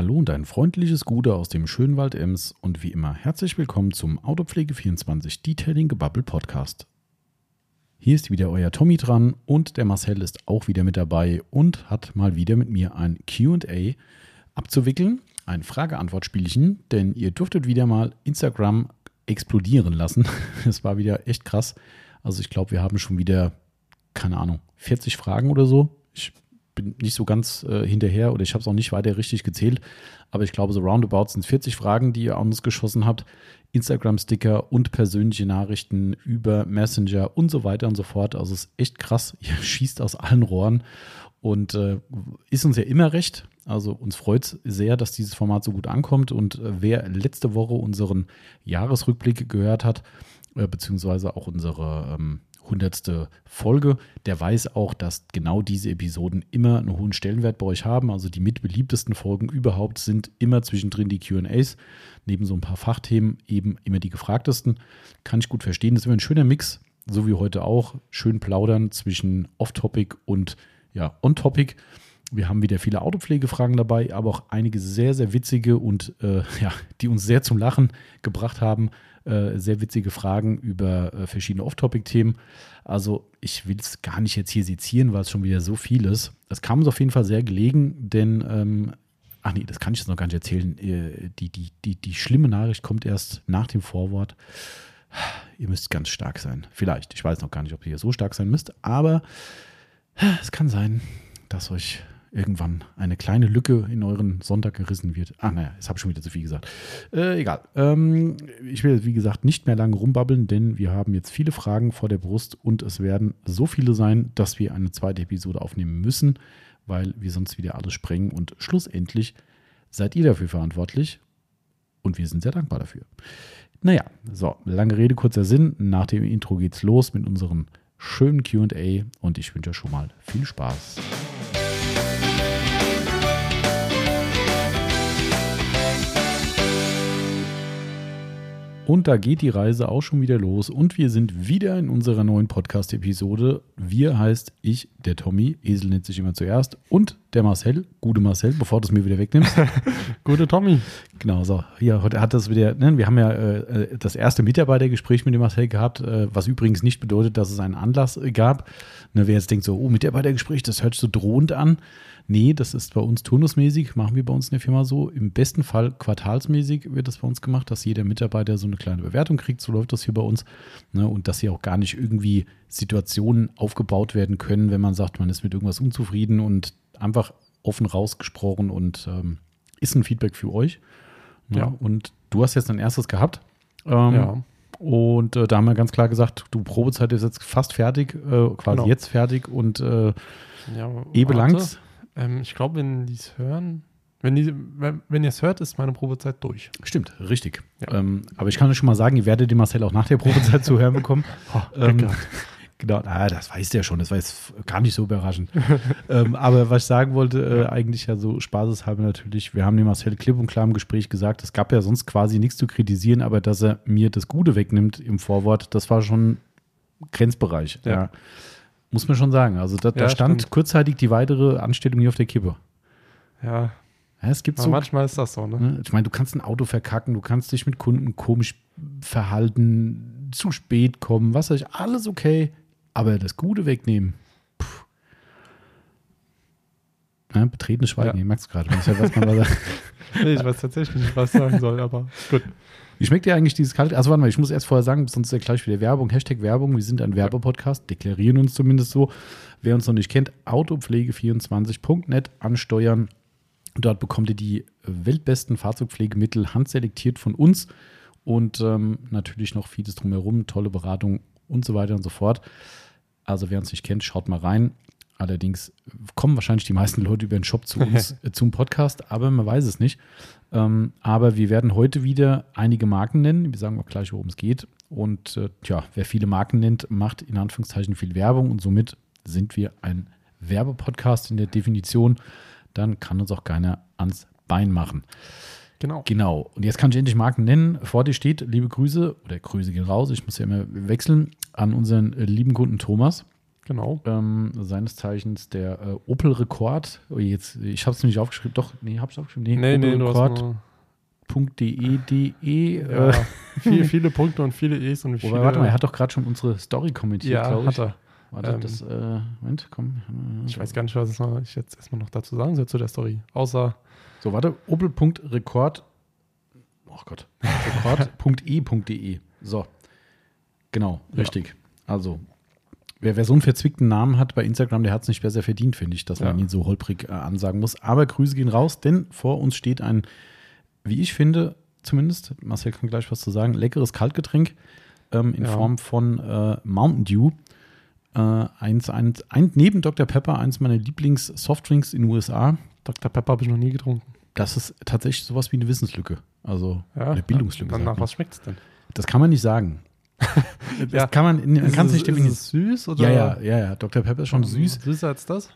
Hallo und ein freundliches Gute aus dem schönen Wald Ems und wie immer herzlich willkommen zum Autopflege24 Detailing Gebubble Podcast. Hier ist wieder euer Tommy dran und der Marcel ist auch wieder mit dabei und hat mal wieder mit mir ein QA abzuwickeln, ein Frage-Antwort-Spielchen, denn ihr durftet wieder mal Instagram explodieren lassen. Es war wieder echt krass. Also ich glaube, wir haben schon wieder, keine Ahnung, 40 Fragen oder so. Ich bin nicht so ganz äh, hinterher oder ich habe es auch nicht weiter richtig gezählt, aber ich glaube, so roundabout sind 40 Fragen, die ihr an uns geschossen habt. Instagram-Sticker und persönliche Nachrichten über Messenger und so weiter und so fort. Also es ist echt krass. Ihr schießt aus allen Rohren und äh, ist uns ja immer recht. Also uns freut es sehr, dass dieses Format so gut ankommt. Und äh, wer letzte Woche unseren Jahresrückblick gehört hat, äh, beziehungsweise auch unsere ähm, hundertste Folge, der weiß auch, dass genau diese Episoden immer einen hohen Stellenwert bei euch haben. Also die mitbeliebtesten Folgen überhaupt sind immer zwischendrin die QAs, neben so ein paar Fachthemen eben immer die gefragtesten. Kann ich gut verstehen. Das ist immer ein schöner Mix, so wie heute auch. Schön plaudern zwischen Off-Topic und ja, On-Topic. Wir haben wieder viele Autopflegefragen dabei, aber auch einige sehr, sehr witzige und äh, ja, die uns sehr zum Lachen gebracht haben. Äh, sehr witzige Fragen über äh, verschiedene Off-Topic-Themen. Also ich will es gar nicht jetzt hier sezieren, weil es schon wieder so viel ist. Es kam uns auf jeden Fall sehr gelegen, denn, ähm, ach nee, das kann ich jetzt noch gar nicht erzählen. Äh, die, die, die, die schlimme Nachricht kommt erst nach dem Vorwort. Ihr müsst ganz stark sein. Vielleicht. Ich weiß noch gar nicht, ob ihr so stark sein müsst, aber es kann sein, dass euch irgendwann eine kleine Lücke in euren Sonntag gerissen wird. Ah, naja, jetzt habe ich schon wieder zu viel gesagt. Äh, egal. Ähm, ich will, wie gesagt, nicht mehr lange rumbabbeln, denn wir haben jetzt viele Fragen vor der Brust und es werden so viele sein, dass wir eine zweite Episode aufnehmen müssen, weil wir sonst wieder alles sprengen und schlussendlich seid ihr dafür verantwortlich und wir sind sehr dankbar dafür. Naja, so, lange Rede, kurzer Sinn. Nach dem Intro geht's los mit unseren schönen QA und ich wünsche euch schon mal viel Spaß. Und da geht die Reise auch schon wieder los. Und wir sind wieder in unserer neuen Podcast-Episode. Wir heißt ich, der Tommy, Esel nennt sich immer zuerst, und der Marcel, gute Marcel, bevor du es mir wieder wegnimmst. gute Tommy. Genau, so. Hier, heute hat das wieder, ne, wir haben ja äh, das erste Mitarbeitergespräch mit dem Marcel gehabt, äh, was übrigens nicht bedeutet, dass es einen Anlass äh, gab. Ne, wer jetzt denkt so, oh, Mitarbeitergespräch, das hört sich so drohend an. Nee, das ist bei uns turnusmäßig, machen wir bei uns in der Firma so. Im besten Fall quartalsmäßig wird das bei uns gemacht, dass jeder Mitarbeiter so eine kleine Bewertung kriegt. So läuft das hier bei uns. Ne? Und dass hier auch gar nicht irgendwie Situationen aufgebaut werden können, wenn man sagt, man ist mit irgendwas unzufrieden und einfach offen rausgesprochen und ähm, ist ein Feedback für euch. Ne? Ja. Und du hast jetzt ein erstes gehabt. Ähm, ja. Und äh, da haben wir ganz klar gesagt, du Probezeit ist jetzt fast fertig, äh, quasi genau. jetzt fertig und äh, ja, Ebe langs. Ähm, ich glaube, wenn die es hören, wenn, die, wenn, wenn ihr es hört, ist meine Probezeit durch. Stimmt, richtig. Ja. Ähm, aber ich kann euch schon mal sagen, ihr werdet den Marcel auch nach der Probezeit zu hören bekommen. oh, ähm, genau, ah, das weiß der schon, das war jetzt gar nicht so überraschend. ähm, aber was ich sagen wollte, äh, eigentlich ja so spaßeshalber natürlich, wir haben dem Marcel klipp und klar im Gespräch gesagt, es gab ja sonst quasi nichts zu kritisieren, aber dass er mir das Gute wegnimmt im Vorwort, das war schon Grenzbereich. ja. ja. Muss man schon sagen. Also da, da stand stimmt. kurzzeitig die weitere Anstellung hier auf der Kippe. Ja. ja es gibt so, manchmal ist das so, ne? ne? Ich meine, du kannst ein Auto verkacken, du kannst dich mit Kunden komisch verhalten, zu spät kommen, was weiß ich, alles okay. Aber das Gute wegnehmen. Puh. Ja, betretenes Schweigen, ja. ich merke es gerade. Ich, nee, ich weiß tatsächlich nicht, was ich sagen soll, aber gut. Wie schmeckt dir eigentlich dieses kalte? Also warte mal, ich muss erst vorher sagen, sonst ist ja gleich wieder Werbung. Hashtag Werbung. Wir sind ein Werbepodcast, deklarieren uns zumindest so. Wer uns noch nicht kennt, autopflege24.net ansteuern. Dort bekommt ihr die weltbesten Fahrzeugpflegemittel handselektiert von uns und ähm, natürlich noch vieles drumherum, tolle Beratung und so weiter und so fort. Also wer uns nicht kennt, schaut mal rein. Allerdings kommen wahrscheinlich die meisten Leute über den Shop zu uns äh, zum Podcast, aber man weiß es nicht. Ähm, aber wir werden heute wieder einige Marken nennen. Wir sagen auch gleich, worum es geht. Und äh, tja, wer viele Marken nennt, macht in Anführungszeichen viel Werbung und somit sind wir ein Werbepodcast in der Definition. Dann kann uns auch keiner ans Bein machen. Genau. Genau. Und jetzt kann ich endlich Marken nennen. Vor dir steht, liebe Grüße, oder Grüße gehen raus, ich muss ja immer wechseln, an unseren äh, lieben Kunden Thomas. Genau. Ähm, seines Zeichens der äh, Opel Rekord. Oh, jetzt, ich habe es nicht aufgeschrieben. Doch, nee, habe ich aufgeschrieben. Nee, nee, nee du hast nur .de.de. Ja, Äh, viele, viele Punkte und viele E's und viele. wobei, warte mal, er hat doch gerade schon unsere Story kommentiert, ja, glaube hat ich. er. Warte, Ähm, das, äh, Moment, komm. Ich weiß gar nicht, was ich jetzt erstmal noch dazu sagen soll zu der Story. Außer, So, warte, opel.rekord. Oh Gott. Rekord.e.de. So. Genau, Ja. richtig. Also, wer, wer so einen verzwickten Namen hat bei Instagram, der hat es nicht besser verdient, finde ich, dass man Ja. ihn so holprig äh, ansagen muss. Aber Grüße gehen raus, denn vor uns steht ein, wie ich finde, zumindest, Marcel kann gleich was zu sagen, leckeres Kaltgetränk ähm, in Ja. Form von äh, Mountain Dew. Äh, eins, eins, ein, neben Dr. Pepper, eins meiner Lieblings-Softdrinks in den USA. Dr. Pepper habe ich noch nie getrunken. Das ist tatsächlich sowas wie eine Wissenslücke. Also Ja, eine Bildungslücke. Dann nach was schmeckt es denn? Das kann man nicht sagen. das Ja. kann man, man kann es nicht ist definieren. es süß oder? Ja, ja, ja, ja. Dr. Pepper ist schon süß. Süßer als das?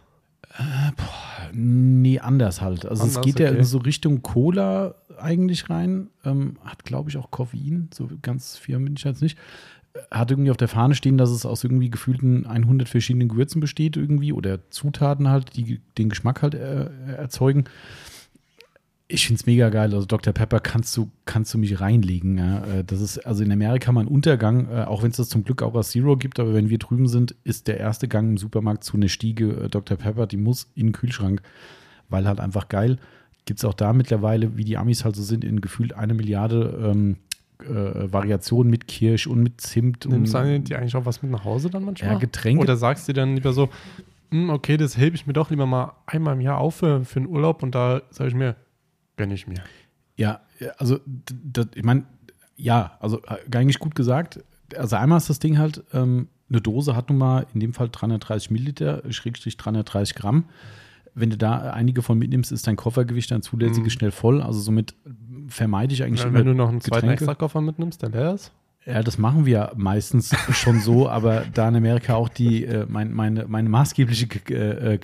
Nee, anders halt. Also es Anders, geht ja okay. in so Richtung Cola eigentlich rein. Ähm, hat, glaube ich, auch Koffein. So ganz firm bin ich jetzt nicht. Hat irgendwie auf der Fahne stehen, dass es aus irgendwie gefühlten 100 verschiedenen Gewürzen besteht irgendwie oder Zutaten halt, die den Geschmack halt äh, erzeugen. Ich finde es mega geil. Also Dr. Pepper kannst du, kannst du mich reinlegen. Ja. Äh, Das ist also in Amerika mal ein Untergang, äh, auch wenn es das zum Glück auch als Zero gibt, aber wenn wir drüben sind, ist der erste Gang im Supermarkt zu einer Stiege äh, Dr. Pepper, die muss in den Kühlschrank, weil halt einfach geil. Gibt es auch da mittlerweile, wie die Amis halt so sind, in gefühlt eine Milliarde ähm, äh, Variationen mit Kirsch und mit Zimt Nimmst und du die eigentlich auch was mit nach Hause dann manchmal? ja, Getränke. Oder sagst du dir dann lieber so, "Hm, okay, das hebe ich mir doch lieber mal einmal im Jahr auf für, für einen Urlaub und da sage ich mir, gönne ich mir. Ja, also d- d- ich meine, ja, also äh, eigentlich gut gesagt. Also einmal ist das Ding halt, ähm, eine Dose hat nun mal in dem Fall 330 Milliliter, Schrägstrich 330 Gramm. Wenn du da einige von mitnimmst, ist dein Koffergewicht, dein zulässiges Mhm. schnell voll. Also somit vermeide ich eigentlich Ja, immer wenn du noch einen zweiten Getränke. Extrakoffer mitnimmst, der leer ist. Ja, das machen wir meistens schon so, aber da in Amerika auch die äh, mein, meine, meine maßgebliche äh, äh,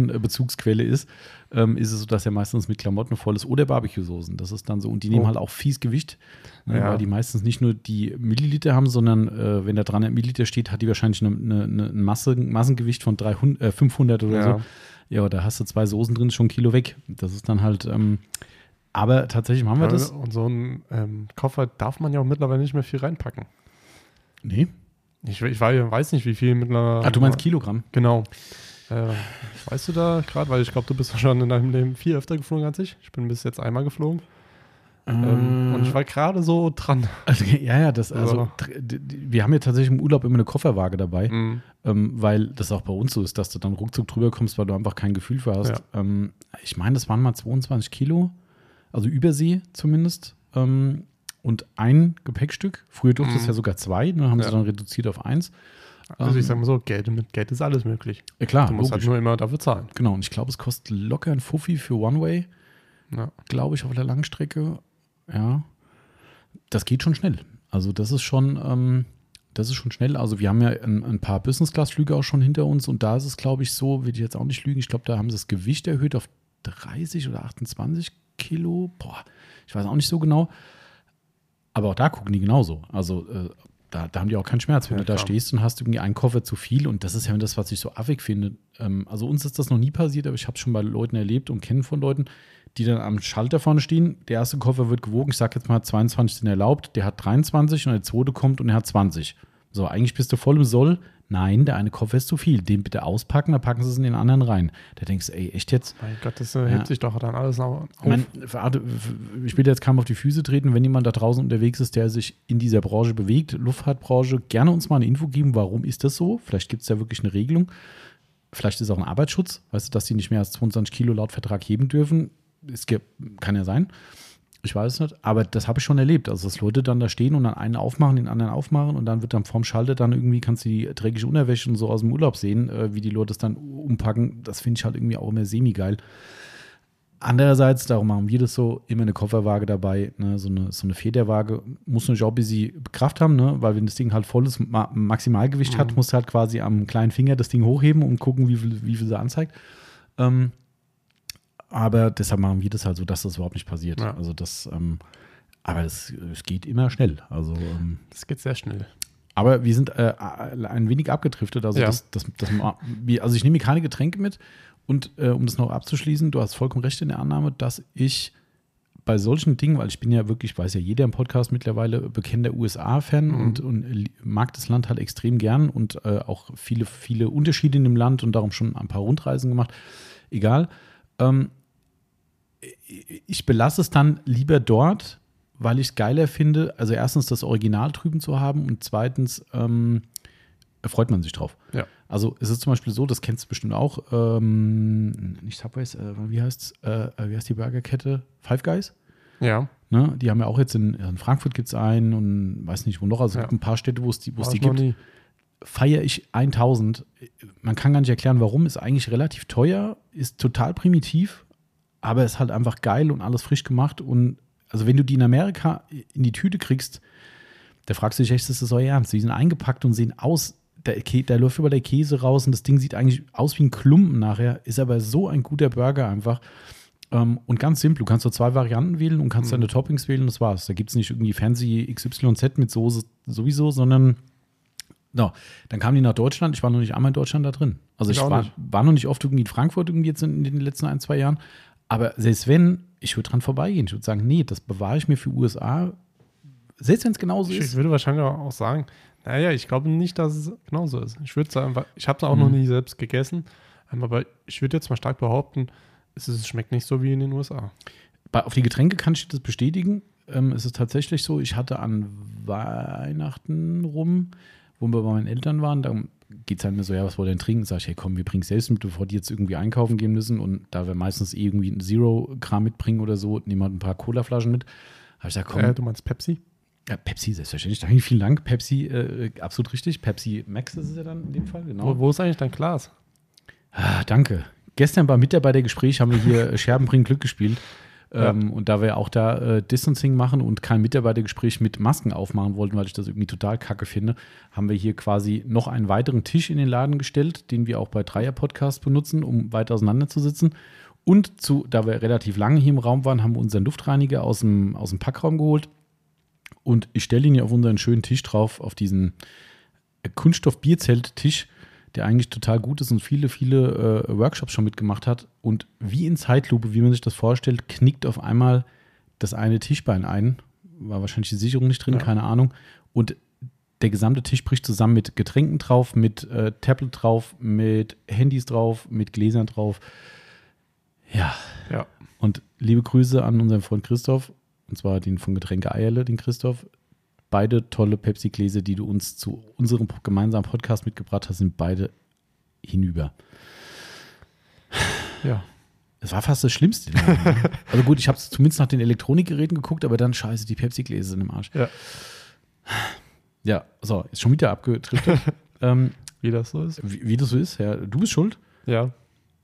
Klamottenbezugsquelle ist, ähm, ist es so, dass er meistens mit Klamotten voll ist oder Barbecue-Soßen. Das ist dann so. Und die nehmen Oh. halt auch fies Gewicht, ne, Ja. weil die meistens nicht nur die Milliliter haben, sondern äh, wenn da 300 Milliliter steht, hat die wahrscheinlich eine, eine, eine Masse, Massengewicht von 300, äh, 500 oder Ja. so. Ja, da hast du zwei Soßen drin, schon ein Kilo weg. Das ist dann halt. Ähm, aber tatsächlich machen wir das. Und so einen ähm, Koffer darf man ja auch mittlerweile nicht mehr viel reinpacken. Nee. Ich, ich wei- weiß nicht, wie viel mittlerweile. Ach, du meinst Kilogramm? Genau. Äh, weißt du da gerade, weil ich glaube, du bist schon in deinem Leben viel öfter geflogen als ich. Ich bin bis jetzt einmal geflogen. Ähm, und ich war gerade so dran. Also, ja, ja, das, also, Ja. wir haben ja tatsächlich im Urlaub immer eine Kofferwaage dabei, Mhm. ähm, weil das auch bei uns so ist, dass du dann ruckzuck drüber kommst, weil du einfach kein Gefühl für hast. Ähm, ich meine, das waren mal 22 Kilo, also Übersee zumindest, ähm, und ein Gepäckstück. Früher durfte es Mhm. ja sogar zwei, ne, haben sie Ja. dann reduziert auf eins. Also Ähm, ich sag mal so, Geld, mit Geld ist alles möglich. Ja, klar, Du musst logisch. halt nur immer dafür zahlen. Genau, und ich glaube, es kostet locker ein Fuffi für One-Way, Ja. glaube ich, auf der Langstrecke. Ja, das geht schon schnell. Also das ist schon, ähm, das ist schon schnell. Also wir haben ja ein, ein paar Business-Class-Flüge auch schon hinter uns und da ist es, glaube ich, so, will ich jetzt auch nicht lügen, ich glaube, da haben sie das Gewicht erhöht auf 30 oder 28 Kilo. Boah, ich weiß auch nicht so genau. Aber auch da gucken die genauso. Also äh, da, da haben die auch keinen Schmerz, wenn Ja, du da klar. stehst und hast irgendwie einen Koffer zu viel. Und das ist ja das, was ich so affig finde. Ähm, also uns ist das noch nie passiert, aber ich habe es schon bei Leuten erlebt und kennen von Leuten, die dann am Schalter vorne stehen. Der erste Koffer wird gewogen, ich sage jetzt mal 22 sind erlaubt, der hat 23 und der zweite kommt und er hat 20. So, eigentlich bist du voll im Soll. Nein, der eine Koffer ist zu viel. Den bitte auspacken, dann packen sie es in den anderen rein. Da denkst du, ey, echt jetzt? Mein Gott, das äh, hebt Ja. sich doch dann alles auf. Ich, mein, ich will jetzt kaum auf die Füße treten, wenn jemand da draußen unterwegs ist, der sich in dieser Branche bewegt, Luftfahrtbranche, gerne uns mal eine Info geben, warum ist das so? Vielleicht gibt es ja wirklich eine Regelung. Vielleicht ist es auch ein Arbeitsschutz, weißt du, dass die nicht mehr als 22 Kilo laut Vertrag heben dürfen. Es gibt, kann ja sein. Ich weiß es nicht, aber das habe ich schon erlebt. Also, dass Leute dann da stehen und dann einen aufmachen, den anderen aufmachen und dann wird dann vorm Schalter dann irgendwie, kannst du die dreckige Unterwäsche und so aus dem Urlaub sehen, äh, wie die Leute es dann umpacken. Das finde ich halt irgendwie auch immer semi-geil. Andererseits, darum machen wir das so, immer eine Kofferwaage dabei, ne, so, eine, so eine Federwaage. Muss natürlich auch ein bisschen Kraft haben, ne, weil wenn das Ding halt volles Ma Maximalgewicht Mhm. hat, musst du halt quasi am kleinen Finger das Ding hochheben und gucken, wie viel, wie viel sie anzeigt. Ähm, aber deshalb machen wir das halt so, dass das überhaupt nicht passiert. Ja. Also das, ähm, aber es, es geht immer schnell. Also ähm, Das geht sehr schnell. Aber wir sind äh, ein wenig abgedriftet. Also, Ja. das, das, das, also ich nehme mir keine Getränke mit. Und äh, um das noch abzuschließen, du hast vollkommen recht in der Annahme, dass ich bei solchen Dingen, weil ich bin ja wirklich, weiß ja jeder im Podcast mittlerweile, bekennender USA-Fan Mhm. und, und mag das Land halt extrem gern und äh, auch viele, viele Unterschiede in dem Land und darum schon ein paar Rundreisen gemacht. Egal. Ähm, ich belasse es dann lieber dort, weil ich es geiler finde, also erstens das Original drüben zu haben und zweitens ähm, freut man sich drauf. Ja. Also es ist zum Beispiel so, das kennst du bestimmt auch, ähm, nicht Subways, äh, wie heißt äh, wie heißt die Burgerkette? Five Guys? Ja. Ne? Die haben ja auch jetzt in, in Frankfurt gibt es einen und weiß nicht wo noch, also es Ja. gibt ein paar Städte, wo es die, die gibt nie. feiere ich 1000. Man kann gar nicht erklären, warum. Ist eigentlich relativ teuer, ist total primitiv, aber ist halt einfach geil und alles frisch gemacht. Und also, wenn du die in Amerika in die Tüte kriegst, da fragst du dich echt, ist das euer Ernst? Die sind eingepackt und sehen aus, der, da läuft über der Käse raus und das Ding sieht eigentlich aus wie ein Klumpen nachher, ist aber so ein guter Burger einfach. Ähm, und ganz simpel, du kannst so zwei Varianten wählen und kannst deine Toppings wählen das war's. Da gibt es nicht irgendwie fancy XYZ mit Soße sowieso, sondern No, dann kamen die nach Deutschland. Ich war noch nicht einmal in Deutschland da drin. Also ich, Ich war, war noch nicht oft irgendwie in Frankfurt irgendwie jetzt in, den letzten ein, zwei Jahren. Aber selbst wenn, ich würde dran vorbeigehen. Ich würde sagen, nee, das bewahre ich mir für USA. Selbst wenn es genauso Ich, ich ist. würde wahrscheinlich auch sagen, naja, ich glaube nicht, dass es genauso ist. Ich würde sagen, ich habe es auch Mhm. noch nie selbst gegessen, ähm, aber ich würde jetzt mal stark behaupten, es, schmeckt nicht so wie in den USA. Bei, auf die Getränke kann ich das bestätigen. Ähm, es ist tatsächlich so, ich hatte an Weihnachten rum, wo wir bei meinen Eltern waren, da geht es halt mir so, ja, was wollt ihr denn trinken? Sag ich, hey, komm, wir bringen es selbst mit, bevor die jetzt irgendwie einkaufen gehen müssen. Und da wir meistens eh irgendwie ein Zero-Kram mitbringen oder so, nehmen wir halt ein paar Colaflaschen mit. Habe ich gesagt, komm, Äh, du meinst Pepsi? ja, Pepsi, selbstverständlich. Danke, vielen Dank. Pepsi, äh, absolut richtig. Pepsi Max ist es ja dann in dem Fall, genau. Wo, wo ist eigentlich dein Glas? Ah, danke. Gestern beim Mitarbeitergespräch haben wir hier Scherben bringen Glück gespielt. Ja. Ähm, und da wir auch da äh, Distancing machen und kein Mitarbeitergespräch mit Masken aufmachen wollten, weil ich das irgendwie total kacke finde, haben wir hier quasi noch einen weiteren Tisch in den Laden gestellt, den wir auch bei Dreier-Podcast benutzen, um weit auseinander zu sitzen. Und zu, da wir relativ lange hier im Raum waren, haben wir unseren Luftreiniger aus dem, aus dem Packraum geholt. Und ich stelle ihn hier auf unseren schönen Tisch drauf, auf diesen äh, Kunststoff-Bierzelt-Tisch, der eigentlich total gut ist und viele, viele äh, Workshops schon mitgemacht hat. Und wie in Zeitlupe, wie man sich das vorstellt, knickt auf einmal das eine Tischbein ein. War wahrscheinlich die Sicherung nicht drin, Ja. keine Ahnung. Und der gesamte Tisch bricht zusammen mit Getränken drauf, mit äh, Tablet drauf, mit Handys drauf, mit Gläsern drauf. Ja, Ja. und liebe Grüße an unseren Freund Christoph, und zwar den von Getränke Eierle, den Christoph. Beide tolle Pepsi-Gläser, die du uns zu unserem gemeinsamen Podcast mitgebracht hast, sind beide hinüber. Ja. Es war fast das Schlimmste. also gut, ich habe zumindest nach den Elektronikgeräten geguckt, aber dann scheiße, die Pepsi-Gläser sind im Arsch. Ja. Ja, so, ist schon wieder abgedriftet. ähm, Wie das so ist. wie, wie das so ist, ja, du bist schuld. Ja.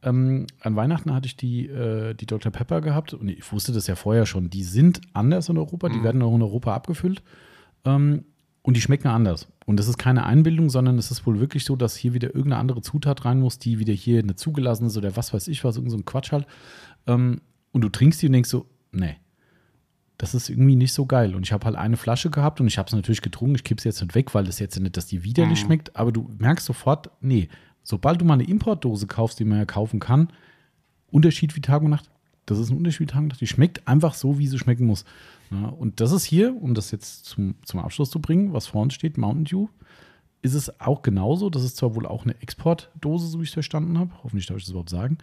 Ähm, an Weihnachten hatte ich die, äh, die Dr. Pepper gehabt und ich wusste das ja vorher schon. Die sind anders in Europa, die Mhm. werden auch in Europa abgefüllt ähm, und die schmecken anders. Und das ist keine Einbildung, sondern es ist wohl wirklich so, dass hier wieder irgendeine andere Zutat rein muss, die wieder hier eine zugelassen ist oder was weiß ich was, irgend so ein Quatsch halt. Ähm, und du trinkst die und denkst so, nee, das ist irgendwie nicht so geil. Und ich habe halt eine Flasche gehabt und ich habe es natürlich getrunken. Ich kippe es jetzt nicht weg, weil es jetzt nicht, dass die widerlich Mhm. schmeckt. Aber du merkst sofort, nee, sobald du mal eine Importdose kaufst, die man ja kaufen kann, Unterschied wie Tag und Nacht. Das ist ein Unterschied. Die schmeckt einfach so, wie sie schmecken muss. Ja, und das ist hier, um das jetzt zum, zum Abschluss zu bringen, was vor uns steht, Mountain Dew, ist es auch genauso. Das ist zwar wohl auch eine Exportdose, so wie ich es verstanden habe. Hoffentlich darf ich das überhaupt sagen.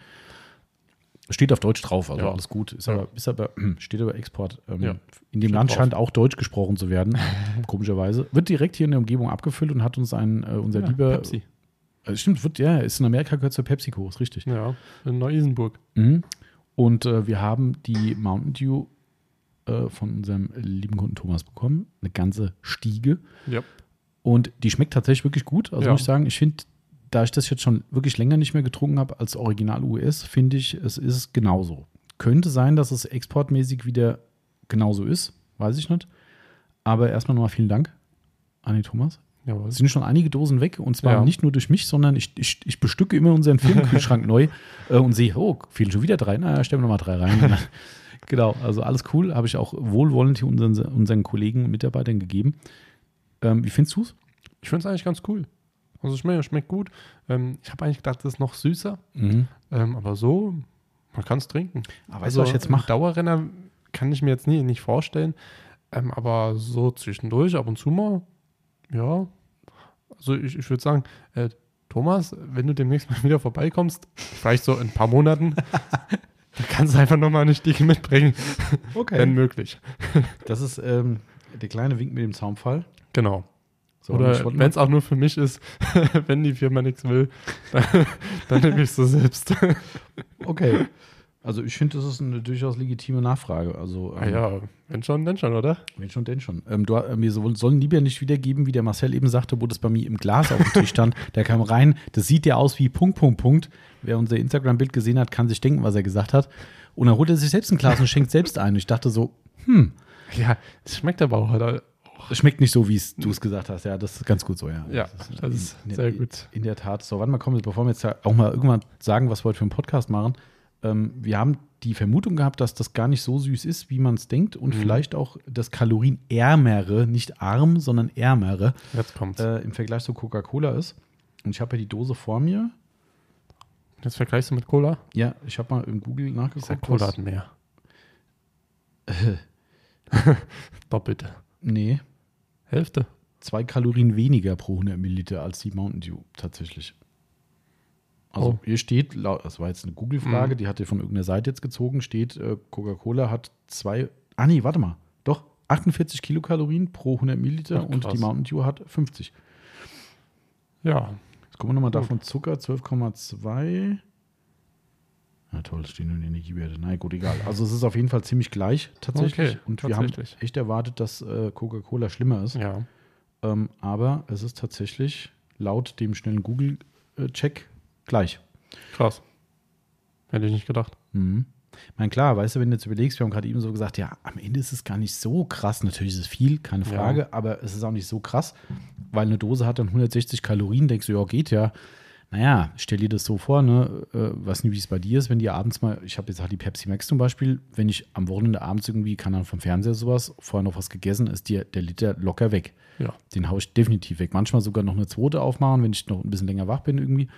Steht auf Deutsch drauf, also Ja. alles gut. Ist Ja. aber, ist aber, steht aber Export. Ähm, Ja. In dem Steht Land drauf. scheint auch Deutsch gesprochen zu werden, komischerweise. Wird direkt hier in der Umgebung abgefüllt und hat uns ein, äh, unser lieber. Pepsi. Also stimmt, wird, ja, ist in Amerika gehört zur PepsiCo, ist richtig. Ja. In Neu-Isenburg. Mhm. Und äh, wir haben die Mountain Dew äh, von unserem lieben Kunden Thomas bekommen. Eine ganze Stiege. Ja. Und die schmeckt tatsächlich wirklich gut. Also Ja. muss ich sagen, ich finde, da ich das jetzt schon wirklich länger nicht mehr getrunken habe als Original US, finde ich, es ist genauso. Könnte sein, dass es exportmäßig wieder genauso ist. Weiß ich nicht. Aber erstmal nochmal vielen Dank an den Thomas. Es sind schon einige Dosen weg und zwar Ja. nicht nur durch mich, sondern ich, ich, ich bestücke immer unseren Filmkühlschrank neu äh, und sehe, oh, fehlen schon wieder drei. Na, stellen wir nochmal drei rein. Genau, also alles cool. Habe ich auch wohlwollend hier unseren, unseren Kollegen und Mitarbeitern gegeben. Ähm, wie findest du es? ich finde es eigentlich ganz cool. Also es schmeckt, schmeckt gut. Ähm, ich habe eigentlich gedacht, das ist noch süßer. Mhm. Ähm, aber so, man kann es trinken. Aber du, was ich jetzt mache? Dauerrenner kann ich mir jetzt nie, nicht vorstellen. Ähm, aber so zwischendurch, ab und zu mal, ja. Also ich, ich würde sagen, äh, Thomas, wenn du demnächst mal wieder vorbeikommst, vielleicht so in ein paar Monaten, dann kannst du einfach nochmal eine Stiege mitbringen, wenn möglich. Das ist ähm, der kleine Wink mit dem Zaumfall. Genau. So, Oder wenn es auch nur für mich ist, wenn die Firma nichts will, dann, dann nehme ich es so selbst. Okay. Also ich finde, das ist eine durchaus legitime Nachfrage. Also, ah ähm, ja, wenn schon, dann schon, oder? Wenn schon, denn schon. Ähm, du, äh, mir so, sollen lieber nicht wiedergeben, wie der Marcel eben sagte, wo das bei mir im Glas auf dem Tisch stand. Der kam rein, das sieht ja aus wie Punkt, Punkt, Punkt. Wer unser Instagram-Bild gesehen hat, kann sich denken, was er gesagt hat. Und dann holt er sich selbst ein Glas und schenkt selbst ein. Ich dachte so, hm, Ja, es schmeckt aber auch halt. es schmeckt nicht so, wie du es gesagt hast. Ja, das ist ganz gut so, ja. Ja, das ist in, sehr in, gut. In der Tat. So, warte mal, komm, bevor wir jetzt auch mal irgendwann sagen, was wir heute für einen Podcast machen. Ähm, wir haben die Vermutung gehabt, dass das gar nicht so süß ist, wie man es denkt und Mhm. vielleicht auch das kalorienärmere, nicht arm, sondern ärmere Jetzt kommt's. äh, im Vergleich zu Coca-Cola ist. Und ich habe ja die Dose vor mir. Jetzt vergleichst du mit Cola? Ja, ich habe mal im Google nachgeguckt. sag, Cola hat mehr. Doppelte. nee, Hälfte. zwei Kalorien weniger pro 100 Milliliter als die Mountain Dew tatsächlich. Also Oh. hier steht, das war jetzt eine Google-Frage, Mhm. die hat ihr von irgendeiner Seite jetzt gezogen, steht, äh, Coca-Cola hat zwei, ah nee, warte mal, doch, 48 Kilokalorien pro 100 Milliliter Ach, und die Mountain Dew hat 50. Ja, Jetzt gucken wir nochmal davon Zucker, 12,2. Na toll, es stehen nur die Energiewerte. Na gut, egal. Also es ist auf jeden Fall ziemlich gleich tatsächlich. Okay, und wir tatsächlich. haben echt erwartet, dass äh, Coca-Cola schlimmer ist. ja. Ähm, aber es ist tatsächlich laut dem schnellen Google-Check gleich. Krass. Hätte ich nicht gedacht. Mhm. Ich meine, klar, weißt du, wenn du jetzt überlegst, wir haben gerade eben so gesagt, ja, am Ende ist es gar nicht so krass. Natürlich ist es viel, keine Ja. Frage, aber es ist auch nicht so krass, weil eine Dose hat dann 160 Kalorien, denkst du, ja, geht ja. Naja, stell dir das so vor, ne, äh, weiß nicht, wie es bei dir ist, wenn dir abends mal, ich habe jetzt halt die Pepsi Max zum Beispiel, wenn ich am Wochenende abends irgendwie, kann dann vom Fernseher sowas, vorher noch was gegessen, ist dir der Liter locker weg. Ja. Den haue ich definitiv weg. Manchmal sogar noch eine zweite aufmachen, wenn ich noch ein bisschen länger wach bin irgendwie.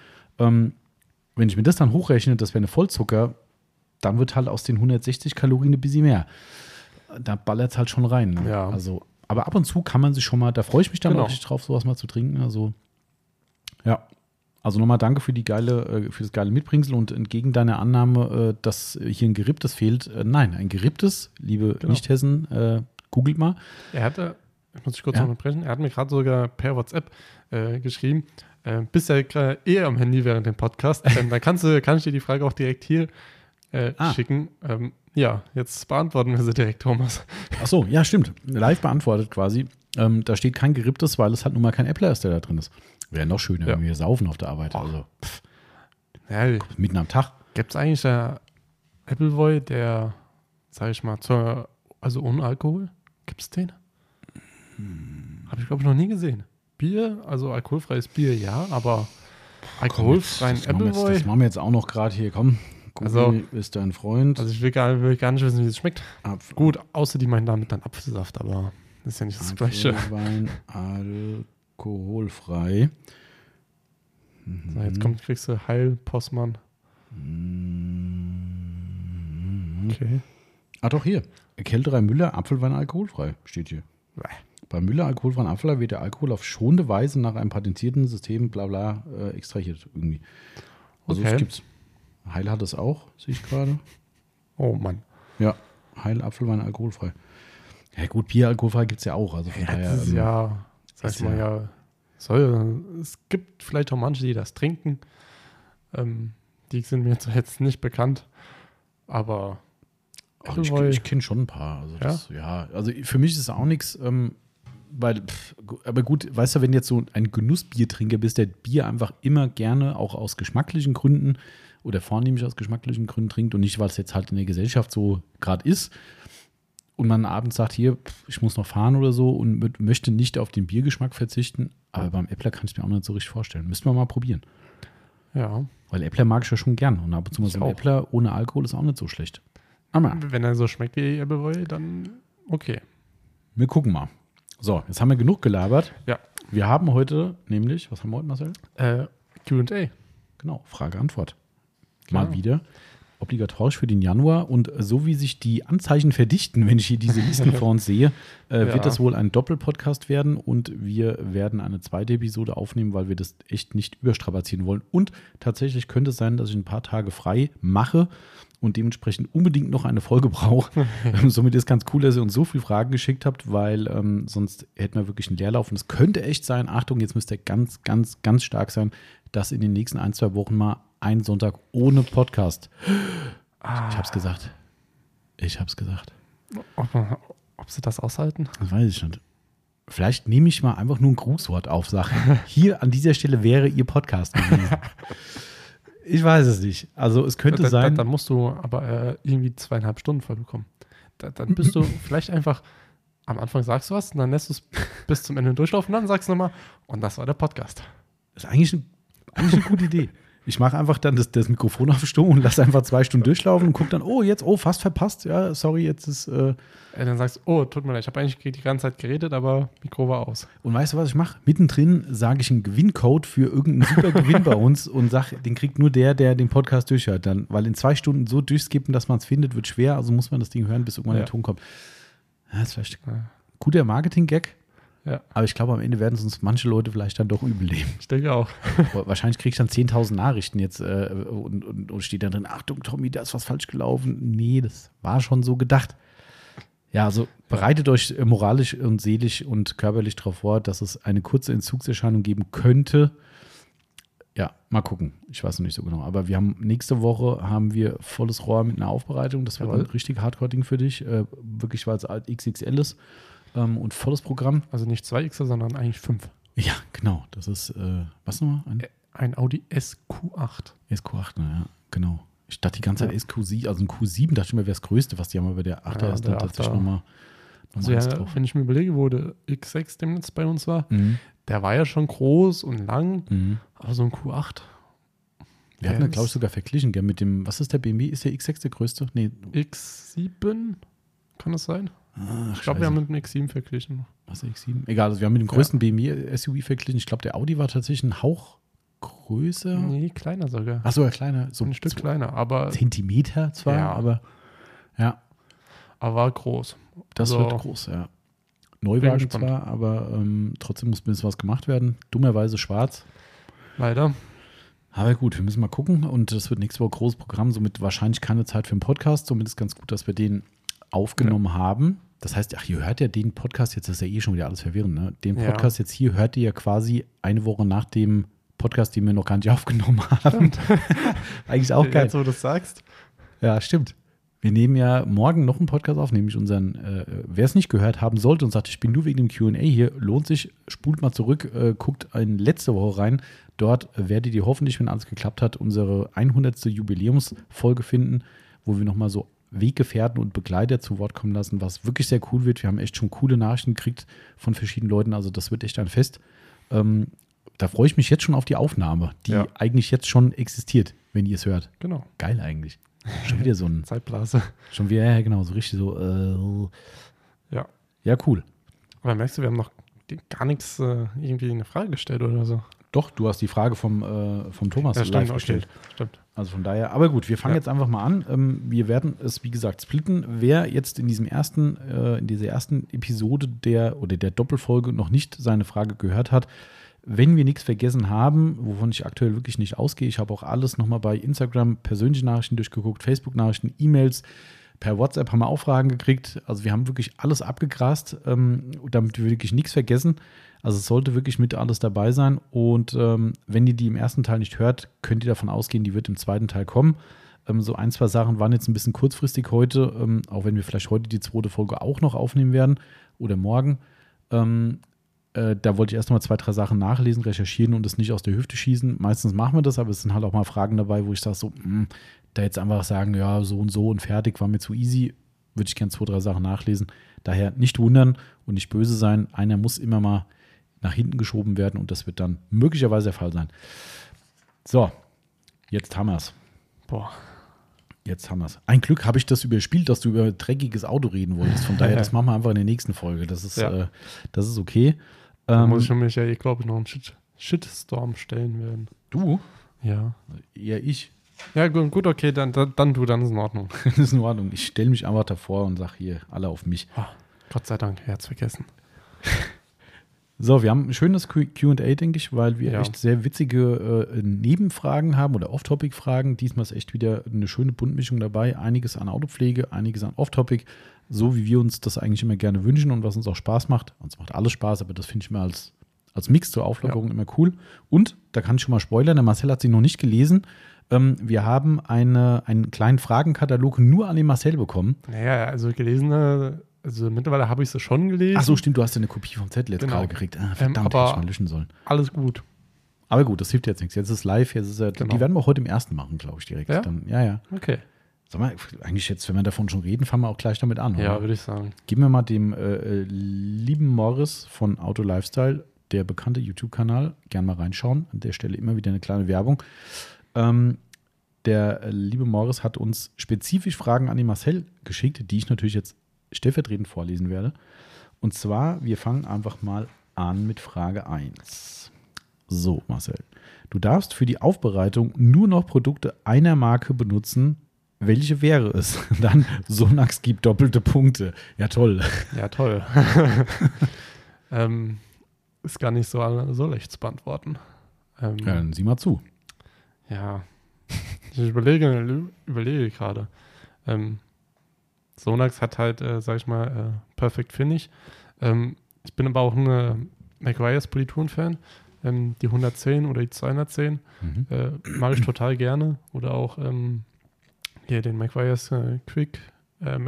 Ähm, wenn ich mir das dann hochrechne, das wäre eine Vollzucker, dann wird halt aus den 160 Kalorien ein bisschen mehr. Da ballert es halt schon rein. Ne? Ja. Also, aber ab und zu kann man sich schon mal, da freue ich mich dann Genau. auch richtig drauf, sowas mal zu trinken. Also, ja. Also nochmal danke für die geile, äh, für das geile Mitbringsel und entgegen deiner Annahme, äh, dass hier ein geripptes fehlt, äh, nein, ein geripptes, liebe Genau. Nicht-Hessen, äh, googelt mal. Er hatte, ich muss dich kurz Ja. unterbrechen, er hat mir gerade sogar per WhatsApp äh, geschrieben, äh, bist ja eher am Handy während dem Podcast. ähm, dann kannst du, kann ich dir die Frage auch direkt hier äh, Ah. schicken. Ähm, ja, jetzt beantworten wir sie direkt, Thomas. Ach so, ja, stimmt. Live beantwortet quasi. Ähm, da steht kein geripptes, weil es halt nun mal kein Äppler ist, der da drin ist. Wäre noch schöner, Ja. wenn wir saufen auf der Arbeit. Also pff, Ja, mitten am Tag. Gibt es eigentlich äh, Appleboy, der, sag ich mal, zur, also ohne Alkohol? Gibt es den? Habe ich, glaube ich, noch nie gesehen. Bier, also alkoholfreies Bier, ja, aber alkoholfreien das, machen wir jetzt, Appleboy. das machen wir jetzt auch noch gerade hier. Komm, Google Also- ist dein Freund. Also ich will gar, will gar nicht wissen, wie es schmeckt. Apf- Gut, außer die meinen damit dann Apfelsaft, aber das ist ja nicht das Gleiche. Apfelwein alkoholfrei. So, jetzt kommt, kriegst du Heil Postmann. Mhm. Okay. Ah, doch hier. Kälterer Müller, Apfelwein alkoholfrei. Steht hier. Bäh. Bei Müller alkoholfreien Apfelwein wird der Alkohol auf schonende Weise nach einem patentierten System bla bla äh, extrahiert irgendwie. Also Okay. es gibt's. Heil hat es auch, sehe ich gerade. Oh Mann. Ja, Heil Apfelwein alkoholfrei. Ja gut, Bier alkoholfrei gibt es ja auch. Also von Ja, daher, das ist ähm, ja, sag mal, ja, soll, es gibt vielleicht auch manche, die das trinken. Ähm, die sind mir jetzt nicht bekannt, aber Ach, ich ich kenne schon ein paar. Also das, ja? also für mich ist es auch nichts, ähm, weil, pff, aber gut, weißt du, wenn du jetzt so ein Genussbiertrinker bist, der Bier einfach immer gerne auch aus geschmacklichen Gründen oder vornehmlich aus geschmacklichen Gründen trinkt und nicht, weil es jetzt halt in der Gesellschaft so gerade ist und man abends sagt, hier, pff, ich muss noch fahren oder so und mö- möchte nicht auf den Biergeschmack verzichten, aber beim Äppler kann ich mir auch nicht so richtig vorstellen. Müssen wir mal probieren. ja, Weil Äppler mag ich ja schon gern und ab und zu mal so ein. Äppler ohne Alkohol ist auch nicht so schlecht. Aber wenn er so schmeckt wie Appleboy, dann okay. Wir gucken mal. So, jetzt haben wir genug gelabert. Ja, Wir haben heute nämlich, was haben wir heute, Marcel? Äh, QA. Genau, Frage-Antwort. Mal Genau. wieder. Obligatorisch für den Januar. Und so wie sich die Anzeichen verdichten, wenn ich hier diese Listen vor uns sehe, äh, Ja. wird das wohl ein Doppelpodcast werden. Und wir werden eine zweite Episode aufnehmen, weil wir das echt nicht überstrapazieren wollen. Und tatsächlich könnte es sein, dass ich ein paar Tage frei mache und dementsprechend unbedingt noch eine Folge brauche. Ähm, Somit ist ganz cool, dass ihr uns so viele Fragen geschickt habt, weil ähm, sonst hätten wir wirklich einen Leerlauf. Und es könnte echt sein, Achtung, jetzt müsst ihr ganz, ganz, ganz stark sein, dass in den nächsten ein, zwei Wochen mal ein Sonntag ohne Podcast. Ich hab's gesagt. Ich hab's gesagt. Ob, ob sie das aushalten? Das weiß ich nicht. Vielleicht nehme ich mal einfach nur ein Grußwort auf, Sache. Hier an dieser Stelle wäre Ihr Podcast gewesen. Ich weiß es nicht. Also es könnte Da- da- sein. Dann musst du aber äh, irgendwie zweieinhalb Stunden voll bekommen. Da, dann bist du vielleicht einfach, am Anfang sagst du was und dann lässt du es bis zum Ende durchlaufen und dann sagst du nochmal, und das war der Podcast. Das ist eigentlich, ein, eigentlich eine gute Idee. Ich mache einfach dann das, das Mikrofon auf Stumm und lasse einfach zwei Stunden durchlaufen und gucke dann, oh, jetzt, oh, fast verpasst. Ja, sorry, jetzt ist. Äh Äh, dann sagst du, oh, tut mir leid, ich habe eigentlich die ganze Zeit geredet, aber Mikro war aus. und weißt du, was ich mache? Mittendrin sage ich einen Gewinncode für irgendeinen super Gewinn bei uns und sage, den kriegt nur der, der den Podcast durchhört. Dann, weil in zwei Stunden so durchskippen, dass man es findet, wird schwer. Also muss man das Ding hören, bis irgendwann Ja. der Ton kommt. Ja, das ist vielleicht ein Ja. guter Marketing-Gag. Ja, Aber ich glaube, am Ende werden es uns manche Leute vielleicht dann doch übel nehmen. ich denke auch. Wahrscheinlich kriege ich dann 10.000 Nachrichten jetzt äh, und, und, und steht dann drin, Achtung, Tommy, da ist was falsch gelaufen. Nee, das war schon so gedacht. Ja, also bereitet euch äh, moralisch und seelisch und körperlich darauf vor, dass es eine kurze Entzugserscheinung geben könnte. Ja, mal gucken. Ich weiß noch nicht so genau. Aber wir haben nächste Woche haben wir volles Rohr mit einer Aufbereitung. Das wird Jawohl. ein richtig Hardcore-Ding für dich. Äh, wirklich, weil es alt XXL ist ähm, und volles Programm. Also nicht zwei X, sondern eigentlich fünf. Ja, genau. Das ist, äh, was nochmal? Ein Ein Audi SQ8. SQ8, ne, ja, genau. Ich dachte die ganze Zeit Ja. SQ7, also ein Q7 dachte ich mir, wäre das Größte, was die haben, aber der 8er Ja, ist dann tatsächlich 8er. nochmal noch Also ja, drauf. wenn ich mir überlege, wo der X6 demnächst bei uns war, Mhm. der war ja schon groß und lang, Mhm. aber so ein Q8. Wir hatten da, glaube ich, sogar verglichen, gell, mit dem, was ist der BMW? Ist der X6 der größte? Nee, X7, kann das sein? Ach, Ich glaube, wir haben mit dem X7 verglichen. was ist der X7? Egal, also wir haben mit dem Ja. größten BMW SUV verglichen. Ich glaube, der Audi war tatsächlich ein Hauch größer. Nee, kleiner sogar. Achso, ja, kleiner, so ein Stück kleiner, aber, Zentimeter zwar, Ja. aber ja, aber war groß. das So. wird groß, ja. Neuwagen zwar, aber ähm, trotzdem muss ein bisschen was gemacht werden. Dummerweise schwarz. Leider. Aber gut, wir müssen mal gucken und das wird nächste Woche großes Programm, somit wahrscheinlich keine Zeit für einen Podcast. Somit ist ganz gut, dass wir den aufgenommen haben. Das heißt, ach, ihr hört ja den Podcast jetzt, das ist ja eh schon wieder alles verwirrend, ne? Den Ja. Podcast jetzt hier hört ihr ja quasi eine Woche nach dem Podcast, den wir noch gar nicht aufgenommen haben. Eigentlich auch geil. Jetzt, wo du das sagst. Ja, stimmt. Wir nehmen ja morgen noch einen Podcast auf, nämlich unseren, äh, wer es nicht gehört haben sollte und sagt, ich bin nur wegen dem QA hier, lohnt sich, spult mal zurück, äh, guckt in letzte Woche rein. Dort werdet ihr hoffentlich, wenn alles geklappt hat, unsere 100. Jubiläumsfolge finden, wo wir nochmal so Weggefährten und Begleiter zu Wort kommen lassen, was wirklich sehr cool wird. Wir haben echt schon coole Nachrichten gekriegt von verschiedenen Leuten, also das wird echt ein Fest. Ähm, da freue ich mich jetzt schon auf die Aufnahme, die Ja. eigentlich jetzt schon existiert, wenn ihr es hört. Genau. Geil eigentlich. Schon wieder so ein Zeitblase. Schon wieder, ja, genau, so richtig so. Äh, Ja. ja, cool. Aber merkst du, wir haben noch gar nichts äh, irgendwie eine Frage gestellt oder so. Doch, du hast die Frage vom, äh, vom Thomas Ja, live stimmt, okay. gestellt. Stimmt. Also von daher, aber gut, wir fangen Ja. jetzt einfach mal an. Ähm, wir werden es, wie gesagt, splitten. Wer jetzt in diesem ersten, äh, in dieser ersten Episode der oder der Doppelfolge noch nicht seine Frage gehört hat, wenn wir nichts vergessen haben, wovon ich aktuell wirklich nicht ausgehe, ich habe auch alles nochmal bei Instagram persönliche Nachrichten durchgeguckt, Facebook-Nachrichten, E-Mails, per WhatsApp haben wir auch Fragen gekriegt. Also wir haben wirklich alles abgegrast, ähm, damit wir wirklich nichts vergessen. Also es sollte wirklich mit alles dabei sein. Und ähm, wenn ihr die im ersten Teil nicht hört, könnt ihr davon ausgehen, die wird im zweiten Teil kommen. Ähm, so ein, zwei Sachen waren jetzt ein bisschen kurzfristig heute, ähm, auch wenn wir vielleicht heute die zweite Folge auch noch aufnehmen werden oder morgen. Ähm, äh, da wollte ich erst noch mal zwei, drei Sachen nachlesen, recherchieren und es nicht aus der Hüfte schießen. Meistens machen wir das, aber es sind halt auch mal Fragen dabei, wo ich sage, so, mh, da jetzt einfach sagen, ja, so und so und fertig, war mir zu easy, würde ich gerne zwei, drei Sachen nachlesen. Daher nicht wundern und nicht böse sein. Einer muss immer mal nach hinten geschoben werden und das wird dann möglicherweise der Fall sein. So, jetzt haben wir es. Boah. Jetzt haben wir es. Ein Glück habe ich das überspielt, dass du über dreckiges Auto reden wolltest. Von daher, das machen wir einfach in der nächsten Folge. Das ist, Ja. äh, das ist okay. Da Ähm, muss ich mich ja, eh, glaube ich, noch einen Shit Shitstorm stellen werden. du? Ja. Eher ich. Ja, gut, okay, dann, dann, dann du, dann ist in Ordnung. Das ist in Ordnung. Ich stelle mich einfach davor und sage hier, alle auf mich. Gott sei Dank, er hat's vergessen. So, wir haben ein schönes Q- QA, denke ich, weil wir Ja. echt sehr witzige äh, Nebenfragen haben oder Off-Topic-Fragen. Diesmal ist echt wieder eine schöne Buntmischung dabei. Einiges an Autopflege, einiges an Off-Topic, so wie wir uns das eigentlich immer gerne wünschen und was uns auch Spaß macht. Uns macht alles Spaß, aber das finde ich mir als, als Mix zur Auflockerung immer cool. Und, da kann ich schon mal spoilern, der Marcel hat sie noch nicht gelesen. Ähm, wir haben eine, einen kleinen Fragenkatalog nur an den Marcel bekommen. Naja, also gelesene, also mittlerweile habe ich sie schon gelesen. Ach so, stimmt, du hast ja eine Kopie vom Zettel jetzt Genau. gerade gekriegt. Ah, verdammt, Ähm, hätte ich mal löschen sollen. Alles gut. Aber gut, das hilft jetzt nichts. Jetzt ist es live, jetzt ist er, Genau. die werden wir heute im ersten machen, glaube ich, direkt. Ja? Dann, ja, ja. Okay. Sag mal, eigentlich jetzt, wenn wir davon schon reden, fangen wir auch gleich damit an. Ja, oder? würde ich sagen. Geben wir mal dem äh, äh, lieben Morris von Auto Lifestyle, der bekannte YouTube-Kanal, gern mal reinschauen. An der Stelle immer wieder eine kleine Werbung. Ähm, der äh, liebe Morris hat uns spezifisch Fragen an den Marcel geschickt, die ich natürlich jetzt stellvertretend vorlesen werde. Und zwar, wir fangen einfach mal an mit Frage 1. So, Marcel. Du darfst für die Aufbereitung nur noch Produkte einer Marke benutzen. Welche wäre es? Dann Sonax gibt doppelte Punkte. Ja, toll. Ja, toll. ähm, ist gar nicht so, so leicht zu beantworten. Ähm, Ja, dann sieh mal zu. Ja. Ich überlege, überlege gerade. Ähm, Sonax hat halt, äh, sag ich mal, äh, Perfect Finish. Ähm, ich bin aber auch ein äh, McGuire's Polituren-Fan. Ähm, die 110 oder die 210 Mhm. äh, mag ich total gerne. Oder auch ähm, hier den McGuire's äh, Quick, äh,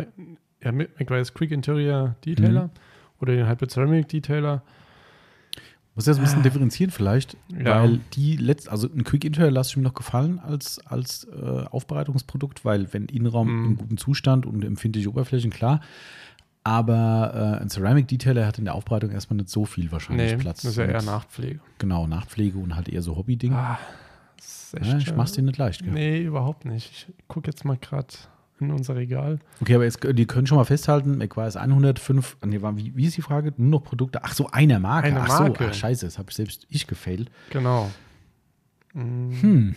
ja, McGuire's Quick Interior Detailer oder den Hyper Ceramic Detailer. Muss ja so ein bisschen differenzieren vielleicht, Ja. weil die letzt, also ein Quick Interior lasse ich mir noch gefallen als, als äh, Aufbereitungsprodukt, weil wenn Innenraum Mhm. im guten Zustand und empfindliche Oberflächen, klar. Aber äh, ein Ceramic Detailer hat in der Aufbereitung erstmal nicht so viel wahrscheinlich Nee, Platz. das ist ja eher Nachpflege. Genau, Nachpflege und halt eher so Hobby-Ding. Ah, das ist echt, ja, ich äh, mach's dir nicht leicht. Gell? Nee, überhaupt nicht. Ich gucke jetzt mal gerade in unser Regal. Okay, aber jetzt, die können schon mal festhalten, McGuire's 105, nee, war- wie, wie ist die Frage? Nur noch Produkte? Ach so, einer Marke. Eine ach Marke. so, ach scheiße, das habe selbst ich gefailt. Genau. Mm, Hm,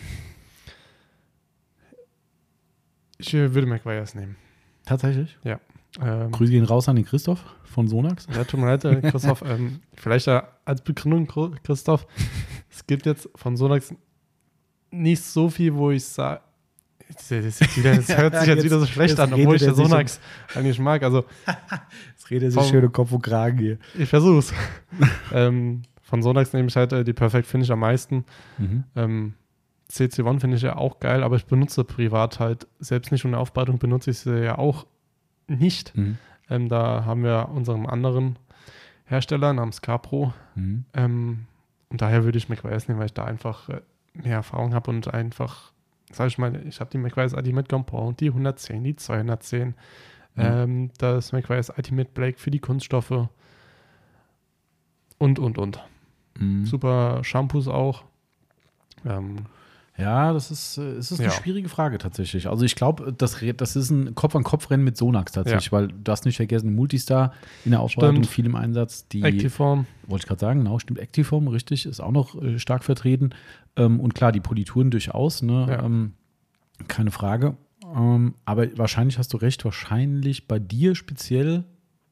Ich äh, würde McGuire's nehmen. tatsächlich. Ähm, Grüße gehen raus an den Christoph von Sonax. ja, tut mir leid, äh, Christoph. ähm, vielleicht ja als Begründung, Christoph. Es gibt jetzt von Sonax nicht so viel, wo ich sage, das, jetzt wieder- das hört sich jetzt, Jetzt- wieder so schlecht an, obwohl ich sich Sonax eigentlich mag. Also Jetzt redet sich schön Kopf und Kragen hier. ich versuch's. ähm, von Sonax nehme ich halt äh, die Perfect Finish am meisten. Mhm. Ähm, CC1 finde ich ja auch geil, aber ich benutze privat halt selbst nicht und in der Aufbereitung benutze ich sie ja auch nicht. Mhm. Ähm, da haben wir unseren anderen Hersteller namens Capro. Mhm. Ähm, und daher würde ich McWise nehmen, weil ich da einfach äh, mehr Erfahrung habe und einfach, sag ich mal, ich habe die McWise Ultimate Compound, die 110, die 210, ähm, das McWise Ultimate Black für die Kunststoffe und, und, und. Mhm. Super Shampoos auch. Ähm, Ja, das ist, äh, es ist eine Ja. schwierige Frage tatsächlich. Also ich glaube, das, das ist ein Kopf-an-Kopf-Rennen mit Sonax tatsächlich, weil du hast nicht vergessen, Multistar in der Aufbereitung Stimmt. viel im Einsatz. Die, Activeform. wollte ich gerade sagen, genau, stimmt, Activeform, richtig, ist auch noch äh, stark vertreten. Ähm, und klar, die Polituren durchaus, ne? Ja. Ähm, keine Frage. Ähm, aber wahrscheinlich hast du recht, wahrscheinlich bei dir speziell,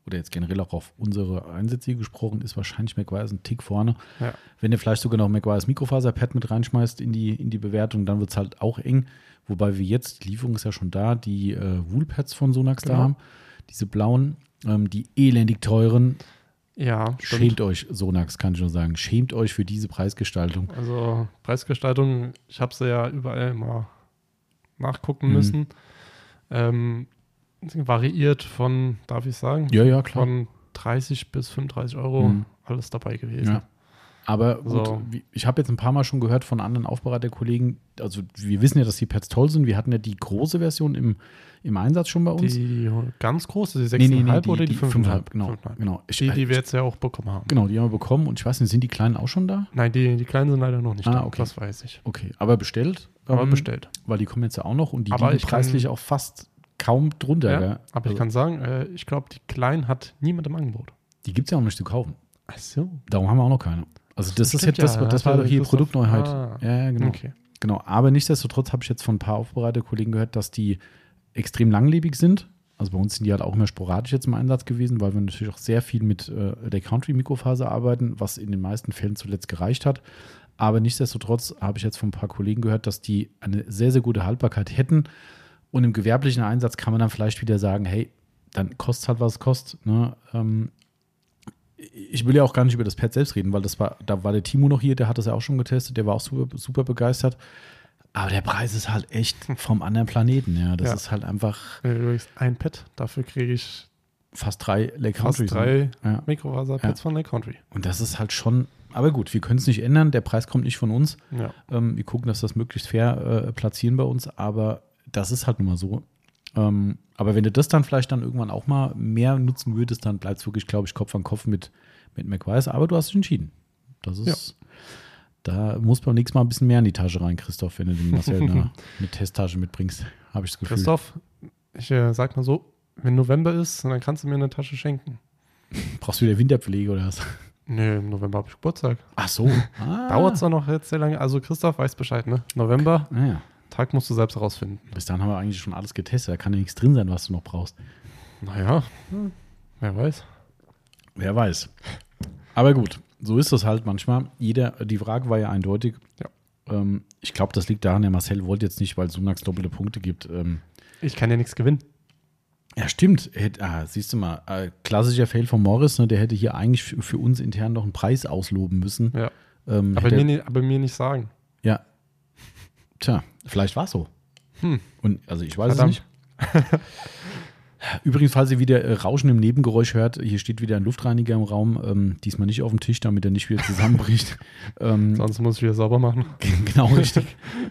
oder jetzt generell auch auf unsere Einsätze gesprochen, ist wahrscheinlich McGuire's ein Tick vorne. Ja. Wenn du vielleicht sogar noch McGuire's Mikrofaserpad mit reinschmeißt in die, in die Bewertung, dann wird es halt auch eng. Wobei wir jetzt, die Lieferung ist ja schon da, die äh, Woolpads von Sonax da Genau. haben. Diese blauen, ähm, die elendig teuren. Ja, stimmt. Schämt euch, Sonax, kann ich nur sagen. Schämt euch für diese Preisgestaltung. Also Preisgestaltung, ich habe sie ja überall mal nachgucken Mhm. müssen. Ähm, variiert von, darf ich sagen, Ja, ja, klar. von 30 bis 35 Euro Mhm. alles dabei gewesen. Ja. Aber gut, So. ich habe jetzt ein paar Mal schon gehört von anderen Aufbereiterkollegen, also wir wissen ja, dass die Pads toll sind. Wir hatten ja die große Version im, im Einsatz schon bei uns. Die ganz große, die Nee, 6,5 nee, nee, die- oder die, die 5,5? genau, 5,5. genau. Ich- Die, die wir jetzt ja auch bekommen haben. Genau, die haben wir bekommen und ich weiß nicht, sind die kleinen auch schon da? Nein, die, die kleinen sind leider noch nicht Ah, da, okay. das weiß ich. Okay, aber bestellt. Aber ähm, bestellt. Weil die kommen jetzt ja auch noch und die Aber liegen preislich auch fast kaum drunter. Ja, gell? aber ich Also, kann sagen, äh, ich glaube, die kleinen hat niemand im Angebot. Die gibt es ja auch nicht zu kaufen. Ach so. Darum haben wir auch noch keine. Also das ist das, ja, das hat war doch hier Produktneuheit. Ah. Ja, ja, genau. Okay. Genau, aber nichtsdestotrotz habe ich jetzt von ein paar Aufbereiterkollegen gehört, dass die extrem langlebig sind. Also bei uns sind die halt auch immer sporadisch jetzt im Einsatz gewesen, weil wir natürlich auch sehr viel mit äh, der Country-Mikrofaser arbeiten, was in den meisten Fällen zuletzt gereicht hat. Aber nichtsdestotrotz habe ich jetzt von ein paar Kollegen gehört, dass die eine sehr, sehr gute Haltbarkeit hätten. Und im gewerblichen Einsatz kann man dann vielleicht wieder sagen, hey, dann kostet halt, was es kostet. Ne? Ähm, ich will ja auch gar nicht über das Pad selbst reden, weil das war, da war der Timo noch hier, der hat das ja auch schon getestet, der war auch super, super begeistert. Aber der Preis ist halt echt vom anderen Planeten, ja. Das Ja. ist halt einfach Übrigens ein Pad, dafür kriege ich fast drei Lake fast Countries. drei Ja. Mikrofaser-Pads Ja. von Lake Country. Und das ist halt schon, aber gut, wir können es nicht ändern, der Preis kommt nicht von uns. Ja. Ähm, wir gucken, dass das möglichst fair äh, platzieren bei uns, aber das ist halt nun mal so. Ähm, aber wenn du das dann vielleicht dann irgendwann auch mal mehr nutzen würdest, dann bleibt es wirklich, glaube ich, Kopf an Kopf mit, mit McWise. Aber du hast dich entschieden. Das ist, da muss beim nächsten Mal ein bisschen mehr in die Tasche rein, Christoph, wenn du den Marcel eine, eine Testtasche mitbringst, habe ich das Gefühl. Christoph, ich äh, sag mal so, wenn November ist, dann kannst du mir eine Tasche schenken. Brauchst du wieder Winterpflege oder was? Nö, im November habe ich Geburtstag. Ach so. Ah. Dauert es doch noch jetzt sehr lange. Also Christoph weiß Bescheid, ne? November, Ah, ja. Tag musst du selbst herausfinden. Bis dahin haben wir eigentlich schon alles getestet. Da kann ja nichts drin sein, was du noch brauchst. Naja, hm, wer weiß. Wer weiß. Aber gut, so ist das halt manchmal. Jeder, die Frage war ja eindeutig. Ja. Ähm, ich glaube, das liegt daran, der Marcel wollte jetzt nicht, weil Sunax doppelte Punkte gibt. Ähm, Ich kann ja nichts gewinnen. ja, stimmt. Hätte- ah, siehst du mal, äh, klassischer Fail von Morris, ne, der hätte hier eigentlich für, für uns intern noch einen Preis ausloben müssen. Ja. Ähm, Aber mir, aber mir nicht sagen. Ja. Tja, vielleicht war es so. Hm. Und also ich weiß Verdammt. es nicht. Übrigens, falls ihr wieder äh, Rauschen im Nebengeräusch hört, hier steht wieder ein Luftreiniger im Raum. Ähm, diesmal nicht auf dem Tisch, damit er nicht wieder zusammenbricht. ähm, Sonst muss ich wieder sauber machen. genau richtig.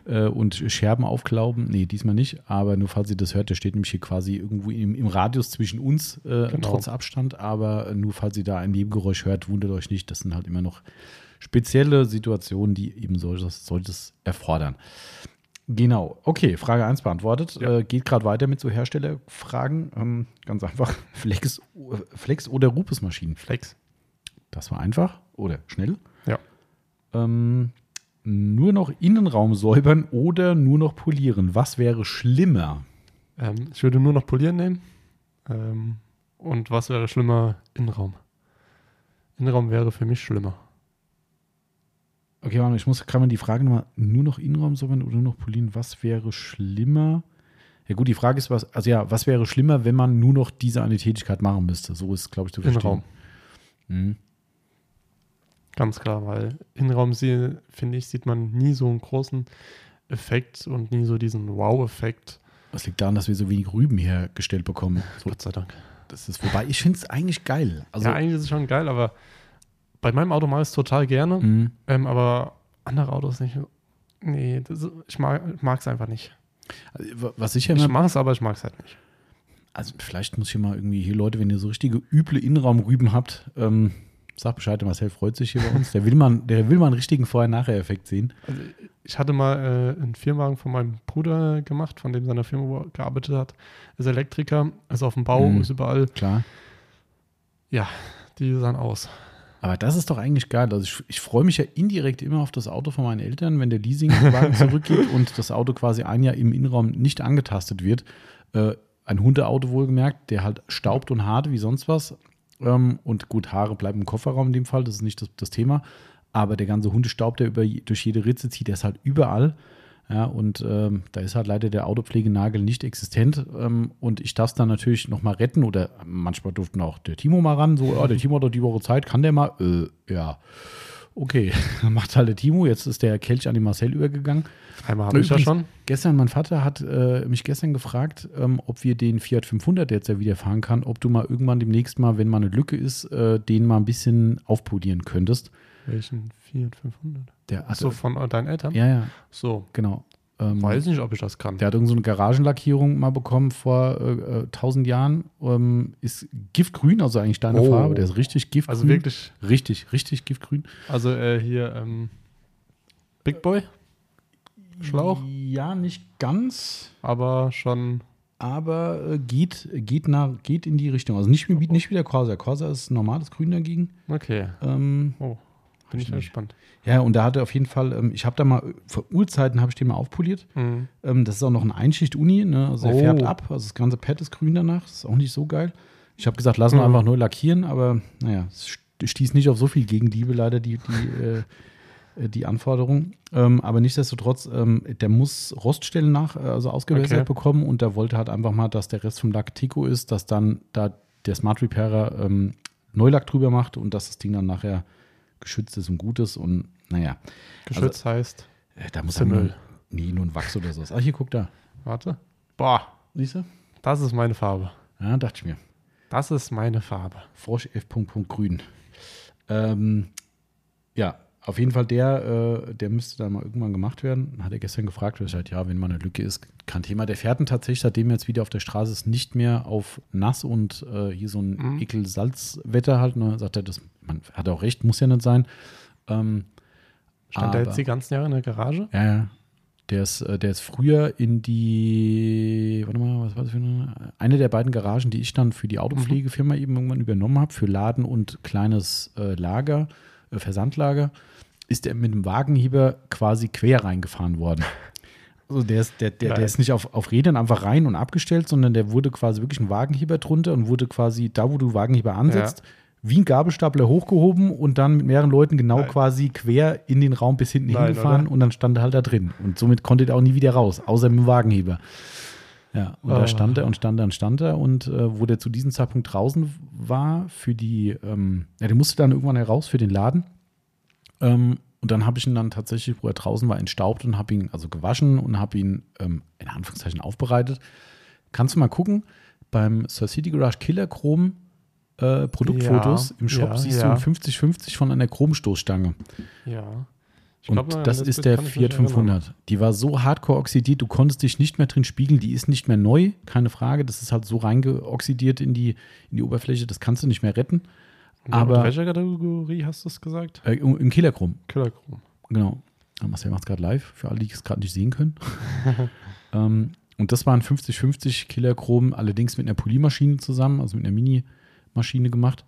äh, und Scherben aufklauben. Nee, diesmal nicht. Aber nur falls ihr das hört, der steht nämlich hier quasi irgendwo im, im Radius zwischen uns, äh, Genau. trotz Abstand. Aber nur falls ihr da ein Nebengeräusch hört, wundert euch nicht. Das sind halt immer noch spezielle Situationen, die eben solches, solches erfordern. Genau, okay, Frage 1 beantwortet. Ja. Äh, geht gerade weiter mit so Herstellerfragen. Ähm, ganz einfach. Flex, Flex oder Rupes-Maschinen? Flex. Das war einfach oder schnell. Ja. Ähm, nur noch Innenraum säubern oder nur noch polieren? Was wäre schlimmer? Ähm, ich würde nur noch polieren nehmen. Ähm, und was wäre schlimmer? Innenraum. Innenraum wäre für mich schlimmer. Okay, warte, ich muss gerade mal die Frage nochmal, nur noch Innenraum säubern oder nur noch polieren? Was wäre schlimmer? Ja gut, die Frage ist, was, also ja, was wäre schlimmer, wenn man nur noch diese eine Tätigkeit machen müsste? So ist, glaube ich, zu verstehen. Innenraum. Mhm. Ganz klar, weil Innenraum, finde ich, sieht man nie so einen großen Effekt und nie so diesen Wow-Effekt. Das liegt daran, dass wir so wenig Rüben hergestellt bekommen. So, Gott sei Dank. das ist, wobei, ich finde es eigentlich geil. Also, ja, eigentlich ist es schon geil, aber bei meinem Auto mache ich es total gerne. mh. Ähm, aber andere Autos nicht. Nee, das, ich mag es einfach nicht. Also, was ich ja Ich mache es, aber ich mag es halt nicht. Also vielleicht muss ich mal irgendwie hier Leute, wenn ihr so richtige üble Innenraumrüben habt, ähm, sagt Bescheid, Marcel freut sich hier bei uns. Der will mal, der will mal einen richtigen Vorher-Nachher-Effekt sehen. Also ich hatte mal äh, einen Firmenwagen von meinem Bruder gemacht, von dem seine Firma er gearbeitet hat. Ist Elektriker, ist auf dem Bau, Mhm. ist überall. Klar. Die sahen aus. Aber das ist doch eigentlich geil. Also ich, ich freue mich ja indirekt immer auf das Auto von meinen Eltern, wenn der Leasingwagen zurückgeht und das Auto quasi ein Jahr im Innenraum nicht angetastet wird. Äh, ein Hundeauto wohlgemerkt, der halt staubt und hart wie sonst was. Ähm, und gut, Haare bleiben im Kofferraum in dem Fall, das ist nicht das, das Thema. Aber der ganze Hundestaub, der über, durch jede Ritze zieht, der ist halt überall. Ja, und ähm, da ist halt leider der Autopflegenagel nicht existent. Ähm, und ich darf es dann natürlich nochmal retten. Oder manchmal durften auch der Timo mal ran. So, oh, der Timo hat doch die Woche Zeit, kann der mal? Äh, ja. Okay, dann macht halt der Timo. Jetzt ist der Kelch an den Marcel übergegangen. Einmal habe ich ja schon. Gestern, mein Vater hat äh, mich gestern gefragt, ähm, ob wir den Fiat 500 jetzt ja wieder fahren kann, ob du mal irgendwann demnächst mal, wenn mal eine Lücke ist, äh, den mal ein bisschen aufpolieren könntest. Welchen Fiat 500? Der Achso, von äh, deinen Eltern? ja, ja, So. genau. Ähm, Weiß nicht, ob ich das kann. Der hat irgend so eine Garagenlackierung mal bekommen vor äh, äh, 1000 Jahren. Ähm, ist giftgrün, also eigentlich deine Oh. Farbe. Der ist richtig giftgrün. Also wirklich, Richtig, richtig giftgrün. also äh, hier ähm, Big Boy, Schlauch, Ja, nicht ganz. aber schon aber äh, geht, geht, nach, geht in die Richtung. Also nicht, wie- nicht wie der Corsa. Corsa ist normales Grün dagegen. Okay. Ähm, Oh, bin ich gespannt. ja, und da hat er auf jeden Fall, ähm, ich habe da mal, vor Urzeiten habe ich den mal aufpoliert. Mhm. Ähm, das ist auch noch ein Einschicht-Uni, ne? also er Oh. färbt ab. Also das ganze Pad ist grün danach. Das ist auch nicht so geil. Ich habe gesagt, wir Mhm. einfach nur lackieren, aber naja, es st- stieß nicht auf so viel Gegenliebe leider die, die, äh, äh, die Anforderung. Ähm, aber nichtsdestotrotz, ähm, der muss Roststellen nach, äh, also ausgewässert Okay. bekommen und der wollte halt einfach mal, dass der Rest vom Lack Tico ist, dass dann da der Smart Repairer ähm, Neulack drüber macht und dass das Ding dann nachher geschützt ist und gut ist und naja, Geschützt heißt, äh, da muss nur, Müll. nee, nur ein Wachs oder so. Ach, hier, guck da. warte. Boah, Siehst du? das ist meine Farbe. Ja, dachte ich mir. Das ist meine Farbe. Frosch F. Grün. Ähm, ja, auf jeden Fall der, äh, der müsste dann mal irgendwann gemacht werden. Hat er gestern gefragt, weil ich halt, ja, wenn mal eine Lücke ist, kein Thema. Der fährt ihn tatsächlich, seitdem er jetzt wieder auf der Straße ist, nicht mehr auf nass und äh, hier so ein Mhm. Ekel-Salzwetter halt. Ne? Sagt er, das, man hat auch recht, muss ja nicht sein. Ähm, Stand Aber- jetzt die ganzen Jahre in der Garage? ja, ja. Der ist, äh, der ist früher in die, warte mal, was war das für eine? Eine der beiden Garagen, die ich dann für die Autopflegefirma eben irgendwann übernommen habe, für Laden und kleines äh, Lager, Versandlager, ist der mit dem Wagenheber quasi quer reingefahren worden. Also der ist, der, der, der ist nicht auf, auf Rädern einfach rein und abgestellt, sondern der wurde quasi wirklich ein Wagenheber drunter und wurde quasi da, wo du Wagenheber ansetzt, wie ein Gabelstapler hochgehoben und dann mit mehreren Leuten genau Nein. quasi quer in den Raum bis hinten Nein, hingefahren oder? und dann stand er halt da drin. Und somit konnte er auch nie wieder raus, außer mit dem Wagenheber. Ja, und Ah. da stand er und stand er und stand er und äh, wo der zu diesem Zeitpunkt draußen war für die, ähm, ja, der musste dann irgendwann heraus für den Laden. Ähm, und dann habe ich ihn dann tatsächlich, wo er draußen war, entstaubt und habe ihn also gewaschen und habe ihn ähm, in Anführungszeichen aufbereitet. Kannst du mal gucken, beim Sir City Garage Killer Chrom äh, Produktfotos Ja, im Shop ja, siehst ja. du ein 50-50 von einer Chromstoßstange. Ja. Und glaub, das ist der Fiat erinnern. 500. Die war so hardcore oxidiert, du konntest dich nicht mehr drin spiegeln. Die ist nicht mehr neu, keine Frage. Das ist halt so reingeoxidiert in die, in die Oberfläche, das kannst du nicht mehr retten. Aber- in welcher Kategorie hast du es gesagt? Äh, Im Killerchrom, Killerchrom. genau. Marcel macht es gerade live, für alle, die es gerade nicht sehen können. ähm, und das waren 50-50 Killerchrom, allerdings mit einer Polymaschine zusammen, also mit einer Mini-Maschine gemacht.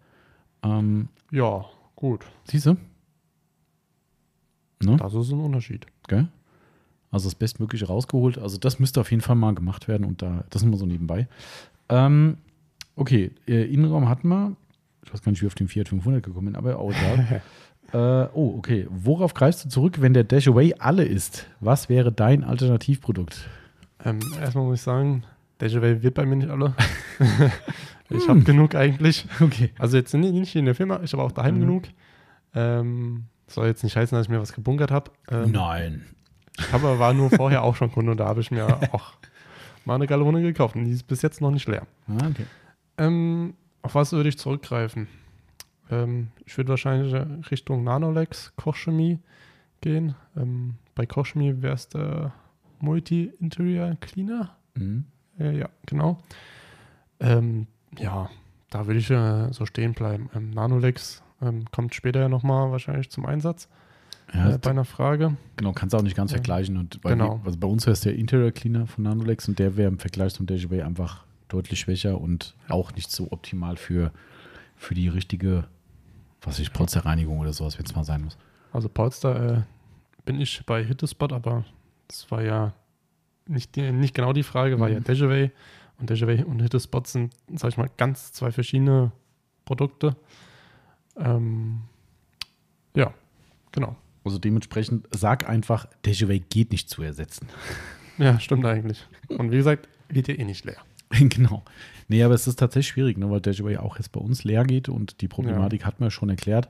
Ähm, Ja, gut. siehst du? Ne? Das ist ein Unterschied. Gell? Also das Bestmögliche rausgeholt. Also das müsste auf jeden Fall mal gemacht werden und da, das ist mal so nebenbei. Ähm, okay, äh, Innenraum hatten wir. Ich weiß gar nicht, wie ich auf den Fiat 500 gekommen bin, aber auch egal. äh, oh, okay. Worauf greifst du zurück, wenn der Dash Away alle ist? Was wäre dein Alternativprodukt? Ähm, erstmal muss ich sagen, Déjà wird bei mir nicht alle. ich habe genug eigentlich. Okay. Also jetzt nicht in der Firma, ich habe auch daheim Mhm. genug. Ähm, soll jetzt nicht heißen, dass ich mir was gebunkert habe. Ähm, Nein. Ich habe aber war nur vorher auch schon Kunde und da habe ich mir auch mal eine Gallone gekauft und die ist bis jetzt noch nicht leer. Ah, okay. Ähm, auf was würde ich zurückgreifen? Ähm, ich würde wahrscheinlich Richtung Nanolex Kochchemie gehen. Ähm, bei Kochchemie wäre es der Multi-Interior Cleaner. Mhm. Äh, ja, genau. Ähm, ja, da würde ich äh, so stehen bleiben. Ähm, Nanolex ähm, kommt später ja nochmal wahrscheinlich zum Einsatz Ja, äh, bei einer Frage. genau, kannst du auch nicht ganz vergleichen. Und bei, Genau. also bei uns wäre es der Interior Cleaner von Nanolex und der wäre im Vergleich zum Away einfach deutlich schwächer und auch nicht so optimal für, für die richtige, was ich, Polsterreinigung oder sowas, wenn es mal sein muss. Also Polster äh, bin ich bei Hittespot, aber das war ja nicht, die, nicht genau die Frage, war Mhm. ja Dejaway. Und Dejaway und Hittespot sind, sag ich mal, ganz zwei verschiedene Produkte. Ähm, ja, genau. Also dementsprechend sag einfach, Dash Away geht nicht zu ersetzen. Ja, stimmt eigentlich. Und wie gesagt, wird ja eh nicht leer. genau. Nee, aber es ist tatsächlich schwierig, ne, weil Dash Away auch jetzt bei uns leer geht und die Problematik hat man ja schon erklärt.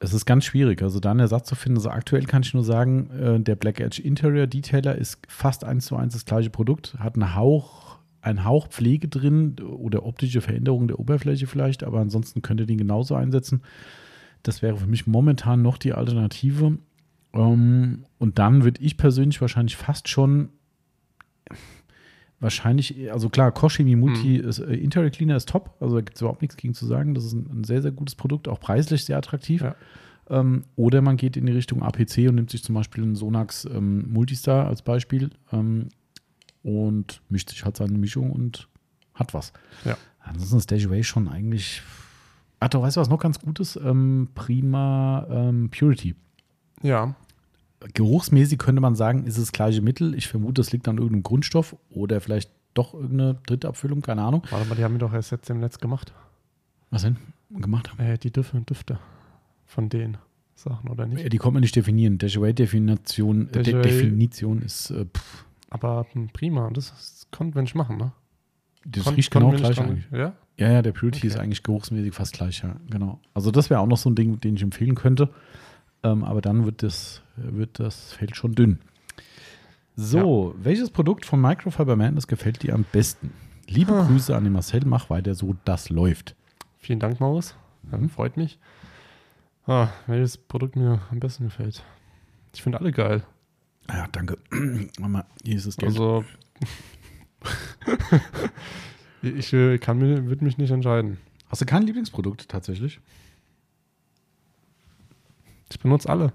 Es ist ganz schwierig, also da einen Ersatz zu finden. Also aktuell kann ich nur sagen, äh, der Black Edge Interior Detailer ist fast eins zu eins das gleiche Produkt, hat einen Hauch, einen Hauch Pflege drin oder optische Veränderung der Oberfläche vielleicht, aber ansonsten könnt ihr den genauso einsetzen. Das wäre für mich momentan noch die Alternative. Ähm, und dann würde ich persönlich wahrscheinlich fast schon wahrscheinlich, also klar, Koshimi Multi ist, äh, Interior Cleaner ist top, also da gibt es überhaupt nichts gegen zu sagen. Das ist ein, ein sehr, sehr gutes Produkt, auch preislich sehr attraktiv. Ja. Ähm, oder man geht in die Richtung APC und nimmt sich zum Beispiel einen Sonax ähm, Multistar als Beispiel. Ähm, und mischt sich halt seine Mischung und hat was. Ja. Ansonsten ist Stage Away schon eigentlich. Ach, du weißt du, was noch ganz gut ist? Ähm, prima ähm, Purity. Ja, Geruchsmäßig könnte man sagen, ist es das gleiche Mittel. Ich vermute, es liegt an irgendeinem Grundstoff oder vielleicht doch irgendeine dritte Abfüllung, keine Ahnung. warte mal, die haben wir doch erst jetzt im Netz gemacht. Was denn? Gemacht haben. Äh, die Düfte, Düfte von den Sachen, oder nicht? Ja, Die konnte man nicht definieren. Dash Away-Definition äh, De Definition ist, äh, pff, Aber prima, das, das konnte Mensch machen, ne? das Kon- riecht genau nicht gleich eigentlich. Ja? Ja, ja, der Purity Okay. ist eigentlich geruchsmäßig fast gleich, ja, genau. Also das wäre auch noch so ein Ding, den ich empfehlen könnte. Ähm, aber dann wird das, wird das Feld schon dünn. So, welches Produkt von Microfiber Madness gefällt dir am besten? Liebe Ah. Grüße an den Marcel, mach weiter so, das läuft. Vielen Dank, Maus. Ja, Mhm. freut mich. Ah, welches Produkt mir am besten gefällt? Ich finde alle geil. Ja, danke. Mama, hier ist das Geld. Also, ich äh, kann mir, würde mich nicht entscheiden. Hast du kein Lieblingsprodukt tatsächlich? Ich benutze alle.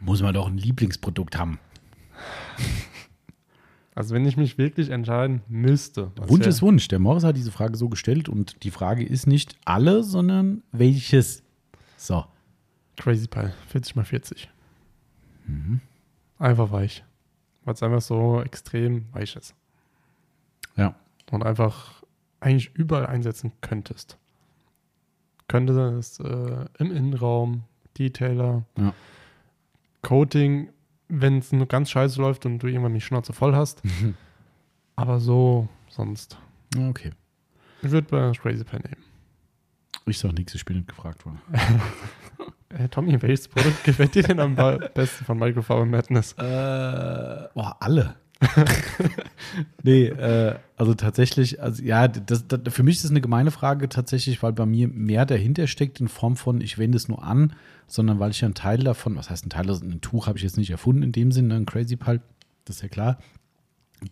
Muss man doch ein Lieblingsprodukt haben. Also, wenn ich mich wirklich entscheiden müsste. Wunsch ist Wunsch. Der Morris hat diese Frage so gestellt und die Frage ist nicht alle, sondern welches. So. Crazy Pie, 40 mal 40. Mhm. Einfach weich. Weil es einfach so extrem weich ist. Ja. Und einfach eigentlich überall einsetzen könntest. Könnte es äh, im Innenraum, Detailer, Ja. Coating, wenn es nur ganz scheiße läuft und du irgendwann die Schnauze voll hast. Aber so sonst. Okay. Ich würde bei Crazy Pie nehmen. Ich sag nichts, ich bin nicht gefragt worden. Äh, Tommy, welches Produkt gefällt dir denn am besten von Microfiber Madness? Äh, boah, alle. nee, äh, also tatsächlich, also ja, das, das, für mich ist es eine gemeine Frage tatsächlich, weil bei mir mehr dahinter steckt in Form von, ich wende es nur an, sondern weil ich ja einen Teil davon, was heißt ein Teil, also ein Tuch habe ich jetzt nicht erfunden in dem Sinne, ein Crazy Pulp, das ist ja klar.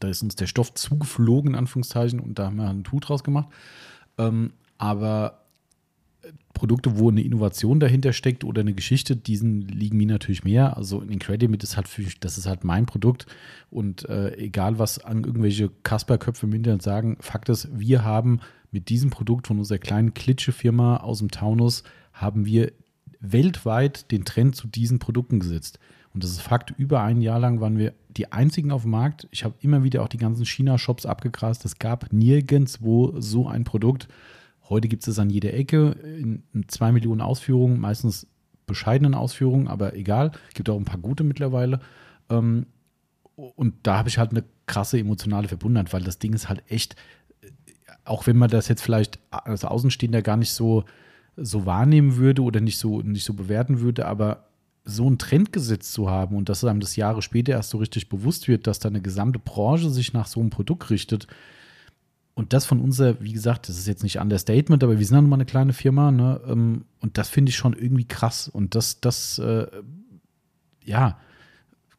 Da ist uns der Stoff zugeflogen, in Anführungszeichen, und da haben wir ein Tuch draus gemacht. Ähm, aber Produkte, wo eine Innovation dahinter steckt oder eine Geschichte, diesen liegen mir natürlich mehr. Also in Incredimit ist halt für mich, das ist halt mein Produkt und äh, egal was an irgendwelche Kasperköpfe im Internet sagen, Fakt ist, wir haben mit diesem Produkt von unserer kleinen Klitsche-Firma aus dem Taunus haben wir weltweit den Trend zu diesen Produkten gesetzt. Und das ist Fakt, über ein Jahr lang waren wir die einzigen auf dem Markt. Ich habe immer wieder auch die ganzen China-Shops abgegrast. Es gab nirgendwo so ein Produkt. Heute gibt es es an jeder Ecke in, in zwei Millionen Ausführungen, meistens bescheidenen Ausführungen, aber egal. Gibt auch ein paar gute mittlerweile. Ähm, und da habe ich halt eine krasse emotionale Verbundenheit, weil das Ding ist halt echt, äh, auch wenn man das jetzt vielleicht als Außenstehender gar nicht so, so wahrnehmen würde oder nicht so, nicht so bewerten würde, aber so einen Trend gesetzt zu haben und dass einem das Jahre später erst so richtig bewusst wird, dass da eine gesamte Branche sich nach so einem Produkt richtet. Und das von unser, wie gesagt, das ist jetzt nicht Understatement, aber wir sind ja nun mal eine kleine Firma, ne? ähm, Und das finde ich schon irgendwie krass. Und das, das, äh, ja,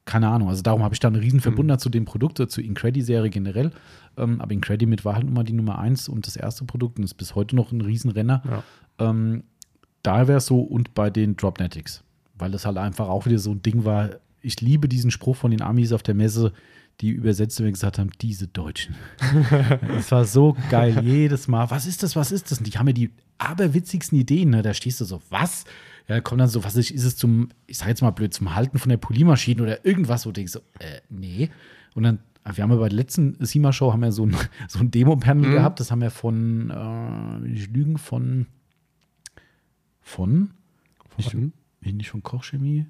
keine Ahnung. Also darum habe ich da eine riesen Verbundenheit zu dem Produkt, äh, zur Incredi-Serie generell. Ähm, aber Incredimit war halt nun mal die Nummer eins und das erste Produkt und ist bis heute noch ein Riesenrenner. Ja. Ähm, da wäre es so und bei den Dropnetics, weil das halt einfach auch wieder so ein Ding war. Ich liebe diesen Spruch von den Amis auf der Messe, die Übersetzer mir gesagt haben, diese Deutschen. Es war so geil, jedes Mal. Was ist das, was ist das? Und die haben ja die aberwitzigsten Ideen. Ne? Da stehst du so, was? Ja, kommt dann so, was ist, ist es zum, ich sag jetzt mal blöd, zum Halten von der Polymaschine oder irgendwas, wo du denkst so, äh, nee. Und dann, wir haben ja bei der letzten SEMA-Show haben wir so ein, so ein Demo-Panel Mhm. gehabt, das haben wir von, äh, will ich lügen, von, von, Von? nee, nicht von Kochchemie.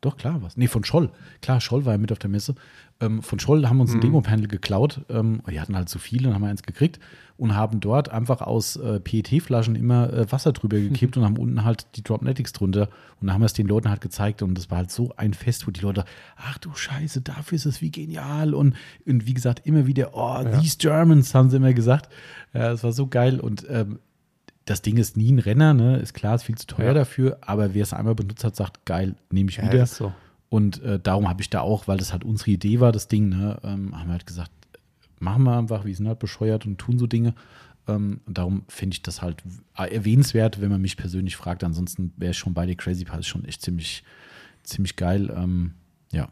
Doch, klar, was. Nee, von Scholl. Klar, Scholl war ja mit auf der Messe. Ähm, von Scholl haben wir uns ein Mhm. Demo-Panel geklaut. Ähm, die hatten halt so viele und haben eins gekriegt und haben dort einfach aus äh, PET-Flaschen immer äh, Wasser drüber gekippt und haben unten halt die Dropnetics drunter. Und dann haben wir es den Leuten halt gezeigt und das war halt so ein Fest, wo die Leute, ach du Scheiße, dafür ist es wie genial. Und, und wie gesagt, immer wieder, oh, Ja. these Germans, haben sie immer gesagt. Ja, es war so geil und ähm, das Ding ist nie ein Renner, ne? Ist klar, ist viel zu teuer Ja. dafür, aber wer es einmal benutzt hat, sagt, geil, nehme ich Ja, wieder. so. Und äh, darum habe ich da auch, weil das halt unsere Idee war, das Ding, ne, ähm, haben wir halt gesagt, machen wir einfach, wir sind halt bescheuert und tun so Dinge. Ähm, und darum finde ich das halt erwähnenswert, wenn man mich persönlich fragt. Ansonsten wäre ich schon bei der Crazy Pass schon echt ziemlich, ziemlich geil. Ähm, ja.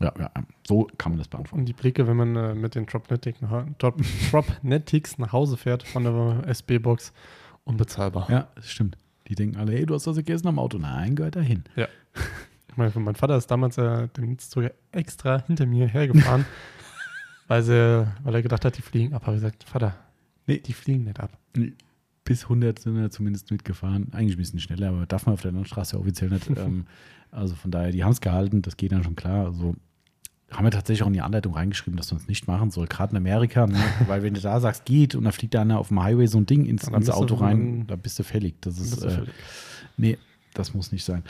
Ja, ja, so kann man das beantworten. Und die Blicke, wenn man äh, mit den Dropnetics nach, Drop, Dropnetics nach Hause fährt von der SB-Box, unbezahlbar. Ja, das stimmt. Die denken alle, hey, du hast das gegessen am Auto. Nein, gehört dahin. Ich meine, mein Vater ist damals äh, den Zug extra hinter mir hergefahren, weil, sie, weil er gedacht hat, die fliegen ab. Aber ich gesagt, Vater, Nee. die fliegen nicht ab. Bis 100 sind wir zumindest mitgefahren. Eigentlich ein bisschen schneller, aber darf man auf der Landstraße offiziell nicht. ähm, also von daher, die haben es gehalten, das geht dann schon klar. Also haben wir tatsächlich auch in die Anleitung reingeschrieben, dass man es nicht machen soll, gerade in Amerika, ne? weil wenn du da sagst, geht und da fliegt da einer auf dem Highway so ein Ding ins, Dann ins Auto rein, da bist du fällig. Das ist, äh, völlig- nee, das muss nicht sein.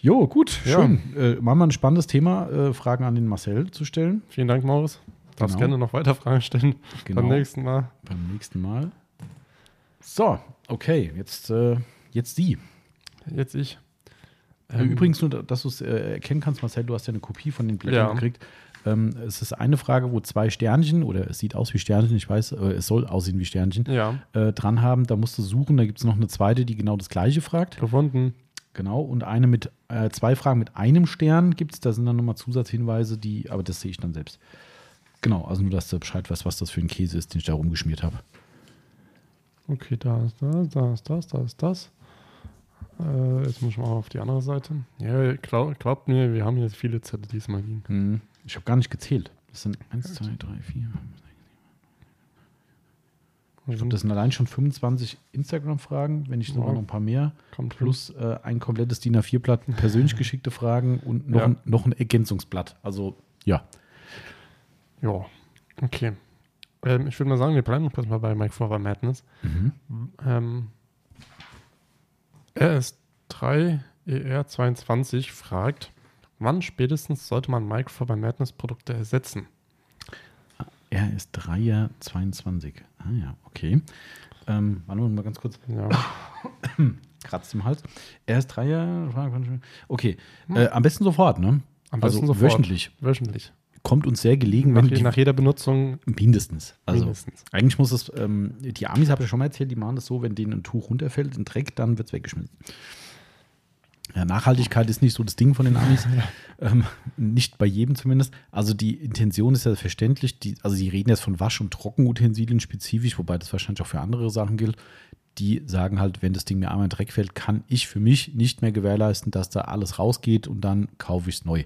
Jo, gut, Ja. schön. Äh, machen wir ein spannendes Thema, äh, Fragen an den Marcel zu stellen. Vielen Dank, Maurice. Darfst Genau. gerne noch weiter Fragen stellen Genau. beim nächsten Mal. Beim nächsten Mal. So, okay, jetzt, äh, jetzt Sie. Jetzt ich. Äh, Übrigens nur, dass du es äh, erkennen kannst, Marcel, du hast ja eine Kopie von den Blättern Ja. gekriegt. Ähm, es ist eine Frage, wo zwei Sternchen, oder es sieht aus wie Sternchen, ich weiß, äh, es soll aussehen wie Sternchen, Ja, äh, dran haben. Da musst du suchen, da gibt es noch eine zweite, die genau das gleiche fragt. gefunden. Genau, und eine mit, äh, zwei Fragen mit einem Stern gibt es, da sind dann nochmal Zusatzhinweise, die, aber das sehe ich dann selbst. Genau, also nur, dass du Bescheid weißt, was das für ein Käse ist, den ich da rumgeschmiert habe. Okay, da ist das, da ist das, da ist das. Äh, jetzt muss ich mal auf die andere Seite. Ja, glaub, glaubt mir, wir haben hier viele Zettel diesmal liegen. Hm, Ich habe gar nicht gezählt. Das sind 1, 2, 3, 4. Ich glaube, das sind allein schon 25 Instagram-Fragen, wenn nicht sogar Ja. noch ein paar mehr. Kommt Plus äh, ein komplettes DIN A4-Blatt persönlich geschickte Fragen und noch, Ja. ein, noch ein Ergänzungsblatt. Also, ja. Ja, okay. Ähm, ich würde mal sagen, wir bleiben noch kurz mal bei Mike Forever Madness. Mhm. Ähm, RS3 ER22 fragt, wann spätestens sollte man Mike Forever Madness Produkte ersetzen? Er ist Dreier 22. Ah ja, okay. Ähm, warte mal ganz kurz. Ja, Kratzt im Hals. Er ist Dreier. Okay. Äh, am besten sofort, ne? am besten also sofort. wöchentlich. Wöchentlich. Kommt uns sehr gelegen, Nach, die, nach jeder Benutzung mindestens. Also mindestens. Eigentlich muss es, ähm, die Amis habe ich schon mal erzählt, die machen das so, wenn denen ein Tuch runterfällt, ein Dreck, dann wird es weggeschmissen. Ja, Nachhaltigkeit ist nicht so das Ding von den Amis. ähm, nicht bei jedem zumindest. Also die Intention ist ja verständlich. Die, also sie reden jetzt von Wasch- und Trockenutensilien spezifisch, wobei das wahrscheinlich auch für andere Sachen gilt. Die sagen halt, wenn das Ding mir einmal in Dreck fällt, kann ich für mich nicht mehr gewährleisten, dass da alles rausgeht und dann kaufe ich es neu.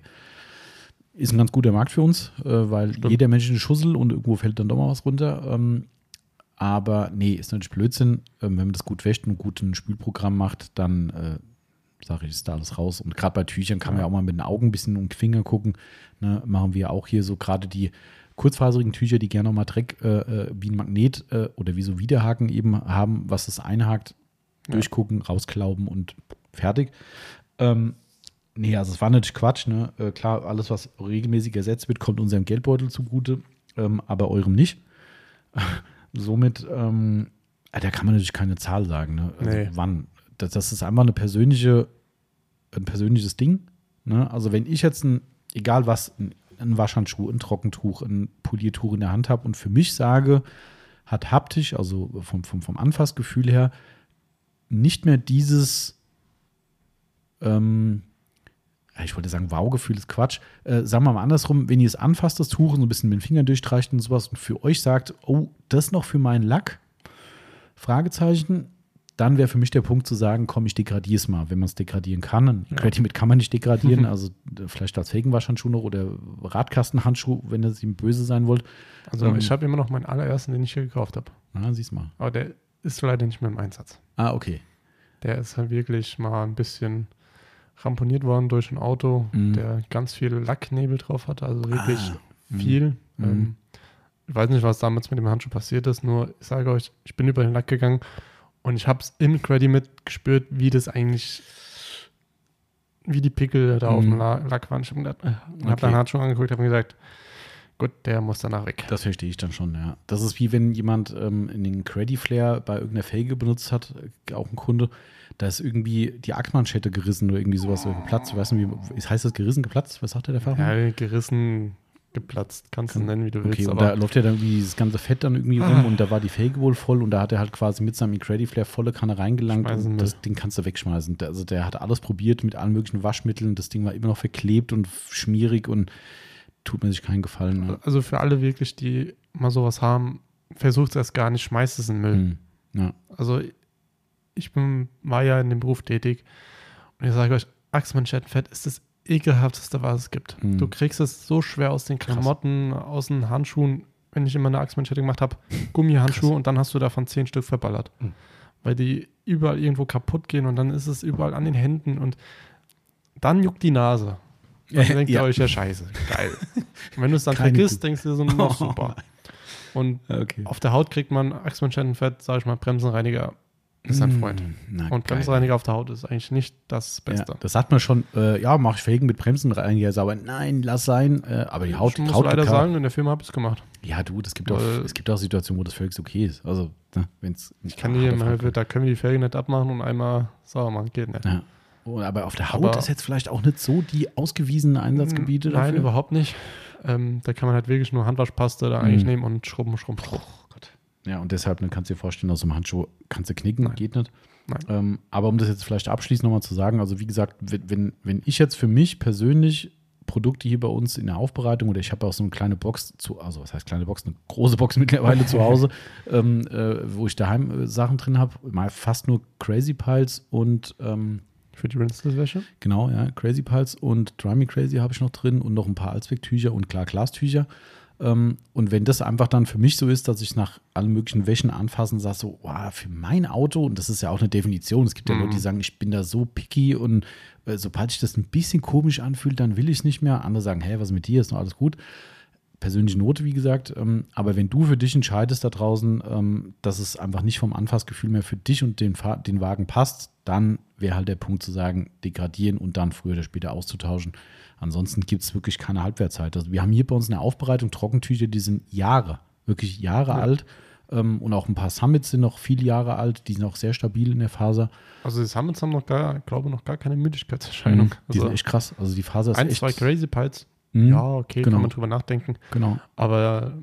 Ist ein ganz guter Markt für uns, äh, weil Stimmt. jeder Mensch eine Schussel und irgendwo fällt dann doch mal was runter. Ähm, aber nee, ist natürlich Blödsinn. Ähm, wenn man das gut wäscht und gut ein Spülprogramm macht, dann äh, sage ich, ist da alles raus. Und gerade bei Tüchern kann man Ja. auch mal mit den Augen ein bisschen die Finger gucken. Ne, machen wir auch hier so gerade die kurzfaserigen Tücher, die gerne noch mal Dreck äh, äh, wie ein Magnet äh, oder wie so Widerhaken eben haben, was das einhakt, Ja. durchgucken, rausklauben und fertig. Ähm, nee, also es war natürlich Quatsch. Ne? Äh, klar, alles, was regelmäßig ersetzt wird, kommt unserem Geldbeutel zugute, ähm, aber eurem nicht. Somit, ähm, äh, da kann man natürlich keine Zahl sagen. Ne? Also Nee. wann? Das, das ist einfach eine persönliche, ein persönliches Ding. Ne? Also wenn ich jetzt ein, egal was, ein, ein Waschhandschuh, ein Trockentuch, ein Poliertuch in der Hand habe und für mich sage, hat haptisch, also vom, vom, vom Anfassgefühl her, nicht mehr dieses, ähm, ich wollte sagen, Wow-Gefühl ist Quatsch. Äh, sagen wir mal andersrum, wenn ihr es anfasst, das Tuch, und so ein bisschen mit den Fingern durchstreicht und sowas und für euch sagt, oh, das noch für meinen Lack? Fragezeichen. Dann wäre für mich der Punkt zu sagen, komm, ich degradiere es mal, wenn man es degradieren kann. Ein Ja. Credit kann man nicht degradieren, also äh, vielleicht als Felgenwaschhandschuh noch oder Radkastenhandschuh, wenn ihr ihm böse sein wollt. Also Ähm. ich habe immer noch meinen allerersten, den ich hier gekauft habe. Na, siehst mal. Aber der ist leider nicht mehr im Einsatz. Ah, okay. Der ist halt wirklich mal ein bisschen ramponiert worden durch ein Auto, Mhm. der ganz viel Lacknebel drauf hatte, also wirklich Ah, mhm. viel. Mhm. Ähm, ich weiß nicht, was damals mit dem Handschuh passiert ist, nur ich sage euch, ich bin über den Lack gegangen und ich habe es im Credit mitgespürt, wie das eigentlich, wie die Pickel da auf Mhm. dem La Lack waren. Ich habe hab Okay. dann Handschuh angeguckt, habe mir gesagt, gut, der muss danach weg. Das verstehe ich dann schon, ja. Das ist wie wenn jemand ähm, in den Creddy Flare bei irgendeiner Felge benutzt hat, äh, auch ein Kunde, da ist irgendwie die Achmanschette gerissen oder irgendwie sowas geplatzt. Ich weiß nicht, wie heißt das gerissen, geplatzt? Was sagt der der Fachmann? Ja, gerissen, geplatzt. Kannst du nennen, wie du willst. Okay, und aber da läuft ja dann irgendwie dieses ganze Fett dann irgendwie rum und da war die Felge wohl voll und da hat er halt quasi mit seinem Incredi Flare volle Kanne reingelangt Schmeißen und das Ding kannst du wegschmeißen. Also der hat alles probiert mit allen möglichen Waschmitteln. Das Ding war immer noch verklebt und schmierig und tut mir sich keinen Gefallen. Ne? also für alle wirklich, die mal sowas haben, versucht es erst gar nicht, schmeißt es in den Müll. Hm. Ja. Also ich bin, war ja in dem Beruf tätig und ich sage euch, Achsmanschettenfett ist das ekelhafteste, was es gibt. Mhm. Du kriegst es so schwer aus den Krass. Klamotten, aus den Handschuhen, wenn ich immer eine Achsmanschette gemacht habe, Gummihandschuhe Krass. und dann hast du davon zehn Stück verballert. Mhm. Weil die überall irgendwo kaputt gehen und dann ist es überall an den Händen und dann juckt die Nase. Dann denkt Ja. ihr euch ja scheiße, geil. Und wenn du es dann Keine vergisst, denkst du dir so, oh, super. Und Okay. auf der Haut kriegt man Achsmanschettenfett, sag ich mal, Bremsenreiniger ist ein Freund. Hm, Na, Und geil. Bremsenreiniger auf der Haut ist eigentlich nicht das Ja, Beste. das sagt man schon, äh, ja, mach ich Felgen mit Bremsenreiniger sauber. Nein, lass sein. Äh, aber die Haut, ich muss Haut leider sagen, in der Firma habe ich es gemacht. Ja, du, das gibt auch, es gibt auch Situationen, wo das völlig okay ist. Also, ne, wenn es. Ich kann die mal, da können wir die Felge nicht abmachen und einmal sauber machen. Geht nicht. Ja. Aber auf der Haut Aber- ist jetzt vielleicht auch nicht so die ausgewiesenen Einsatzgebiete Nein, dafür. überhaupt nicht. Ähm, da kann man halt wirklich nur Handwaschpaste da eigentlich Mhm. nehmen und schrubben, schrubben. Oh Gott. Ja, und deshalb ne, kannst du dir vorstellen, aus so einem Handschuh kannst du knicken, Nein. geht nicht. Nein. Ähm, aber um das jetzt vielleicht abschließend nochmal zu sagen, also wie gesagt, wenn, wenn, wenn ich jetzt für mich persönlich Produkte hier bei uns in der Aufbereitung oder ich habe auch so eine kleine Box zu, also was heißt kleine Box, eine große Box mittlerweile zu Hause, ähm, äh, wo ich daheim äh, Sachen drin habe, mal fast nur Crazy Piles und ähm, Für die Rinseless-Wäsche. Genau, ja. Crazy Pulse und Dry Me Crazy habe ich noch drin und noch ein paar Allzwecktücher und klar Glastücher. Ähm, und wenn das einfach dann für mich so ist, dass ich nach allen möglichen Wäschen anfassen sage so, wow, für mein Auto, und das ist ja auch eine Definition, es gibt ja Mhm. Leute, die sagen, ich bin da so picky und äh, sobald sich das ein bisschen komisch anfühlt, dann will ich es nicht mehr. Andere sagen, hey, was mit dir, ist noch alles gut. Persönliche Note, wie gesagt. Ähm, aber wenn du für dich entscheidest da draußen, ähm, dass es einfach nicht vom Anfassgefühl mehr für dich und den, Fa den Wagen passt, dann wäre halt der Punkt zu sagen, degradieren und dann früher oder später auszutauschen. Ansonsten gibt es wirklich keine Halbwertzeit. Also wir haben hier bei uns in der Aufbereitung Trockentücher, die sind Jahre, wirklich Jahre Ja. alt. Ähm, und auch ein paar Summits sind noch viele Jahre alt, die sind auch sehr stabil in der Faser. Also die Summits haben noch gar, glaube noch gar keine Müdigkeitserscheinung. Mhm. Die Also sind echt krass. Also die Faser ist ein, echt. zwei Crazy Piles. Mhm. Ja, okay, Genau. kann man drüber nachdenken. Genau. Aber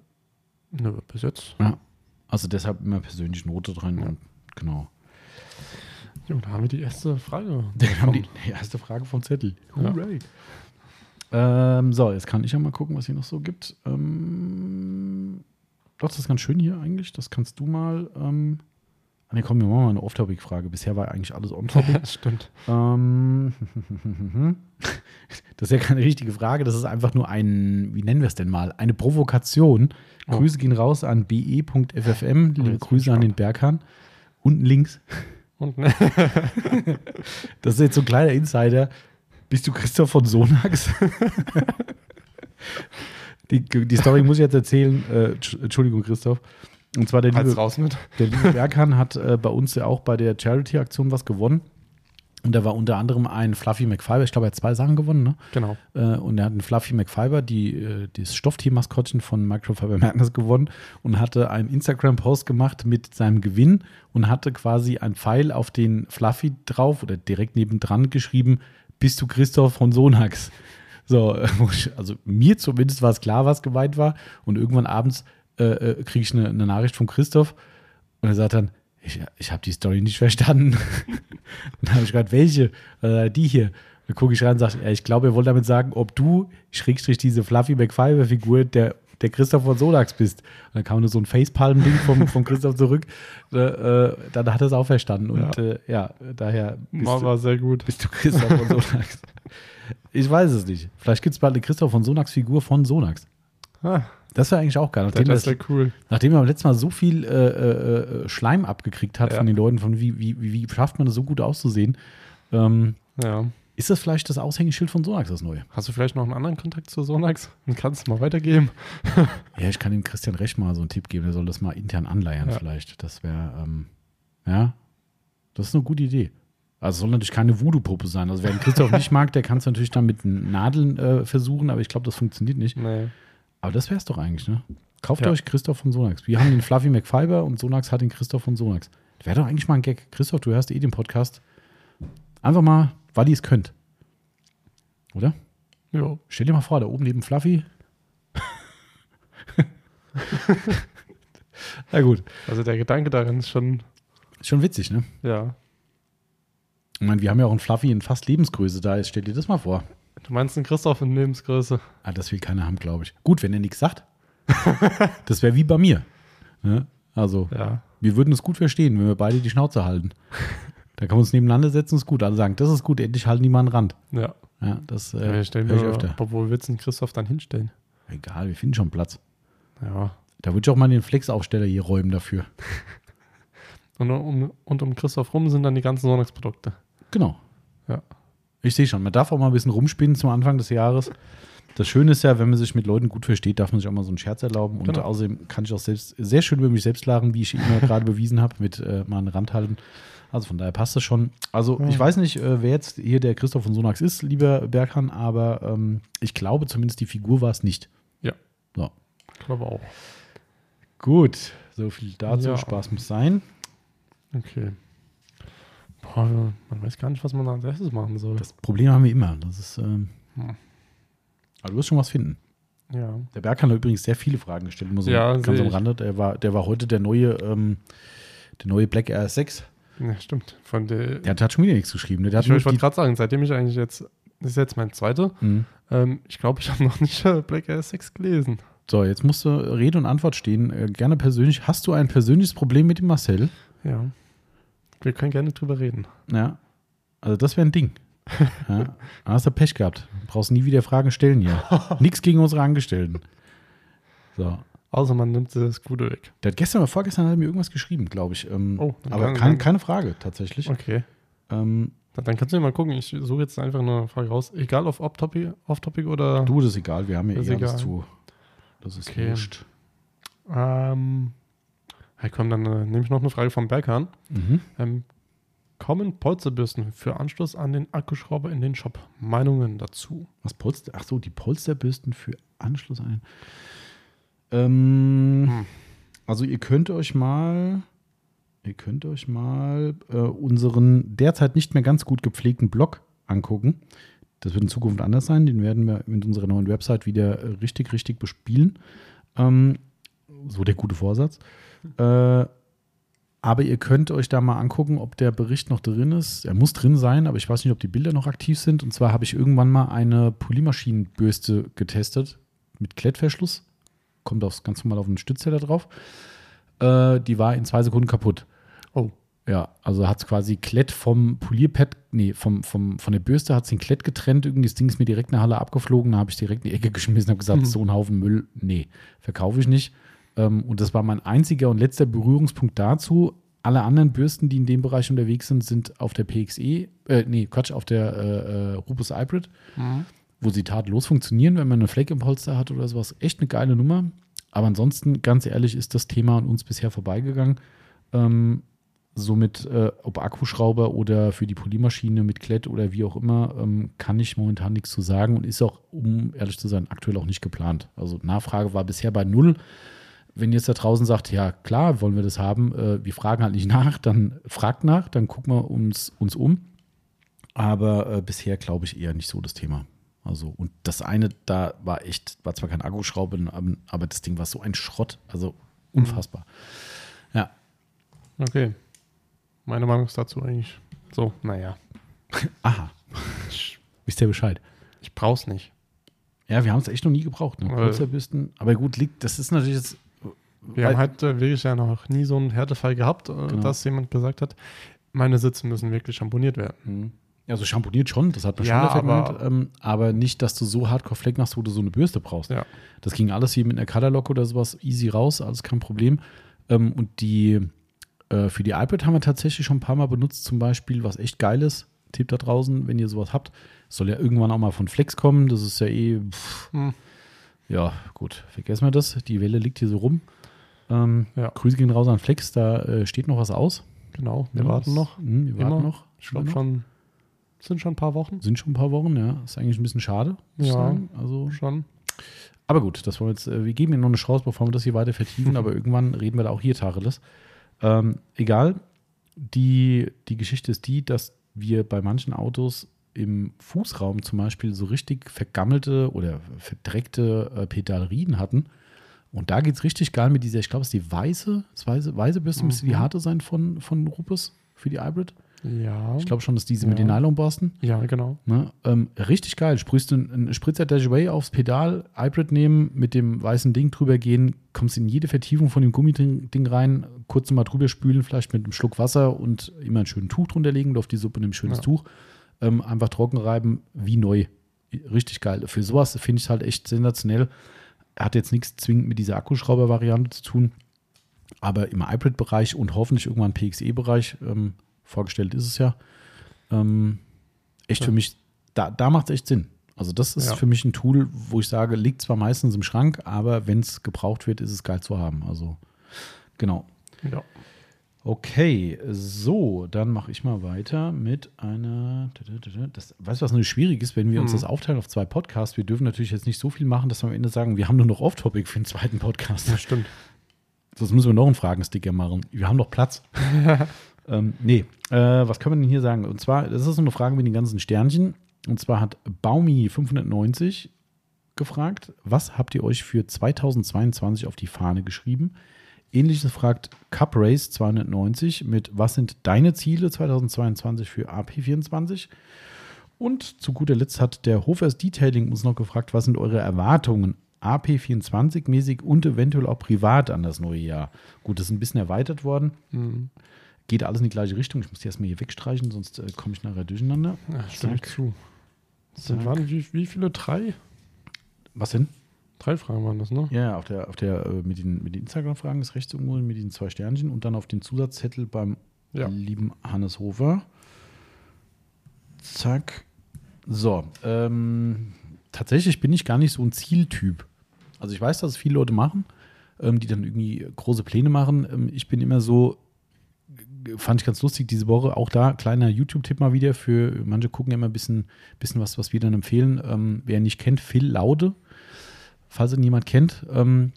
nö, bis jetzt. Ja. Also deshalb immer persönliche Note drin. Ja. Und genau. Jo, da haben wir die erste Frage. Wir haben die erste Frage vom Zettel. Ja. Hooray. Ähm, so, jetzt kann ich ja mal gucken, was hier noch so gibt. Ähm, doch, das ist ganz schön hier eigentlich. Das kannst du mal. Ähm, ah, ne, komm, wir machen mal eine Off-Topic-Frage. Bisher war eigentlich alles on-topic. Stimmt. ähm, das ist ja keine richtige Frage. Das ist einfach nur ein, wie nennen wir es denn mal? Eine Provokation. Oh. Grüße gehen raus an be.ffm. Liebe Grüße an den Berghahn. Unten links. Ne, Das ist jetzt so ein kleiner Insider. Bist du Christoph von Sonax? die, die Story muss ich jetzt erzählen. Äh, Entsch- Entschuldigung, Christoph. Und zwar der liebe, raus mit. der liebe Berghahn hat äh, bei uns ja auch bei der Charity-Aktion was gewonnen. Und da war unter anderem ein Fluffy McFiber. Ich glaube, er hat zwei Sachen gewonnen. Ne? Genau. Äh, und er hat einen Fluffy McFiber, die, äh, das Stofftiermaskottchen von Microfiber Madness gewonnen und hatte einen Instagram-Post gemacht mit seinem Gewinn und hatte quasi ein Pfeil auf den Fluffy drauf oder direkt nebendran geschrieben, bist du Christoph von Sonax? So, also mir zumindest war es klar, was gemeint war. Und irgendwann abends äh, äh, kriege ich eine, eine Nachricht von Christoph und er sagt dann, ich, ich habe die Story nicht verstanden. dann habe ich gesagt, welche? Äh, die hier. Dann gucke ich rein und sage, ich glaube, er wollte damit sagen, ob du, Schrägstrich, diese Fluffy McFiber-Figur, der, der Christoph von Solax bist. Und dann kam nur so ein Facepalm-Ding vom, vom Christoph zurück. Äh, äh, dann hat er es auch verstanden. Und Ja. äh, ja, daher bist, War, sehr gut. bist du Christoph von Sonax. ich weiß es nicht. Vielleicht gibt es bald eine Christoph von Sonax-Figur von Sonax. Ah, Das wäre eigentlich auch geil. Nachdem, das das, wäre cool. nachdem er beim letzten Mal so viel äh, äh, äh, Schleim abgekriegt hat Ja. von den Leuten, von wie, wie, wie, schafft man das so gut auszusehen, ähm, Ja. ist das vielleicht das Aushängeschild von Sonax, das neue? Hast du vielleicht noch einen anderen Kontakt zu Sonax? Den kannst du mal weitergeben. Ja, ich kann dem Christian Recht mal so einen Tipp geben, der soll das mal intern anleiern Ja. vielleicht. Das wäre, ähm, ja, das ist eine gute Idee. Also es soll natürlich keine Voodoo-Puppe sein. Also wer den Christoph nicht mag, der kann es natürlich dann mit Nadeln äh, versuchen, aber ich glaube, das funktioniert nicht. Nee. Aber das wäre es doch eigentlich, ne? Kauft Ja. euch Christoph von Sonax. Wir haben den Fluffy McFiber und Sonax hat den Christoph von Sonax. Wäre doch eigentlich mal ein Gag. Christoph, du hörst eh den Podcast. Einfach mal, weil ihr es könnt. Oder? Jo. Stell dir mal vor, da oben neben Fluffy Na gut. Also der Gedanke darin ist schon, Ist schon witzig, ne? ja. Ich meine, wir haben ja auch einen Fluffy in fast Lebensgröße da. Jetzt stell dir das mal vor. Du meinst einen Christoph in Lebensgröße? Ah, das will keiner haben, glaube ich. Gut, wenn er nichts sagt. das wäre wie bei mir. Ne? Also, Ja. wir würden es gut verstehen, wenn wir beide die Schnauze halten. Da kann man uns nebeneinander setzen, ist gut. Alle sagen, das ist gut, endlich halten die mal einen Rand. Ja. Ja, das ja äh, stellen höre ich wir, öfter. aber wo willst du den Christoph dann hinstellen? Egal, wir finden schon Platz. Ja. Da würde ich auch mal den Flex-Aufsteller hier räumen dafür. Und um, und um Christoph rum sind dann die ganzen Sonntags-Produkte. Genau. Ich sehe schon, man darf auch mal ein bisschen rumspinnen zum Anfang des Jahres. Das Schöne ist ja, wenn man sich mit Leuten gut versteht, darf man sich auch mal so einen Scherz erlauben. Und Genau. außerdem kann ich auch selbst sehr schön über mich selbst lachen, wie ich immer gerade bewiesen habe, mit äh, mal einen Rand halten. Also von daher passt das schon. Also Ja. ich weiß nicht, äh, wer jetzt hier der Christoph von Sonax ist, lieber Berghahn, aber ähm, ich glaube zumindest die Figur war es nicht. Ja. So. Ich glaube auch. Gut, so viel dazu. Ja. Spaß muss sein. Okay. Boah, man weiß gar nicht, was man als erstes machen soll. Das Problem haben wir immer. Das ist. Ähm, Hm. aber du wirst schon was finden. ja. Der Berghahn hat übrigens sehr viele Fragen gestellt, nur so Ja, ganz am. Rande. Der war, der war heute der neue, ähm, der neue Black Air 6. ja, stimmt. Von der, Der hat, schon wieder nichts geschrieben. Der hat ich ich wollte gerade sagen, seitdem ich eigentlich jetzt, das ist jetzt mein zweiter, Mhm. ähm, ich glaube, ich habe noch nicht äh, Black Air 6 gelesen. So, jetzt musst du Rede und Antwort stehen. Äh, gerne persönlich. Hast du ein persönliches Problem mit dem Marcel? Ja. Wir können gerne drüber reden. Ja. Also, das wäre ein Ding. ja. Dann hast du Pech gehabt. Du brauchst nie wieder Fragen stellen hier. Nichts gegen unsere Angestellten. So. Außer man nimmt das Gute weg. Der hat gestern oder vorgestern hat er mir irgendwas geschrieben, glaube ich. Ähm, Oh, aber kein, keine Frage, tatsächlich. Okay. Ähm, Dann, kannst du ja mal gucken. Ich suche jetzt einfach eine Frage raus. Egal auf Off-Topic off -topic oder. du, das ist egal. Wir haben ja eh alles zu. Das ist Okay. wurscht. Ähm, hey, komm, dann äh, nehme ich noch eine Frage vom Berghahn. Mhm. Ähm, kommen Polsterbürsten für Anschluss an den Akkuschrauber in den Shop? Meinungen dazu? Was Polster? Ach so, die Polsterbürsten für Anschluss ein. Ähm, Hm. Also ihr könnt euch mal, ihr könnt euch mal äh, unseren derzeit nicht mehr ganz gut gepflegten Blog angucken. Das wird in Zukunft anders sein. Den werden wir mit unserer neuen Website wieder richtig, richtig bespielen. Ähm, so der gute Vorsatz. Äh, aber ihr könnt euch da mal angucken, ob der Bericht noch drin ist. Er muss drin sein, aber ich weiß nicht, ob die Bilder noch aktiv sind. Und zwar habe ich irgendwann mal eine Polymaschinenbürste getestet mit Klettverschluss. Kommt aufs, ganz normal auf einen Stützteller drauf. Äh, die war in zwei Sekunden kaputt. Oh. Ja, also hat es quasi Klett vom Polierpad, nee, vom, vom, von der Bürste hat es den Klett getrennt. Irgendwie das Ding ist mir direkt in der Halle abgeflogen. Da habe ich direkt in die Ecke geschmissen und habe gesagt, Mhm. so ein Haufen Müll, nee, verkaufe ich nicht. Ähm, und das war mein einziger und letzter Berührungspunkt dazu. Alle anderen Bürsten, die in dem Bereich unterwegs sind, sind auf der PXE, äh, nee, Quatsch, auf der äh, äh, Rubus Hybrid, Mhm. wo sie tadellos funktionieren, wenn man eine Fleck im Polster hat oder sowas. Echt eine geile Nummer. Aber ansonsten, ganz ehrlich, ist das Thema an uns bisher vorbeigegangen. Ähm, somit, äh, ob Akkuschrauber oder für die Polymaschine mit Klett oder wie auch immer, ähm, kann ich momentan nichts zu sagen und ist auch, um ehrlich zu sein, aktuell auch nicht geplant. Also Nachfrage war bisher bei null. Wenn ihr jetzt da draußen sagt, ja klar, wollen wir das haben, äh, wir fragen halt nicht nach, dann fragt nach, dann gucken wir uns, uns um. Aber äh, bisher glaube ich eher nicht so das Thema. Also, und das eine da war echt, war zwar kein Akkuschrauber, aber, das Ding war so ein Schrott. Also unfassbar. Ja. Okay. Meine Meinung ist dazu eigentlich so, naja. Aha. Wisst ihr Bescheid? ich brauch's nicht. Ja, wir haben es echt noch nie gebraucht, ne? Äh. Aber gut, liegt, das ist natürlich jetzt. Wir Weil- haben halt äh, wirklich ja noch nie so einen Härtefall gehabt, äh, Genau. dass jemand gesagt hat, meine Sitze müssen wirklich schamponiert werden. Hm. Ja, so schamponiert schon, das hat man Ja, schon aber- aber, ähm, aber nicht, dass du so hardcore Fleck machst, wo du so eine Bürste brauchst. Ja. Das ging alles hier mit einer Colorlock oder sowas easy raus, alles kein Problem. Ähm, und die äh, für die iPad haben wir tatsächlich schon ein paar Mal benutzt, zum Beispiel, was echt geil ist. Tipp da draußen, wenn ihr sowas habt. Soll ja irgendwann auch mal von Flex kommen. Das ist ja eh, pff, Hm. ja, gut, vergessen wir das. Die Welle liegt hier so rum. Ähm, Ja. Grüße gehen raus an Flex, da äh, steht noch was aus. Genau, wir Ja, warten das- noch. Hm, wir Immer. warten noch. Ich glaube schon, sind schon ein paar Wochen. Sind schon ein paar Wochen, ja. Ist eigentlich ein bisschen schade, muss ich Ja. sagen. Also, Schon. aber gut, das wollen wir jetzt, äh, wir geben Ihnen noch eine Chance, bevor wir das hier weiter vertiefen, aber irgendwann reden wir da auch hier Tacheles. Ähm, egal, die, die Geschichte ist die, dass wir bei manchen Autos im Fußraum zum Beispiel so richtig vergammelte oder verdreckte äh, Pedalrien hatten. Und da geht es richtig geil mit dieser, ich glaube, es ist die weiße, das weiße, weiße Bürste, mhm. müsste die harte sein von, von Rupus für die Hybrid. Ja. Ich glaube schon, dass diese ja. mit den Nylonborsten. Ja, genau. Ne? Ähm, richtig geil. Sprühst du einen Spritzer Dash Away aufs Pedal, Hybrid nehmen, mit dem weißen Ding drüber gehen, kommst in jede Vertiefung von dem Gummiding rein, kurz mal drüber spülen, vielleicht mit einem Schluck Wasser und immer ein schönes Tuch drunter legen, auf die Suppe ein schönes ja. Tuch. Ähm, einfach trocken reiben, wie neu. Richtig geil. Für sowas finde ich es halt echt sensationell. Hat jetzt nichts zwingend mit dieser Akkuschrauber-Variante zu tun, aber im Hybrid-Bereich und hoffentlich irgendwann PXE-Bereich ähm, vorgestellt ist es ja. Ähm, echt ja. für mich, da, da macht es echt Sinn. Also das ist ja. für mich ein Tool, wo ich sage, liegt zwar meistens im Schrank, aber wenn es gebraucht wird, ist es geil zu haben. Also genau. Ja. Okay, so, dann mache ich mal weiter mit einer. Das, weißt du, was natürlich schwierig ist, wenn wir uns mhm. das aufteilen auf zwei Podcasts? Wir dürfen natürlich jetzt nicht so viel machen, dass wir am Ende sagen, wir haben nur noch Off-Topic für den zweiten Podcast. Ja, stimmt. Sonst müssen wir noch einen Fragensticker machen. Wir haben noch Platz. Ähm, nee, äh, was können wir denn hier sagen? Und zwar, das ist so eine Frage mit den ganzen Sternchen. Und zwar hat Baumi 590 gefragt, was habt ihr euch für 2022 auf die Fahne geschrieben? Ähnliches fragt Cup Race 290 mit Was sind deine Ziele 2022 für AP24? Und zu guter Letzt hat der Hofers Detailing uns noch gefragt, was sind eure Erwartungen AP24-mäßig und eventuell auch privat an das neue Jahr? Gut, das ist ein bisschen erweitert worden. Mhm geht alles in die gleiche Richtung. Ich muss die erstmal hier wegstreichen, sonst äh, komme ich nachher durcheinander. Ja, stimme zu. Das waren wie, wie viele? Drei? Was denn? Drei Fragen waren das, ne? Ja, auf der, auf der, äh, mit den, mit den Instagram-Fragen ist rechts irgendwo mit diesen zwei Sternchen und dann auf den Zusatzzettel beim ja. lieben Hannes Hofer. Zack. So, ähm, tatsächlich bin ich gar nicht so ein Zieltyp. Also ich weiß, dass es viele Leute machen, ähm, die dann irgendwie große Pläne machen. Ähm, ich bin immer so, fand ich ganz lustig diese Woche. Auch da kleiner YouTube-Tipp mal wieder für manche gucken immer ein bisschen, bisschen was, was wir dann empfehlen. Ähm, wer nicht kennt, Phil Laude. Falls ihn jemand kennt, ähm,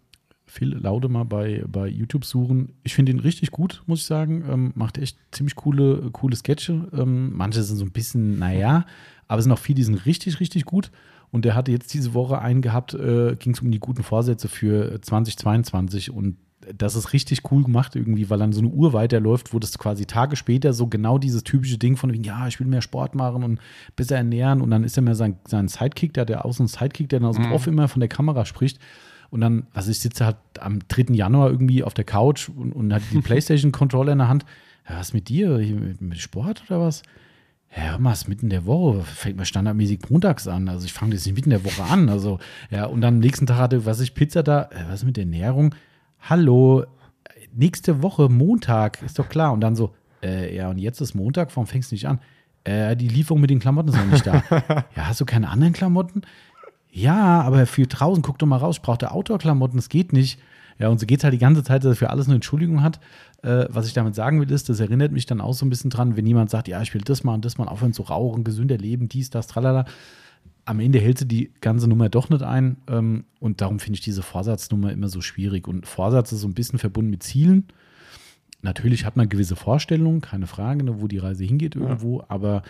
Phil Laude mal bei, bei YouTube suchen. Ich finde ihn richtig gut, muss ich sagen. Ähm, macht echt ziemlich coole, coole Sketche. Ähm, manche sind so ein bisschen, naja, aber es sind auch viele, die sind richtig, richtig gut. Und der hatte jetzt diese Woche einen gehabt, äh, ging es um die guten Vorsätze für 2022 und das ist richtig cool gemacht irgendwie, weil dann so eine Uhr weiterläuft, wo das quasi Tage später so genau dieses typische Ding von, ja, ich will mehr Sport machen und besser ernähren und dann ist er mehr sein, sein Sidekick, der auch so einen Sidekick, der dann aus dem mhm. Off immer von der Kamera spricht und dann, also ich sitze halt am 3. Januar irgendwie auf der Couch und, und hatte die Playstation-Controller in der Hand. Ja, was mit dir? Mit, mit Sport oder was? Ja, ist mitten der Woche, fängt mir standardmäßig montags an. Also ich fange das nicht mitten der Woche an. Also, ja, und dann am nächsten Tag hatte, was ich, Pizza da, äh, was ist mit der Ernährung? Hallo, nächste Woche Montag, ist doch klar. Und dann so, äh, ja, und jetzt ist Montag, warum fängst du nicht an? Äh, die Lieferung mit den Klamotten ist noch nicht da. ja, hast du keine anderen Klamotten? Ja, aber für draußen, guck doch mal raus, ich brauche Outdoor-Klamotten, das geht nicht. Ja, und so geht es halt die ganze Zeit, dass er für alles eine Entschuldigung hat. Äh, was ich damit sagen will, ist, das erinnert mich dann auch so ein bisschen dran, wenn jemand sagt, ja, ich will das mal und das mal aufhören zu rauchen, gesünder leben, dies, das, tralala am Ende hält sie die ganze Nummer doch nicht ein. Ähm, und darum finde ich diese Vorsatznummer immer so schwierig. Und Vorsatz ist so ein bisschen verbunden mit Zielen. Natürlich hat man gewisse Vorstellungen, keine Frage, ne, wo die Reise hingeht irgendwo, ja. aber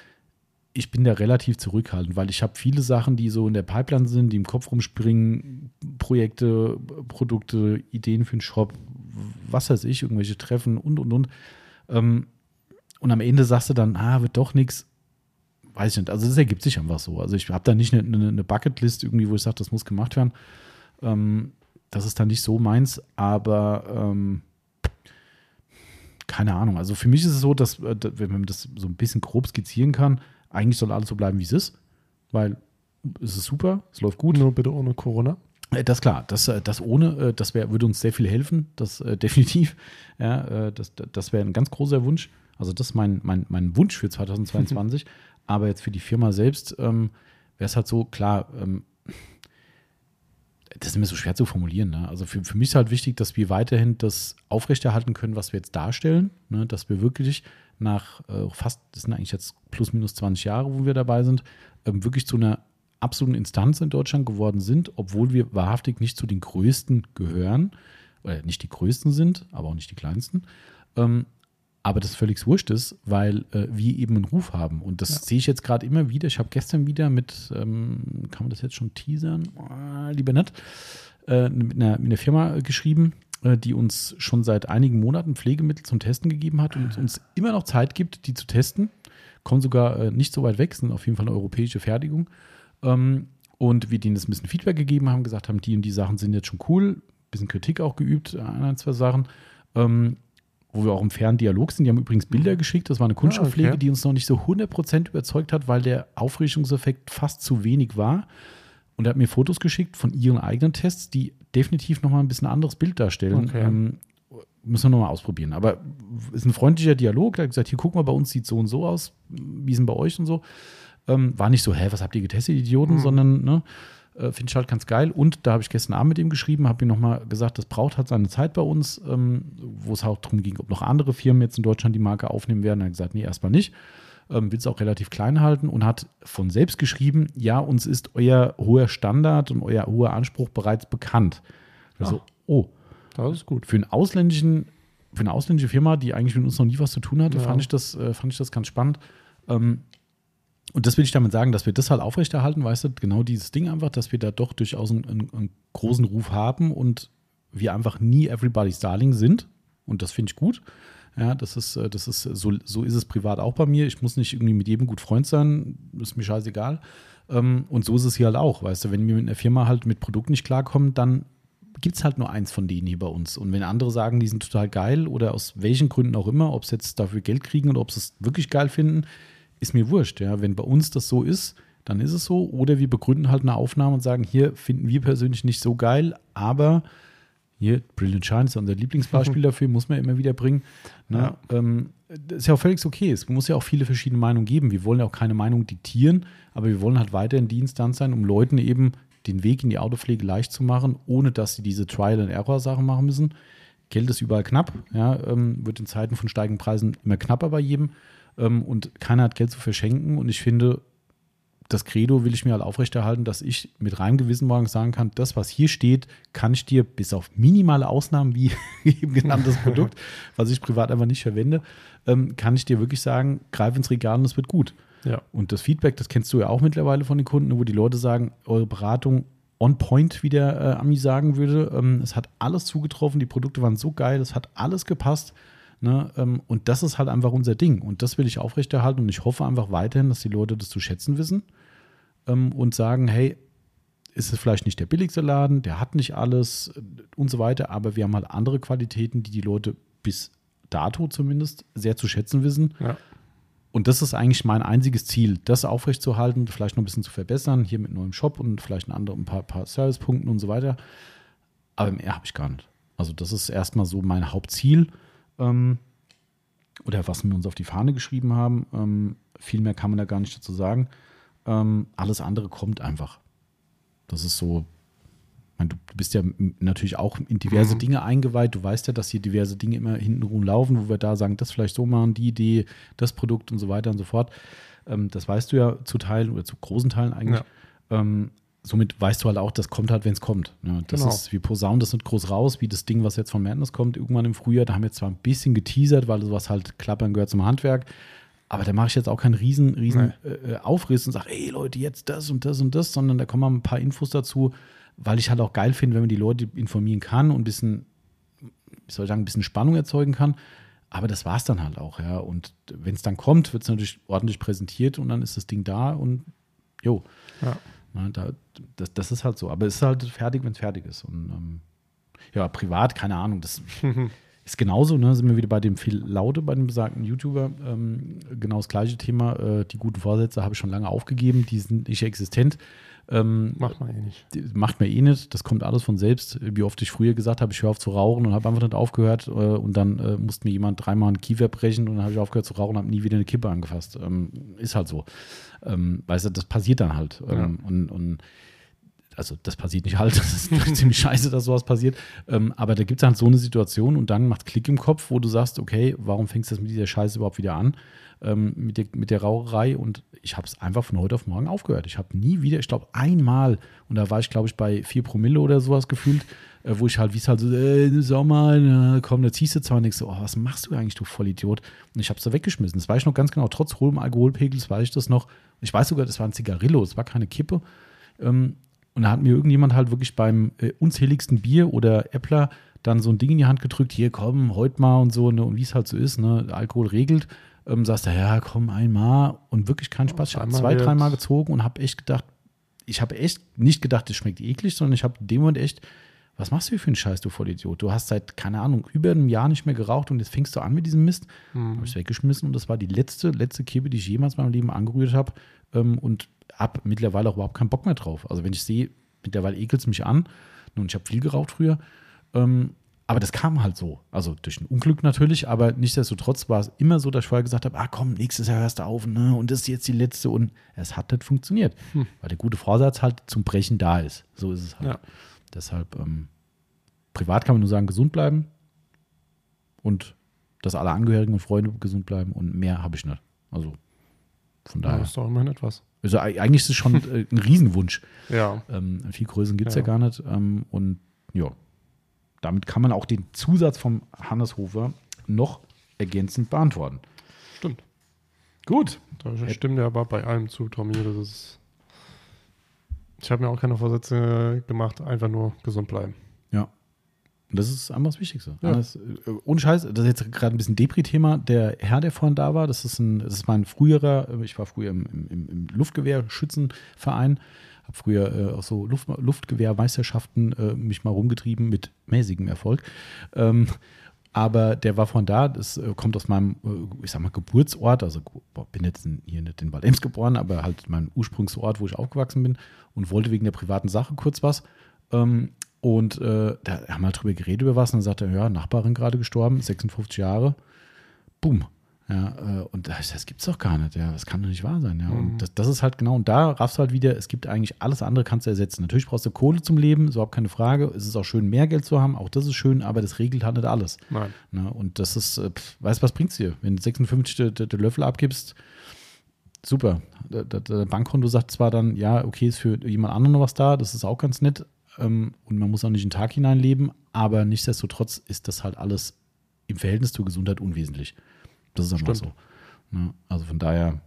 ich bin da relativ zurückhaltend, weil ich habe viele Sachen, die so in der Pipeline sind, die im Kopf rumspringen, Projekte, Produkte, Ideen für den Shop, was weiß ich, irgendwelche Treffen und und und. Ähm, und am Ende sagst du dann, ah, wird doch nichts weiß ich nicht. Also das ergibt sich einfach so. Also ich habe da nicht eine, eine, Bucketlist irgendwie, wo ich sage, das muss gemacht werden. Ähm, das ist dann nicht so meins, aber ähm, keine Ahnung. Also für mich ist es so, dass, äh, wenn man das so ein bisschen grob skizzieren kann, eigentlich soll alles so bleiben, wie es ist, weil es ist super, es läuft gut. Nur bitte ohne Corona. Äh, das ist klar, das, äh, das ohne, das wär, würde uns sehr viel helfen, das äh, definitiv. Ja, das das wäre ein ganz großer Wunsch. Also das ist mein, mein, mein Wunsch für 2022. Aber jetzt für die Firma selbst ähm, wäre es halt so, klar, ähm, das ist immer so schwer zu formulieren. Ne? Also für, für mich ist halt wichtig, dass wir weiterhin das aufrechterhalten können, was wir jetzt darstellen. Ne? Dass wir wirklich nach äh, fast, das sind eigentlich jetzt plus minus 20 Jahre, wo wir dabei sind, ähm, wirklich zu einer absoluten Instanz in Deutschland geworden sind, obwohl wir wahrhaftig nicht zu den größten gehören, oder nicht die größten sind, aber auch nicht die kleinsten. Ähm, aber das völlig wurscht ist, weil äh, wir eben einen Ruf haben. Und das ja. sehe ich jetzt gerade immer wieder. Ich habe gestern wieder mit, ähm, kann man das jetzt schon teasern? Oh, lieber nicht. äh, mit, einer, mit einer Firma geschrieben, äh, die uns schon seit einigen Monaten Pflegemittel zum Testen gegeben hat und uns immer noch Zeit gibt, die zu testen. Kommen sogar äh, nicht so weit weg, sind auf jeden Fall eine europäische Fertigung. Ähm, und wir denen das ein bisschen Feedback gegeben haben, gesagt haben, die und die Sachen sind jetzt schon cool, ein bisschen Kritik auch geübt an ein, zwei Sachen. Ähm, wo wir auch im fairen Dialog sind. Die haben übrigens Bilder geschickt. Das war eine Kunststoffpflege, Ah, okay. die uns noch nicht so 100% überzeugt hat, weil der Aufrichtungseffekt fast zu wenig war. Und er hat mir Fotos geschickt von ihren eigenen Tests, die definitiv nochmal ein bisschen anderes Bild darstellen. Okay. Ähm, müssen wir nochmal ausprobieren. Aber ist ein freundlicher Dialog. Der hat gesagt, hier guck mal, bei uns sieht so und so aus. Wie ist denn bei euch und so? Ähm, war nicht so, hä, was habt ihr getestet, Idioten, Mhm. sondern, ne, äh, finde ich halt ganz geil. Und da habe ich gestern Abend mit ihm geschrieben, habe ihm nochmal gesagt, das braucht halt seine Zeit bei uns, ähm, wo es auch darum ging, ob noch andere Firmen jetzt in Deutschland die Marke aufnehmen werden. Er hat gesagt, nee, erstmal nicht. Ähm, Will es auch relativ klein halten und hat von selbst geschrieben, ja, uns ist euer hoher Standard und euer hoher Anspruch bereits bekannt. Also, oh, Das ist gut. für einen ausländischen, für eine ausländische Firma, die eigentlich mit uns noch nie was zu tun hatte, Ja. fand, ich das, äh, fand ich das ganz spannend. Ähm, und das will ich damit sagen, dass wir das halt aufrechterhalten, weißt du, genau dieses Ding einfach, dass wir da doch durchaus einen, einen, großen Ruf haben und wir einfach nie everybody's darling sind. Und das finde ich gut. Ja, das ist, äh, das ist, so, so ist es privat auch bei mir. Ich muss nicht irgendwie mit jedem gut Freund sein, ist mir scheißegal. Ähm, und so ist es hier halt auch, weißt du, wenn wir mit einer Firma halt mit Produkten nicht klarkommen, dann gibt es halt nur eins von denen hier bei uns. Und wenn andere sagen, die sind total geil oder aus welchen Gründen auch immer, ob sie jetzt dafür Geld kriegen oder ob sie es wirklich geil finden, ist mir wurscht. Ja. Wenn bei uns das so ist, dann ist es so. Oder wir begründen halt eine Aufnahme und sagen, hier finden wir persönlich nicht so geil, aber hier, Brilliant Shine ist ja unser Lieblingsbeispiel dafür, muss man immer wieder bringen. Ne? Ähm, das ist ja auch völlig okay. Es muss ja auch viele verschiedene Meinungen geben. Wir wollen ja auch keine Meinung diktieren, aber wir wollen halt weiterhin die Instanz sein, um Leuten eben den Weg in die Autopflege leicht zu machen, ohne dass sie diese Trial-and-Error-Sachen machen müssen. Geld ist überall knapp, ja, ähm, wird in Zeiten von steigenden Preisen immer knapper bei jedem ähm, und keiner hat Geld zu verschenken. Und ich finde, das Credo will ich mir halt aufrechterhalten, dass ich mit reinem Gewissen morgens sagen kann, das, was hier steht, kann ich dir bis auf minimale Ausnahmen, wie eben genanntes Produkt, was ich privat einfach nicht verwende, ähm, kann ich dir wirklich sagen, greif ins Regal und es wird gut. Ja. Und das Feedback, das kennst du ja auch mittlerweile von den Kunden, wo die Leute sagen, eure Beratung on point, wie der äh, Ami sagen würde. Ähm, es hat alles zugetroffen, die Produkte waren so geil, es hat alles gepasst. Ne? Ähm, und das ist halt einfach unser Ding. Und das will ich aufrechterhalten und ich hoffe einfach weiterhin, dass die Leute das zu schätzen wissen ähm, und sagen, hey, ist es vielleicht nicht der billigste Laden, der hat nicht alles äh, und so weiter, aber wir haben halt andere Qualitäten, die die Leute bis dato zumindest sehr zu schätzen wissen. Ja. Und das ist eigentlich mein einziges Ziel, das aufrechtzuerhalten, vielleicht noch ein bisschen zu verbessern, hier mit neuem Shop und vielleicht ein, andere, ein paar, paar Servicepunkten und so weiter. Aber mehr habe ich gar nicht. Also das ist erstmal so mein Hauptziel ähm, oder was wir uns auf die Fahne geschrieben haben. Ähm, viel mehr kann man da gar nicht dazu sagen. Ähm, alles andere kommt einfach. Das ist so. Meine, du bist ja natürlich auch in diverse Mhm. Dinge eingeweiht. Du weißt ja, dass hier diverse Dinge immer hintenrum laufen, wo wir da sagen, das vielleicht so machen, die Idee, das Produkt und so weiter und so fort. Ähm, das weißt du ja zu Teilen oder zu großen Teilen eigentlich. Ähm, somit weißt du halt auch, das kommt halt, wenn es kommt. Ne? Das Genau. ist, wir posaunen das nicht groß raus, wie das Ding, was jetzt von Madness kommt, irgendwann im Frühjahr. Da haben wir zwar ein bisschen geteasert, weil sowas halt klappern gehört zum Handwerk. Aber da mache ich jetzt auch keinen riesen, riesen äh, Aufriss und sage, ey Leute, jetzt das und das und das, sondern da kommen mal ein paar Infos dazu, weil ich halt auch geil finde, wenn man die Leute informieren kann und ein bisschen, wie soll ich sagen, ein bisschen Spannung erzeugen kann. Aber das war es dann halt auch, ja. Und wenn es dann kommt, wird es natürlich ordentlich präsentiert und dann ist das Ding da und jo. Ja. Na, da, das, das ist halt so. Aber es ist halt fertig, wenn es fertig ist. Und ähm, ja, privat, keine Ahnung, das ist genauso, ne? Sind wir wieder bei dem viel Laute, bei dem besagten YouTuber. Ähm, genau das gleiche Thema. Äh, die guten Vorsätze habe ich schon lange aufgegeben, die sind nicht existent. Ähm, Macht man eh nicht. macht mir eh nicht, das kommt alles von selbst. Wie oft ich früher gesagt habe, ich höre auf zu rauchen und habe einfach nicht aufgehört äh, und dann äh, musste mir jemand dreimal einen Kiefer brechen und dann habe ich aufgehört zu rauchen und habe nie wieder eine Kippe angefasst. Ähm, ist halt so. Ähm, weißt du, das passiert dann halt. Ähm, und, und also das passiert nicht halt, das ist ziemlich scheiße, dass sowas passiert. Ähm, aber da gibt es halt so eine Situation und dann macht Klick im Kopf, wo du sagst, okay, warum fängst du das mit dieser Scheiße überhaupt wieder an? Ähm, mit, der, mit der Raucherei und ich habe es einfach von heute auf morgen aufgehört. Ich habe nie wieder, ich glaube einmal, und da war ich glaube ich bei 4 Promille oder sowas gefühlt, äh, wo ich halt, wie es halt so, äh, Sommer, komm, da ziehst du zwar nichts, so, oh, was machst du eigentlich, du Vollidiot? Und ich habe es da weggeschmissen. Das weiß ich noch ganz genau, trotz hohem Alkoholpegels weiß ich das noch. Ich weiß sogar, das war ein Zigarillo, es war keine Kippe. Ähm, Und da hat mir irgendjemand halt wirklich beim äh, unzähligsten Bier oder Äppler dann so ein Ding in die Hand gedrückt, hier komm, heute mal und so, ne? Und wie es halt so ist, ne? Alkohol regelt. Ähm, sagst du, ja, komm, einmal und wirklich keinen Spaß. Ich habe zwei, dreimal gezogen und habe echt gedacht, ich habe echt nicht gedacht, das schmeckt eklig, sondern ich habe dem Moment echt, was machst du hier für einen Scheiß, du Vollidiot? Du hast seit, keine Ahnung, über einem Jahr nicht mehr geraucht und jetzt fängst du an mit diesem Mist. Mhm. Habe ich weggeschmissen und das war die letzte, letzte Kippe, die ich jemals in meinem Leben angerührt habe ähm, und habe mittlerweile auch überhaupt keinen Bock mehr drauf. Also wenn ich sehe, mittlerweile ekelt es mich an und ich habe viel geraucht früher, ähm, aber das kam halt so. Also durch ein Unglück natürlich, aber nichtsdestotrotz war es immer so, dass ich vorher gesagt habe, ah komm, nächstes Jahr hörst du auf, ne? Und das ist jetzt die letzte. Und es hat nicht funktioniert. Hm. Weil der gute Vorsatz halt zum Brechen da ist. So ist es halt. Ja. Deshalb, ähm, privat kann man nur sagen, gesund bleiben und dass alle Angehörigen und Freunde gesund bleiben und mehr habe ich nicht. Also von Ja, daher. ist doch immerhin etwas. Also eigentlich ist es schon äh, ein Riesenwunsch. Ja. Ähm, viel größeren gibt es ja. Ja. gar nicht. Ähm, und ja, damit kann man auch den Zusatz vom Hannes Hofer noch ergänzend beantworten. Stimmt. Gut. Da stimmt ja aber bei allem zu, Tommy. Das ist. Ich habe mir auch keine Vorsätze gemacht, einfach nur gesund bleiben. Ja. Und das ist einfach das Wichtigste. Ja. Alles, äh, ohne Scheiß, das ist jetzt gerade ein bisschen Depri-Thema. Der Herr, der vorhin da war, das ist, ein, das ist mein früherer, ich war früher im, im, im Luftgewehrschützenverein, habe früher äh, auch so Luft, Luftgewehrmeisterschaften äh, mich mal rumgetrieben mit mäßigem Erfolg. Ähm, aber der war von da, das äh, kommt aus meinem, äh, ich sag mal, Geburtsort, also bin jetzt hier nicht in Bad Ems geboren, aber halt mein Ursprungsort, wo ich aufgewachsen bin und wollte wegen der privaten Sache kurz was. Ähm, und äh, da haben wir halt drüber geredet über was und dann sagte er, ja, Nachbarin gerade gestorben, 56 Jahre. Bumm. Ja, äh, und das, das gibt's doch gar nicht, ja. Das kann doch nicht wahr sein, ja. Mhm. Und das, das ist halt genau, und da raffst du halt wieder, es gibt eigentlich alles andere kannst du ersetzen. Natürlich brauchst du Kohle zum Leben, ist überhaupt keine Frage. Es ist auch schön, mehr Geld zu haben, auch das ist schön, aber das regelt halt nicht alles. Nein. Ne? Und das ist, äh, pf, weißt du, was bringt's dir? Wenn du 56 den- den den Löffel abgibst, super. Der, der, der Bankkonto sagt zwar dann, ja, okay, ist für jemand anderen noch was da, das ist auch ganz nett. Ähm, und man muss auch nicht in den Tag hineinleben, aber nichtsdestotrotz ist das halt alles im Verhältnis zur Gesundheit unwesentlich. Das ist einfach Stimmt. so. Ne? Also von daher,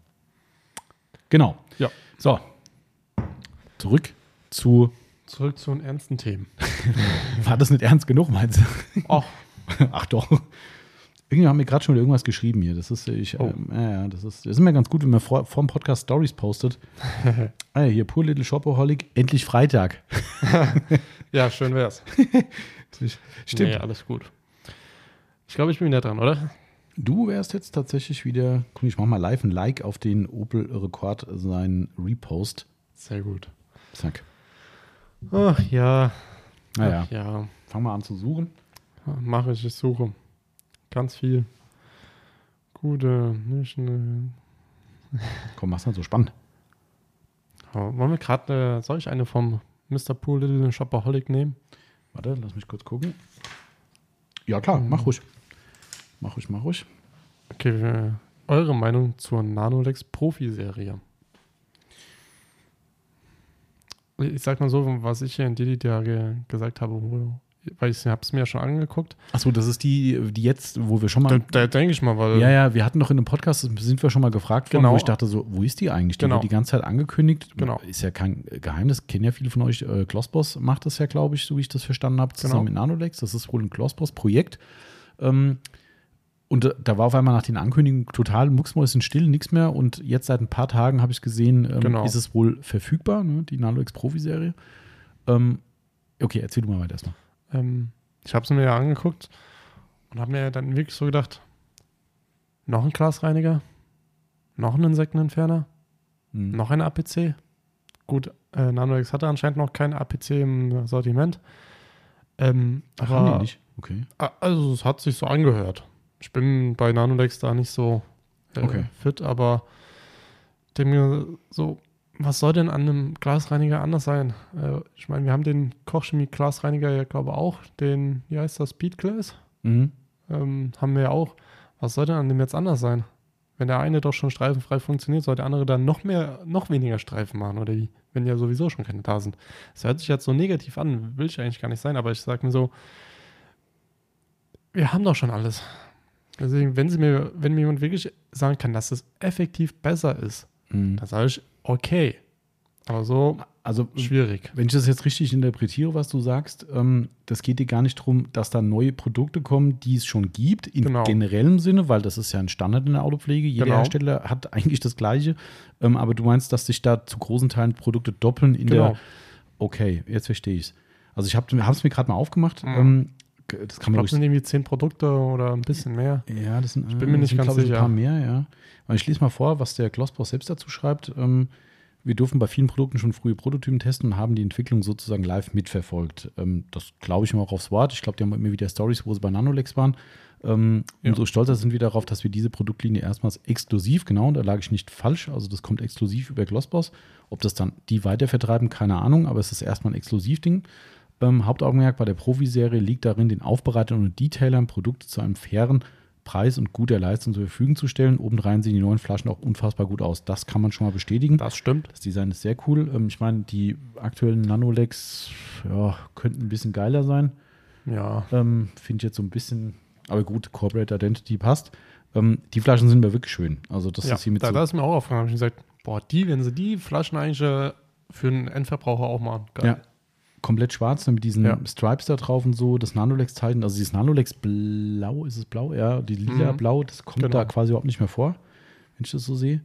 genau. Ja. So. Zurück zu, Zurück zu den ernsten Themen. war das nicht ernst genug, meinst du? Ach, Ach doch. Irgendwie haben wir gerade schon wieder irgendwas geschrieben hier. Das ist, ich, Oh. ähm, ja, ja, das ist, das ist immer ganz gut, wenn man vor, vor dem Podcast Stories postet. ah, hier, Poor Little Shopaholic, endlich Freitag. ja, schön wär's. Stimmt. Nee, alles gut. Ich glaube, ich bin wieder dran, oder? Du wärst jetzt tatsächlich wieder, guck, ich mach mal live ein Like auf den Opel Rekord, seinen Repost. Sehr gut. Zack. Ach ja. Naja, Ach, ja. fangen wir an zu suchen. Mache ich, ich suche. Ganz viel. Gute, nicht eine. Komm, mach's nicht so spannend. Wollen wir gerade, äh, soll ich eine vom Mr. Pool Little Shopaholic nehmen? Warte, lass mich kurz gucken. Ja, klar, mach ruhig. Mach ruhig, mach ruhig. Okay, eure Meinung zur Nanolex Profi-Serie? Ich sag mal so, was ich hier in Didi da ge gesagt habe, weil ich habe es mir ja schon angeguckt. Achso, das ist die, die jetzt, wo wir schon Da, mal. da denke ich mal, weil Ja, ja, wir hatten doch in einem Podcast, sind wir schon mal gefragt worden, Genau. wo ich dachte so, wo ist die eigentlich? Die Genau. wird die ganze Zeit angekündigt. Genau. Ist ja kein Geheimnis, kennen ja viele von euch. Äh, Glossboss macht das ja, glaube ich, so wie ich das verstanden habe, zusammen Genau. mit Nanolex. Das ist wohl ein Glossboss-Projekt. Ähm, und da war auf einmal nach den Ankündigungen total mucksmäuschen still, nichts mehr. Und jetzt seit ein paar Tagen habe ich gesehen, ähm, Genau. ist es wohl verfügbar, ne, die Nanolex Profi-Serie. Ähm, okay, erzähl du mal weiter erstmal. ähm, ich habe es mir ja angeguckt und habe mir dann wirklich so gedacht, noch ein Glasreiniger, noch ein Insektenentferner, Hm. noch ein APC. Gut, äh, Nanolex hatte anscheinend noch kein APC im Sortiment. Ähm, Ach, aber haben die nicht? Okay. Also es hat sich so angehört. Ich bin bei Nanolex da nicht so äh, Okay. fit, aber denke mir so, was soll denn an einem Glasreiniger anders sein? Äh, ich meine, wir haben den Kochchemie Glasreiniger ja glaube auch, den, wie heißt das, Speedglass, Mhm. ähm, haben wir ja auch. Was soll denn an dem jetzt anders sein? Wenn der eine doch schon streifenfrei funktioniert, soll der andere dann noch mehr, noch weniger Streifen machen oder wie? Wenn ja sowieso schon keine da sind. Das hört sich jetzt so negativ an, will ich eigentlich gar nicht sein, aber ich sage mir so, wir haben doch schon alles. Deswegen, wenn sie mir, wenn mir jemand wirklich sagen kann, dass es effektiv besser ist, Mhm. dann sage ich, okay. Aber so Also schwierig. Wenn ich das jetzt richtig interpretiere, was du sagst, ähm, das geht dir gar nicht darum, dass da neue Produkte kommen, die es schon gibt, in Genau. generellem Sinne, weil das ist ja ein Standard in der Autopflege. Jeder Genau. Hersteller hat eigentlich das Gleiche. Ähm, aber du meinst, dass sich da zu großen Teilen Produkte doppeln in Genau. der. Okay, jetzt verstehe ich es. Also ich habe es mir gerade mal aufgemacht. Mhm. Ähm, das kann Ich glaube, es sind irgendwie zehn Produkte oder ein bisschen mehr. ja, das sind, ich bin mir nicht ganz glaub ich, sicher. ein paar mehr, ja. Aber ich lese mal vor, was der Glossboss selbst dazu schreibt. Ähm, wir dürfen bei vielen Produkten schon frühe Prototypen testen und haben die Entwicklung sozusagen live mitverfolgt. Ähm, das glaube ich mir auch aufs Wort. Ich glaube, die haben immer wieder Stories, wo sie bei Nanolex waren. Ähm, Ja. Umso stolzer sind wir darauf, dass wir diese Produktlinie erstmals exklusiv, genau, und da lag ich nicht falsch, also das kommt exklusiv über Glossboss. Ob das dann die weitervertreiben, keine Ahnung, aber es ist erstmal ein Exklusivding. Ähm, Hauptaugenmerk bei der Profi-Serie liegt darin, den Aufbereitern und Detailern Produkte zu einem fairen Preis und guter Leistung zur Verfügung zu stellen. Obendrein sehen die neuen Flaschen auch unfassbar gut aus. Das kann man schon mal bestätigen. Das stimmt. Das Design ist sehr cool. Ähm, ich meine, die aktuellen Nanolex ja, könnten ein bisschen geiler sein. Ja. Ähm, Finde ich jetzt so ein bisschen, aber gut, Corporate Identity passt. Ähm, die Flaschen sind mir wirklich schön. Also das ja. ist hier mit da, so, da ist mir auch aufgefallen, habe ich gesagt, boah, die, wenn sie die Flaschen eigentlich äh, für einen Endverbraucher auch machen. Ja, komplett schwarz ne, mit diesen Ja. Stripes da drauf und so, das Nanolex-Zeichen, also dieses Nanolex blau, ist es blau? Ja, die lila Mhm. blau, das kommt Genau. da quasi überhaupt nicht mehr vor, wenn ich das so sehe.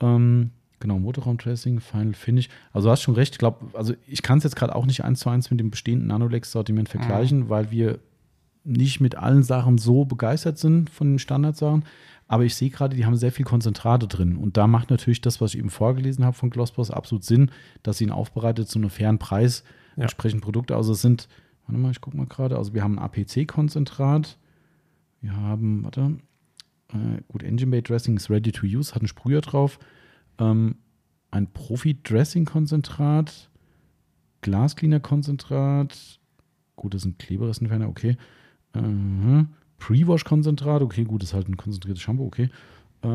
Ähm, genau, Motorraum-Dressing, Final Finish. Also du hast schon recht, ich glaube, also ich kann es jetzt gerade auch nicht eins zu eins mit dem bestehenden Nanolex-Sortiment vergleichen, Mhm. weil wir nicht mit allen Sachen so begeistert sind von den Standardsachen. Aber ich sehe gerade, die haben sehr viel Konzentrate drin. Und da macht natürlich das, was ich eben vorgelesen habe von Glossboss, absolut Sinn, dass sie ihn aufbereitet zu einem fairen Preis Ja. entsprechend Produkte. Also es sind, warte mal, ich gucke mal gerade, also wir haben ein APC-Konzentrat, wir haben, warte, äh, gut, Engine Bay Dressing ist ready to use, hat einen Sprüher drauf, ähm, ein Profi-Dressing-Konzentrat, Glascleaner-Konzentrat, gut, das ist ein okay, Mhm. Pre-Wash-Konzentrat, okay, gut, das ist halt ein konzentriertes Shampoo, okay. Äh,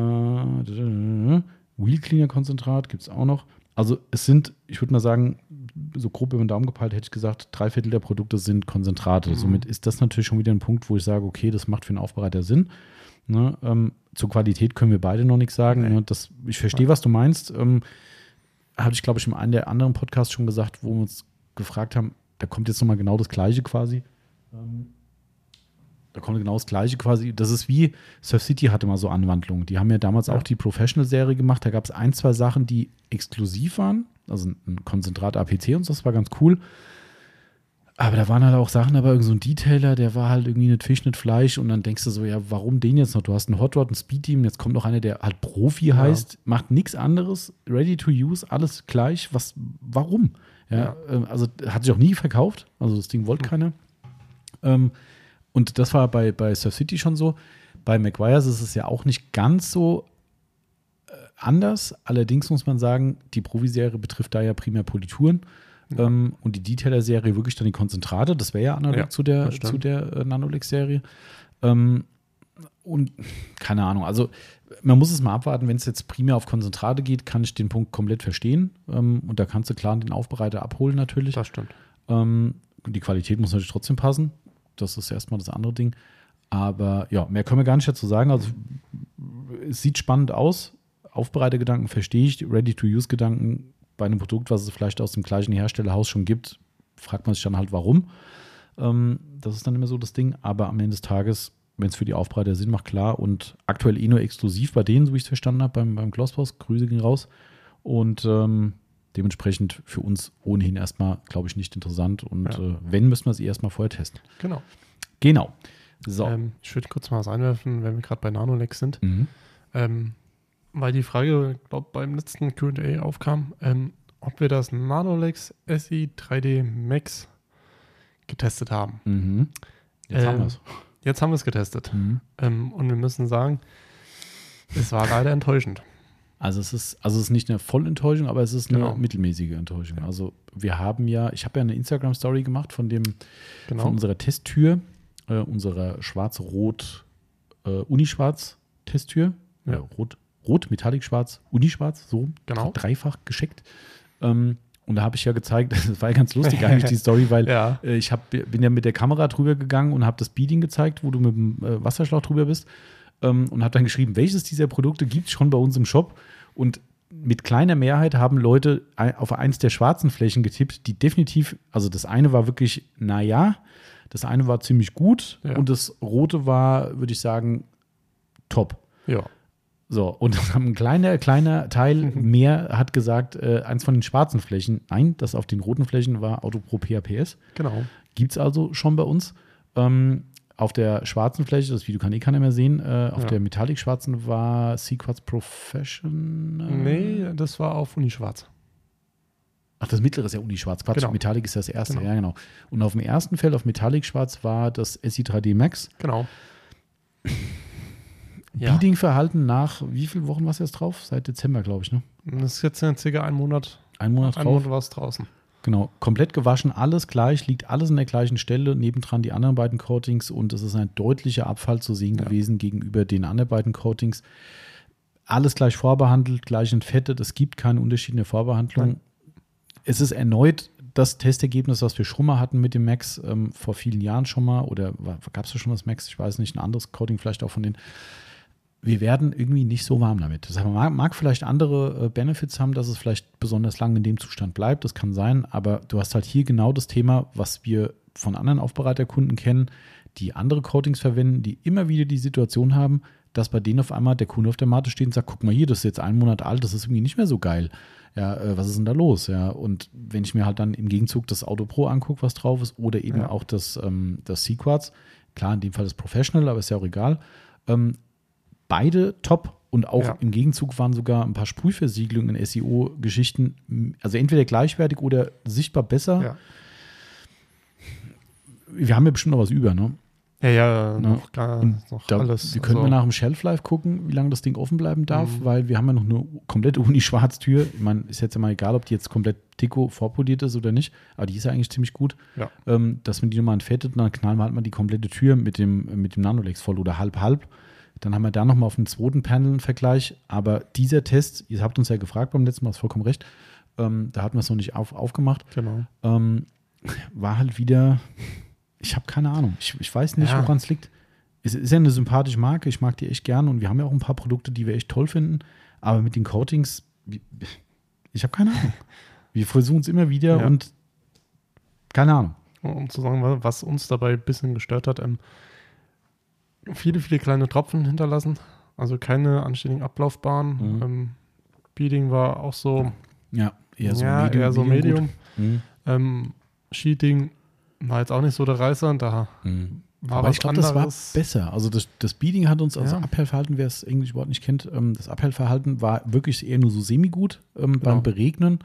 Wheel Cleaner-Konzentrat gibt es auch noch. Also es sind, ich würde mal sagen, so grob über den Daumen gepeilt hätte ich gesagt, drei Viertel der Produkte sind Konzentrate. Mhm. Somit ist das natürlich schon wieder ein Punkt, wo ich sage, okay, das macht für einen Aufbereiter Sinn. Ne, ähm, zur Qualität können wir beide noch nichts sagen. Nee. Ne, das, ich verstehe, was du meinst. Ähm, hatte ich, glaube ich, in einem der anderen Podcasts schon gesagt, wo wir uns gefragt haben, da kommt jetzt nochmal genau das Gleiche quasi. Ähm, da kommt genau das Gleiche quasi. Das ist wie Surf City hatte mal so Anwandlungen. Die haben ja damals Ja. auch die Professional-Serie gemacht. Da gab es ein, zwei Sachen, die exklusiv waren. Also ein Konzentrat APC und so, das war ganz cool. Aber da waren halt auch Sachen, aber irgend so ein Detailer, der war halt irgendwie nicht Fisch, nicht Fleisch. Und dann denkst du so, ja, warum den jetzt noch? Du hast einen Hot Rod, ein Speed Team, jetzt kommt noch einer, der halt Profi heißt, macht nichts anderes, ready to use, alles gleich. Was, warum? Ja, Ja. ähm, also hat sich auch nie verkauft. Also das Ding wollte keiner. Ähm, und das war bei, bei Surf City schon so. Bei McGuire's ist es ja auch nicht ganz so äh, anders. Allerdings muss man sagen, die Profi-Serie betrifft da ja primär Polituren. Ähm, und die Detailer-Serie wirklich dann die Konzentrate. Das wäre ja analog Ja, zu der, zu der äh, Nanolex-Serie. Ähm, und keine Ahnung, also man muss es mal abwarten, wenn es jetzt primär auf Konzentrate geht, kann ich den Punkt komplett verstehen. Ähm, und da kannst du klar den Aufbereiter abholen natürlich. Das stimmt. Ähm, die Qualität muss natürlich trotzdem passen. Das ist erstmal das andere Ding. Aber ja, mehr können wir gar nicht dazu sagen. Also es sieht spannend aus. Aufbereitergedanken verstehe ich. Ready-to-Use-Gedanken bei einem Produkt, was es vielleicht aus dem gleichen Herstellerhaus schon gibt, fragt man sich dann halt, warum. Ähm, das ist dann immer so das Ding. Aber am Ende des Tages, wenn es für die Aufbereiter Sinn macht, klar. Und aktuell eh nur exklusiv bei denen, so wie ich es verstanden habe, beim, beim Glossboss. Grüße gehen raus. Und ähm, dementsprechend für uns ohnehin erstmal, glaube ich, nicht interessant. Und Ja. äh, wenn, müssen wir eh erstmal vorher testen. Genau. Genau. So. Ähm, ich würde kurz mal was einwerfen, wenn wir gerade bei Nanolex sind. Mhm. Ähm, weil die Frage, glaube beim letzten QA aufkam, ähm, ob wir das Nanolex SI 3D Max getestet haben. Mhm. Jetzt haben Ähm, wir es. Jetzt haben wir es getestet. Mhm. Ähm, und wir müssen sagen, es war leider enttäuschend. Also es ist, also es ist nicht eine Vollenttäuschung, aber es ist eine Genau. mittelmäßige Enttäuschung. Also wir haben ja, ich habe ja eine Instagram-Story gemacht von dem, Genau. von unserer Testtür, äh, unserer schwarz-rot, äh, Unischwarz-Testtür. Ja. Äh, rot, rot, metallic-schwarz, Unischwarz, so Genau. dreifach gescheckt. Ähm, und da habe ich ja gezeigt, das war ja ganz lustig eigentlich die Story, weil Ja. äh, ich hab, bin ja mit der Kamera drüber gegangen und habe das Beading gezeigt, wo du mit dem äh, Wasserschlauch drüber bist ähm, und habe dann geschrieben, welches dieser Produkte gibt es schon bei uns im Shop und mit kleiner Mehrheit haben Leute auf eins der schwarzen Flächen getippt, die definitiv, also das eine war wirklich, naja, das eine war ziemlich gut Ja. und das rote war, würde ich sagen, top. Ja. So, und ein kleiner, kleiner Teil mehr hat gesagt, äh, eins von den schwarzen Flächen, nein, das auf den roten Flächen war Autopro PHPS. Genau. Gibt es also schon bei uns. Ähm, auf der schwarzen Fläche, das Video kann eh keiner mehr sehen, äh, auf Ja. der Metallic-schwarzen war Sequats Professional. Nee, das war auf Uni Schwarz. Ach, das mittlere ist ja Uni-Schwarz. Quatsch, Genau. Metallic ist das erste, Genau. ja, genau. Und auf dem ersten Feld, auf Metallic-Schwarz, war das SI3D Max. Genau. Ja. Beading-Verhalten nach, wie viele Wochen war es jetzt drauf? Seit Dezember, glaube ich, ne? Das ist jetzt circa ein Monat. Ein Monat Ein. Monat war es draußen. Genau, komplett gewaschen, alles gleich, liegt alles an der gleichen Stelle, nebendran die anderen beiden Coatings und es ist ein deutlicher Abfall zu sehen Ja. gewesen gegenüber den anderen beiden Coatings. Alles gleich vorbehandelt, gleich entfettet, es gibt keine Unterschiede in der Vorbehandlung. Nein. Es ist erneut das Testergebnis, was wir schon mal hatten mit dem Max ähm, vor vielen Jahren schon mal oder gab es da schon das Max? Ich weiß nicht, ein anderes Coating vielleicht auch von den wir werden irgendwie nicht so warm damit. Das mag, mag vielleicht andere äh, Benefits haben, dass es vielleicht besonders lange in dem Zustand bleibt. Das kann sein, aber du hast halt hier genau das Thema, was wir von anderen Aufbereiterkunden kennen, die andere Coatings verwenden, die immer wieder die Situation haben, dass bei denen auf einmal der Kunde auf der Matte steht und sagt, guck mal hier, das ist jetzt einen Monat alt, das ist irgendwie nicht mehr so geil. Ja, äh, was ist denn da los? Ja, und wenn ich mir halt dann im Gegenzug das Auto Pro angucke, was drauf ist, oder eben Ja. auch das, ähm, das Sequartz, klar, in dem Fall das Professional, aber ist ja auch egal, ähm, beide top und auch Ja. im Gegenzug waren sogar ein paar Sprühversiegelungen in SEO-Geschichten, also entweder gleichwertig oder sichtbar besser. Ja. Wir haben ja bestimmt noch was über, ne? Ja, ja, Ja. noch, gar, noch Da, alles. wir können also, wir nach dem Shelf-Life gucken, wie lange das Ding offen bleiben darf, Mhm. weil wir haben ja noch eine komplette Uni-Schwarztür. Ich meine, ist jetzt ja mal egal, ob die jetzt komplett Tico vorpoliert ist oder nicht, aber die ist ja eigentlich ziemlich gut. Ja. Ähm, dass man die nochmal entfettet und dann knallen wir halt mal die komplette Tür mit dem, mit dem Nanolex voll oder halb-halb. Dann haben wir da nochmal auf dem zweiten Panel einen Vergleich. Aber dieser Test, ihr habt uns ja gefragt beim letzten Mal, hast vollkommen recht, ähm, da hatten wir es noch nicht auf, aufgemacht, Genau. ähm, war halt wieder, ich habe keine Ahnung. Ich, ich weiß nicht, Ja. woran es liegt. Es ist ja eine sympathische Marke, ich mag die echt gern und wir haben ja auch ein paar Produkte, die wir echt toll finden. Aber mit den Coatings, ich habe keine Ahnung. Wir versuchen es immer wieder Ja. und keine Ahnung. Um zu sagen, wa- was uns dabei ein bisschen gestört hat, ähm, viele, viele kleine Tropfen hinterlassen. Also keine anständigen Ablaufbahnen. Mhm. Ähm, Beading war auch so, Ja, eher so ja, eher so. Medium. Mhm. Ähm, Sheeting war jetzt auch nicht so der Reißer. Da Mhm. war Aber was ich glaube, das war besser. Also das, das Beading hat uns, also Ja. Abhellverhalten, wer es Englisch Wort nicht kennt, ähm, das Abhellverhalten war wirklich eher nur so semi-gut ähm, Genau. beim Beregnen.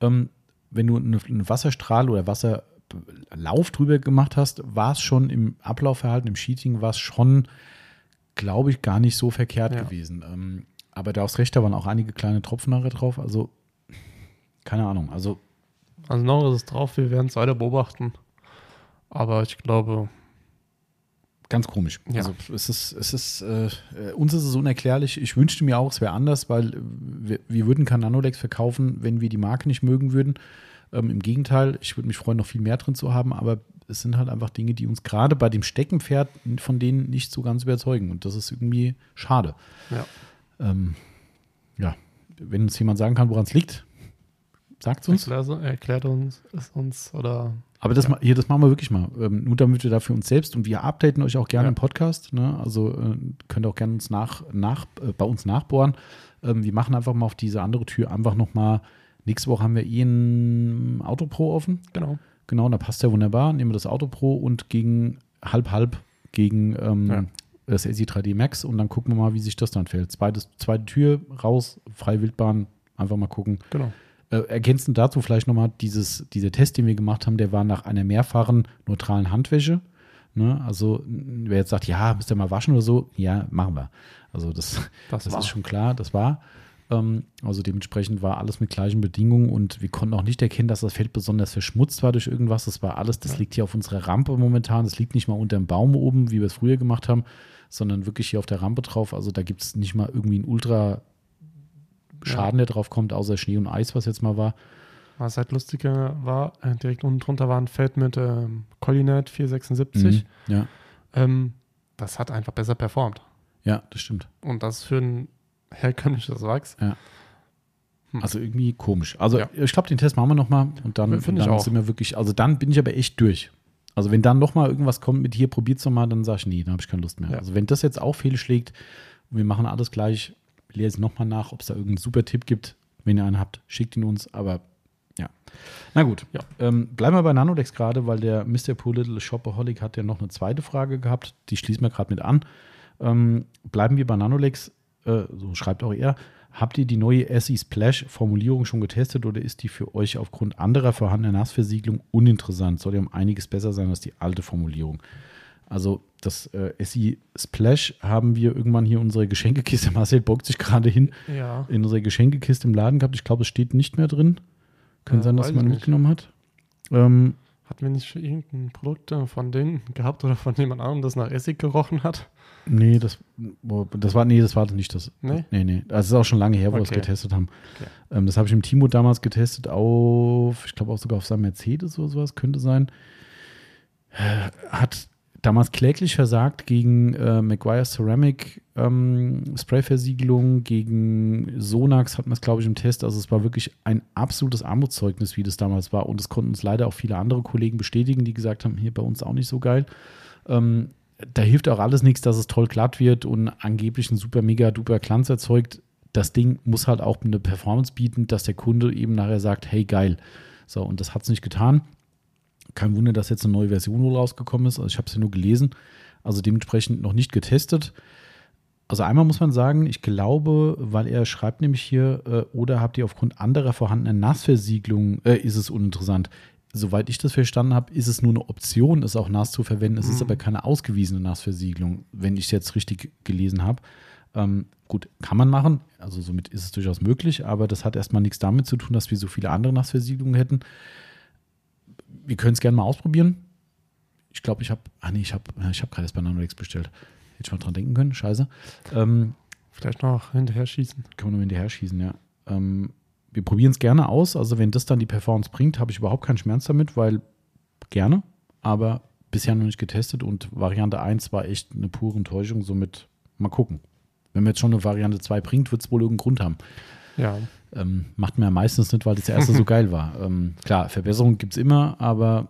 Ähm, wenn du eine, einen Wasserstrahl oder Wasserlauf drüber gemacht hast, war es schon im Ablaufverhalten, im Sheeting, war es schon, glaube ich, gar nicht so verkehrt Ja. gewesen. Ähm, aber da aufs Recht, da waren auch einige kleine Tropfen nachher drauf. Also, keine Ahnung. Also, Also noch ist es drauf, wir werden es weiter beobachten. Aber ich glaube, Ganz komisch. Ja. Also es ist, es ist, äh, äh, uns ist es unerklärlich. Ich wünschte mir auch, es wäre anders, weil wir, wir würden kein Nanolex verkaufen, wenn wir die Marke nicht mögen würden. Ähm, Im Gegenteil, ich würde mich freuen, noch viel mehr drin zu haben, aber es sind halt einfach Dinge, die uns gerade bei dem Steckenpferd von denen nicht so ganz überzeugen. Und das ist irgendwie schade. ja. Ähm, ja, wenn uns jemand sagen kann, woran es liegt, sagt es uns. Erklärt, erklärt uns es uns oder Aber das, ma- hier, das machen wir wirklich mal. Ähm, nur damit wir da für uns selbst und wir updaten euch auch gerne Ja. im Podcast. Ne? Also äh, könnt ihr auch gerne uns nach, nach, äh, bei uns nachbohren. Ähm, wir machen einfach mal auf diese andere Tür einfach nochmal. Nächste Woche haben wir eh ein Auto Pro offen. genau. Genau, da passt ja wunderbar. Nehmen wir das Auto Pro und gegen halb-halb gegen ähm, Ja. das SI3D Max und dann gucken wir mal, wie sich das dann fällt. Zweites, zweite Tür raus, freie Wildbahn, einfach mal gucken. Genau. Äh, ergänzend dazu vielleicht nochmal, dieses, dieser Test, den wir gemacht haben, der war nach einer mehrfachen neutralen Handwäsche. Ne? Also, wer jetzt sagt, ja, müsst ihr mal waschen oder so, ja, machen wir. Also, das, Das, das ist schon klar, das war. Ähm, also, dementsprechend war alles mit gleichen Bedingungen und wir konnten auch nicht erkennen, dass das Feld besonders verschmutzt war durch irgendwas. Das war alles, das Ja. liegt hier auf unserer Rampe momentan. Das liegt nicht mal unter dem Baum oben, wie wir es früher gemacht haben, sondern wirklich hier auf der Rampe drauf. Also, da gibt es nicht mal irgendwie einen Ultra. Schaden, der drauf kommt, außer Schnee und Eis, was jetzt mal war. Was halt lustiger war, äh, direkt unten drunter war ein Feld mit ähm, Collinet 476. Mhm. Ja, Ähm, das hat einfach besser performt. ja, das stimmt. Und das für ein herkömmliches Wachs. Ja. Hm. Also irgendwie komisch. Also Ja. ich glaube, den Test machen wir nochmal und dann, ich dann sind wir wirklich, also dann bin ich aber echt durch. Also wenn dann nochmal irgendwas kommt mit hier, probiert's nochmal, dann sage ich, nee, dann habe ich keine Lust mehr. Ja. Also wenn das jetzt auch fehlschlägt und wir machen alles gleich, lese nochmal nach, ob es da irgendeinen super Tipp gibt. Wenn ihr einen habt, schickt ihn uns, aber ja. Na gut, Ja. ähm, bleiben wir bei Nanodex gerade, weil der Mr. Poor Little Shopaholic hat ja noch eine zweite Frage gehabt, die schließen wir gerade mit an. Ähm, bleiben wir bei Nanolex, äh, so schreibt auch er. Habt ihr die neue SE Splash Formulierung schon getestet oder ist die für euch aufgrund anderer vorhandener Nassversiegelung uninteressant? Soll ja um einiges besser sein als die alte Formulierung. Also das äh, SE Splash haben wir irgendwann hier in unserer Geschenkekiste, Marcel beugt sich gerade hin, Ja. in unserer Geschenkekiste im Laden gehabt. Ich glaube, es steht nicht mehr drin. Kann Äh, sein, dass man mitgenommen hat. Ähm, Hatten wir nicht schon irgendein Produkt äh, von denen gehabt oder von jemand anderem, das nach Essig gerochen hat? nee, das, das war, nee, das war nicht das. Nee? Nee, nee. Das ist auch schon lange her, wo wir es Okay. getestet haben. Okay. Ähm, das habe ich im Timo damals getestet auf, ich glaube auch sogar auf seinem Mercedes oder sowas, könnte sein. Äh, Hat damals kläglich versagt gegen äh, Maguire Ceramic ähm, Sprayversiegelung, gegen Sonax hatten wir es, glaube ich, im Test. Also es war wirklich ein absolutes Armutszeugnis, wie das damals war. Und das konnten uns leider auch viele andere Kollegen bestätigen, die gesagt haben, hier bei uns auch nicht so geil. Ähm, da hilft auch alles nichts, dass es toll glatt wird und angeblich einen super mega duper Glanz erzeugt. Das Ding muss halt auch eine Performance bieten, dass der Kunde eben nachher sagt, hey geil. So, und das hat es nicht getan. Kein Wunder, dass jetzt eine neue Version wohl rausgekommen ist. Also ich habe es ja nur gelesen. Also dementsprechend noch nicht getestet. Also einmal muss man sagen, ich glaube, weil er schreibt nämlich hier, äh, oder habt ihr aufgrund anderer vorhandener Nassversiegelung, äh, ist es uninteressant. Soweit ich das verstanden habe, ist es nur eine Option, es auch nass zu verwenden. Es ist Mhm. aber keine ausgewiesene Nassversiegelung, wenn ich es jetzt richtig gelesen habe. Ähm, gut, kann man machen, also somit ist es durchaus möglich, aber das hat erstmal nichts damit zu tun, dass wir so viele andere Nassversiegelungen hätten. Wir können es gerne mal ausprobieren. Ich glaube, ich habe, ah nee, ich habe ich hab gerade bei Nanolex bestellt. Hätte ich mal dran denken können, scheiße. Ähm, Vielleicht noch hinterher schießen. können wir nur hinterher schießen, ja. Ähm, wir probieren es gerne aus. Also, wenn das dann die Performance bringt, habe ich überhaupt keinen Schmerz damit, weil gerne, aber bisher noch nicht getestet und Variante 1 war echt eine pure Enttäuschung. Somit mal gucken. Wenn mir jetzt schon eine Variante 2 bringt, wird es wohl irgendeinen Grund haben. Ja. Ähm, macht man ja meistens nicht, weil das erste so geil war. Ähm, klar, Verbesserungen gibt es immer, aber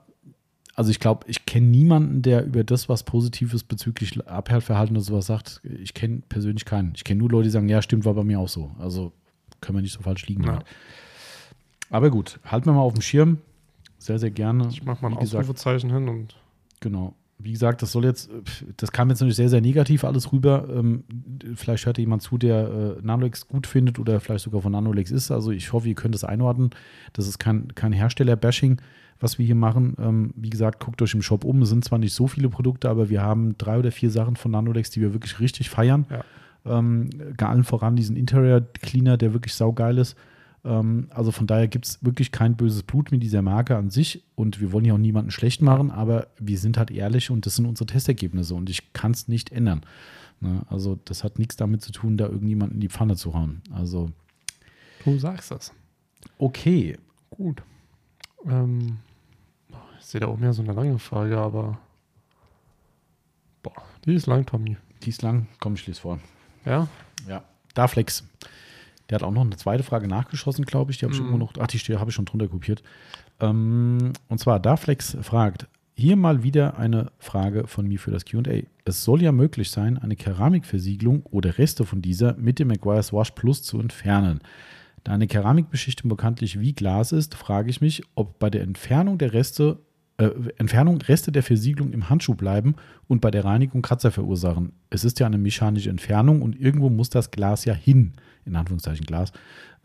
also ich glaube, ich kenne niemanden, der über das, was Positives bezüglich Abhärtverhalten oder sowas sagt. Ich kenne persönlich keinen. Ich kenne nur Leute, die sagen, ja, stimmt, war bei mir auch so. Also können wir nicht so falsch liegen. Ja. Aber gut, halten wir mal auf dem Schirm. Sehr, sehr gerne. Ich mache mal ein Wie gesagt, Ausrufezeichen hin und Genau. Wie gesagt, das soll jetzt, das kam jetzt natürlich sehr, sehr negativ alles rüber. Ähm, vielleicht hört jemand zu, der äh, Nanolex gut findet oder vielleicht sogar von Nanolex ist. Also ich hoffe, ihr könnt das einordnen. Das ist kein, kein Hersteller-Bashing, was wir hier machen. Ähm, wie gesagt, guckt euch im Shop um. Es sind zwar nicht so viele Produkte, aber wir haben drei oder vier Sachen von Nanolex, die wir wirklich richtig feiern. Ja. Ähm, gar allen voran diesen Interior Cleaner, der wirklich saugeil ist. Ähm, also von daher gibt es wirklich kein böses Blut mit dieser Marke an sich und wir wollen ja auch niemanden schlecht machen, aber wir sind halt ehrlich und das sind unsere Testergebnisse und ich kann es nicht ändern. Ne? Also das hat nichts damit zu tun, da irgendjemanden in die Pfanne zu hauen. Also du sagst das. okay. Gut. Ähm, ich sehe da oben ja so eine lange Frage, aber boah, die ist lang, Tommy. Die ist lang, komm, ich lese vor. Ja? Ja, Darflex. Der hat auch noch eine zweite Frage nachgeschossen, glaube ich. Die habe ich Mhm. irgendwo noch, ach, die habe ich schon drunter kopiert. Ähm, und zwar, Darflex fragt, hier mal wieder eine Frage von mir für das QA. Es soll ja möglich sein, eine Keramikversiegelung oder Reste von dieser mit dem Maguire's Wash Plus zu entfernen. Da eine Keramikbeschichtung bekanntlich wie Glas ist, frage ich mich, ob bei der Entfernung der Reste, äh, Entfernung Reste der Versiegelung im Handschuh bleiben und bei der Reinigung Kratzer verursachen. Es ist ja eine mechanische Entfernung und irgendwo muss das Glas ja hin, in Anführungszeichen Glas.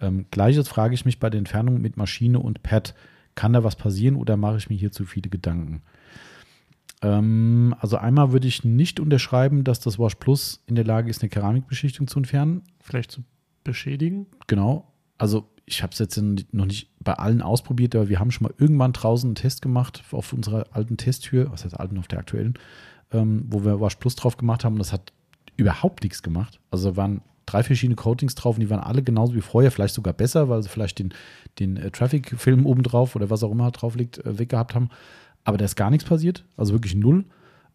Ähm, Gleiches frage ich mich bei der Entfernung mit Maschine und Pad. Kann da was passieren oder mache ich mir hier zu viele Gedanken? Ähm, also einmal würde ich nicht unterschreiben, dass das Wash Plus in der Lage ist, eine Keramikbeschichtung zu entfernen. Vielleicht zu beschädigen? Genau. Also ich habe es jetzt noch nicht bei allen ausprobiert, aber wir haben schon mal irgendwann draußen einen Test gemacht auf unserer alten Testtür, was heißt alten, auf der aktuellen, ähm, wo wir Wash Plus drauf gemacht haben das hat überhaupt nichts gemacht. Also waren drei verschiedene Coatings drauf und die waren alle genauso wie vorher, vielleicht sogar besser, weil sie vielleicht den, den äh, Traffic-Film oben drauf oder was auch immer drauf liegt, äh, weggehabt haben. Aber da ist gar nichts passiert, also wirklich null.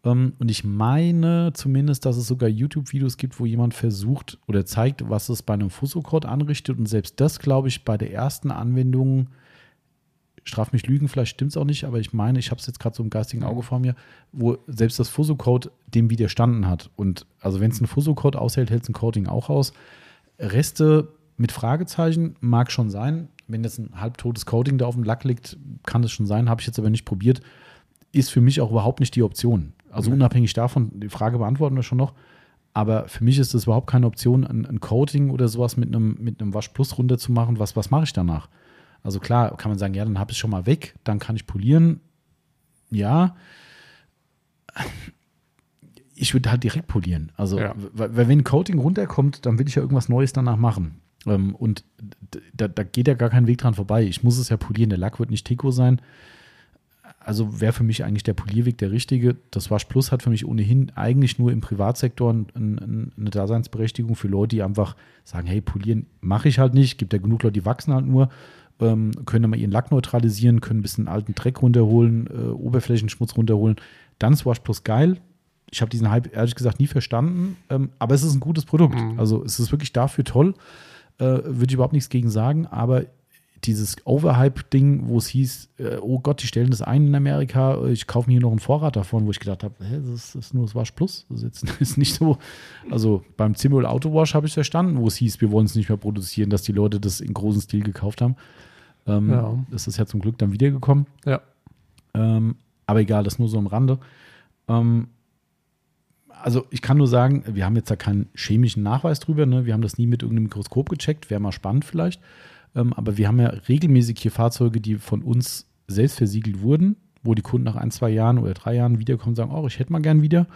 Ähm, und ich meine zumindest, dass es sogar YouTube-Videos gibt, wo jemand versucht oder zeigt, was es bei einem Fuso-Code anrichtet. Und selbst das, glaube ich, bei der ersten Anwendung, straf mich Lügen, vielleicht stimmt es auch nicht, aber ich meine, ich habe es jetzt gerade so im geistigen Auge vor mir, wo selbst das Fuso-Code dem widerstanden hat. Und also wenn es ein Fuso-Code aushält, hält es ein Coding auch aus. Reste mit Fragezeichen mag schon sein. Wenn jetzt ein halbtotes Coding da auf dem Lack liegt, kann das schon sein, habe ich jetzt aber nicht probiert. Ist für mich auch überhaupt nicht die Option. Also Mhm. unabhängig davon, die Frage beantworten wir schon noch. Aber für mich ist es überhaupt keine Option, ein, ein Coating oder sowas mit einem, mit einem Wasch Plus runterzumachen. Was, was mache ich danach? Also klar, kann man sagen, ja, dann habe ich es schon mal weg, dann kann ich polieren. Ja. Ich würde halt direkt polieren. Also, Ja. weil, wenn ein Coating runterkommt, dann will ich ja irgendwas Neues danach machen. Ähm, und da, da geht ja gar kein Weg dran vorbei. Ich muss es ja polieren. Der Lack wird nicht Tico sein. Also wäre für mich eigentlich der Polierweg der richtige. Das Wasch Plus hat für mich ohnehin eigentlich nur im Privatsektor ein, ein, eine Daseinsberechtigung für Leute, die einfach sagen, hey, polieren mache ich halt nicht. Gibt ja genug Leute, die wachsen halt nur, ähm, können dann mal ihren Lack neutralisieren, können ein bisschen alten Dreck runterholen, äh, Oberflächenschmutz runterholen. Dann ist Wash Plus geil. Ich habe diesen Hype ehrlich gesagt nie verstanden, ähm, aber es ist ein gutes Produkt. Mhm. Also es ist wirklich dafür toll. Äh, Würde ich überhaupt nichts gegen sagen, aber dieses Overhype-Ding, wo es hieß, äh, oh Gott, die stellen das ein in Amerika, äh, ich kaufe mir hier noch einen Vorrat davon, wo ich gedacht habe, das ist nur das Wash Plus. Das ist, jetzt, ist nicht so. Also beim Zimmer Auto Wash habe ich verstanden, wo es hieß, wir wollen es nicht mehr produzieren, dass die Leute das in großem Stil gekauft haben. Ähm, Ja. Das ist ja zum Glück dann wiedergekommen. Ja. Ähm, aber egal, das nur so am Rande. Ähm, also ich kann nur sagen, wir haben jetzt da keinen chemischen Nachweis drüber. Ne? Wir haben das nie mit irgendeinem Mikroskop gecheckt. Wäre mal spannend vielleicht. Ähm, aber wir haben ja regelmäßig hier Fahrzeuge, die von uns selbst versiegelt wurden, wo die Kunden nach ein, zwei Jahren oder drei Jahren wiederkommen und sagen, oh, ich hätte mal gern wieder.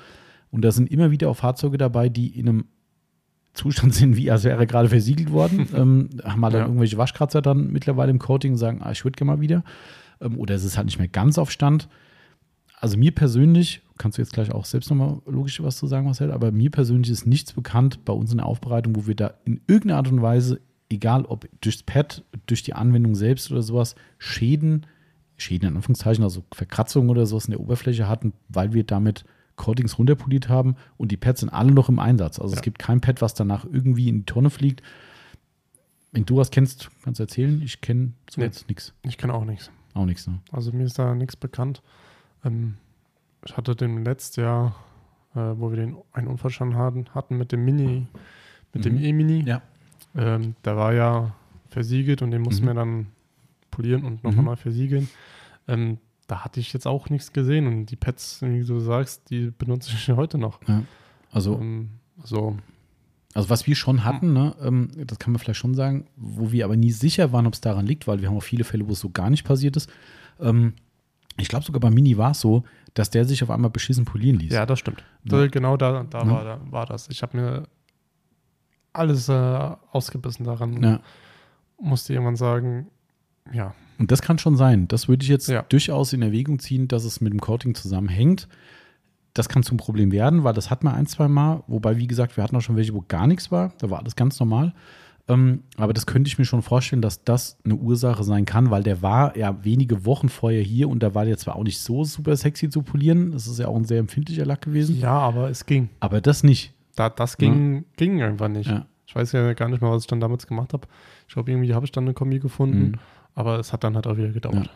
Und da sind immer wieder auch Fahrzeuge dabei, die in einem Zustand sind, wie als wäre gerade versiegelt worden. ähm, haben halt dann Ja. irgendwelche Waschkratzer dann mittlerweile im Coating und sagen, ah, ich würde gerne mal wieder. Ähm, oder es ist halt nicht mehr ganz auf Stand. Also mir persönlich, kannst du jetzt gleich auch selbst nochmal logisch was zu sagen, Marcel, aber mir persönlich ist nichts bekannt bei uns in der Aufbereitung, wo wir da in irgendeiner Art und Weise, egal ob durchs Pad, durch die Anwendung selbst oder sowas, Schäden, Schäden in Anführungszeichen, also Verkratzungen oder sowas in der Oberfläche hatten, weil wir damit Coatings runterpoliert haben und die Pads sind alle noch im Einsatz. Also es Ja. gibt kein Pad, was danach irgendwie in die Tonne fliegt. Wenn du was kennst, kannst du erzählen. Ich kenne so Nee. jetzt nichts. Ich kann auch nichts. Auch nichts, ne? Also mir ist da nichts bekannt. Ähm, ich hatte den letztes Jahr, äh, wo wir den einen Unfallstand hatten, hatten mit dem Mini, mit dem Mhm. E-Mini. Ja. Ähm, der war ja versiegelt und den mussten Mhm. wir dann polieren und nochmal Mhm. neu versiegeln. Ähm, da hatte ich jetzt auch nichts gesehen und die Pads, wie du sagst, die benutze ich heute noch. Also Ähm, so, Also was wir schon hatten, ne, ähm, das kann man vielleicht schon sagen, wo wir aber nie sicher waren, ob es daran liegt, weil wir haben auch viele Fälle, wo es so gar nicht passiert ist. Ähm, ich glaube sogar bei Mini war es so, dass der sich auf einmal beschissen polieren ließ. ja, das stimmt. Ja. Da, genau da, da, Ja. war, da war das. Ich habe mir alles äh, ausgebissen daran. Ja. Musste irgendwann sagen, ja, Und das kann schon sein. Das würde ich jetzt Ja. durchaus in Erwägung ziehen, dass es mit dem Coating zusammenhängt. Das kann zum Problem werden, weil das hat man ein, zwei Mal. Wobei, wie gesagt, wir hatten auch schon welche, wo gar nichts war. Da war alles ganz normal. Ähm, aber das könnte ich mir schon vorstellen, dass das eine Ursache sein kann, weil der war ja wenige Wochen vorher hier und da war der zwar auch nicht so super sexy zu polieren. Das ist ja auch ein sehr empfindlicher Lack gewesen. ja, aber es ging. Aber das nicht. Da, das ging, ging irgendwann nicht. Ja. Ich weiß ja gar nicht mehr, was ich dann damals gemacht habe. Ich glaube, irgendwie habe ich dann eine Kombi gefunden, Mhm. aber es hat dann halt auch wieder gedauert.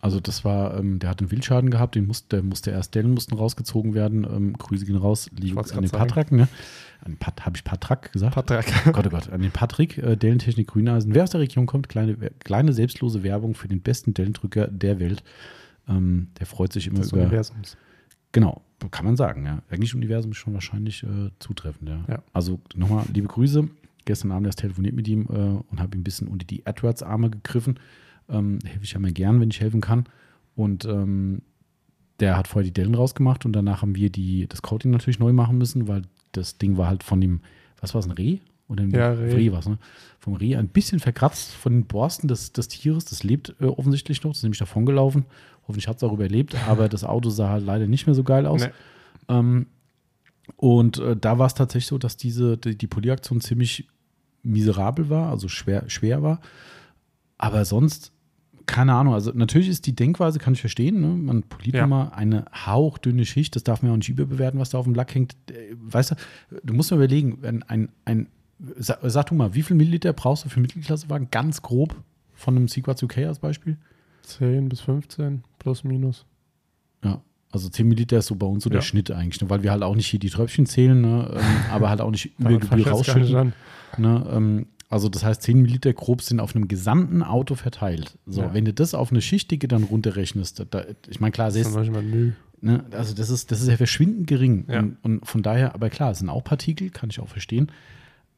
Also das war, ähm, der hat einen Wildschaden gehabt, den musste, der musste erst Dellen mussten rausgezogen werden. Ähm, Grüße gehen raus, liebe an den sagen. Patrak, ne? An Pat, habe ich Patrak gesagt? Patrick. Gott, oh Gott, an den Patrick, äh, Dellentechnik Grüneisen. Wer aus der Region kommt, kleine, kleine selbstlose Werbung für den besten Dellendrücker der Welt. Ähm, der freut sich immer des über. Universums. Genau, kann man sagen, ja. Eigentlich Universum ist schon wahrscheinlich äh, zutreffend, ja. Ja. Also nochmal liebe Grüße. Gestern Abend erst telefoniert mit ihm äh, und habe ihm ein bisschen unter die AdWords-Arme gegriffen. Ähm, helfe ich ja mal gern, wenn ich helfen kann. Und ähm, der hat vorher die Dellen rausgemacht und danach haben wir die, das Coating natürlich neu machen müssen, weil das Ding war halt von dem, was war es, ein Reh? Oder ein Ja, Reh. war's, ne? Vom Reh ein bisschen verkratzt von den Borsten des, des Tieres. Das lebt äh, offensichtlich noch, das ist nämlich davongelaufen. Hoffentlich hat es auch überlebt, aber das Auto sah halt leider nicht mehr so geil aus. Nee. Ähm, und äh, da war es tatsächlich so, dass diese, die, die Polieraktion ziemlich miserabel war, also schwer, schwer war. Aber sonst keine Ahnung, also natürlich ist die Denkweise, kann ich verstehen, ne? man poliert Ja. immer eine hauchdünne Schicht, das darf man auch nicht überbewerten, was da auf dem Lack hängt. Äh, Weißt du, du musst mal überlegen, wenn ein, ein sag, sag du mal, wie viel Milliliter brauchst du für Mittelklassewagen, ganz grob, von einem Sequat 2K als Beispiel? 10 bis 15 plus minus. Ja, also 10 Milliliter ist so bei uns so der Ja. Schnitt eigentlich, ne? weil wir halt auch nicht hier die Tröpfchen zählen, ne? ähm, aber halt auch nicht über Gebühr an. Ne? Ähm, also das heißt, 10 Milliliter grob sind auf einem gesamten Auto verteilt. So, Ja. wenn du das auf eine Schichtdicke dann runterrechnest, da, ich meine, klar, Müll. ne, also das ist, das ist ja verschwindend gering. Ja. Und, und von daher, aber klar, es sind auch Partikel, kann ich auch verstehen.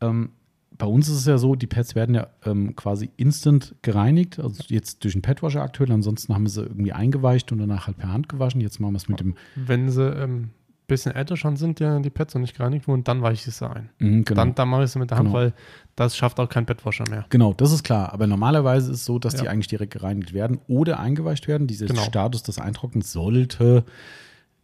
Ähm, bei uns ist es ja so, die Pads werden ja ähm, quasi instant gereinigt, also jetzt durch den Padwasher aktuell, ansonsten haben wir sie irgendwie eingeweicht und danach halt per Hand gewaschen. Jetzt machen wir es mit dem, Wenn sie ein bisschen älter schon sind, ja, die Pads noch nicht gereinigt wurden, dann weiche ich sie ein. Mhm, genau. Dann, dann mache ich sie mit der Hand, Genau. weil das schafft auch kein Bettwascher mehr. Genau, das ist klar. Aber normalerweise ist es so, dass die Ja. eigentlich direkt gereinigt werden oder eingeweicht werden. Dieser Genau. Status des Eintrocknens sollte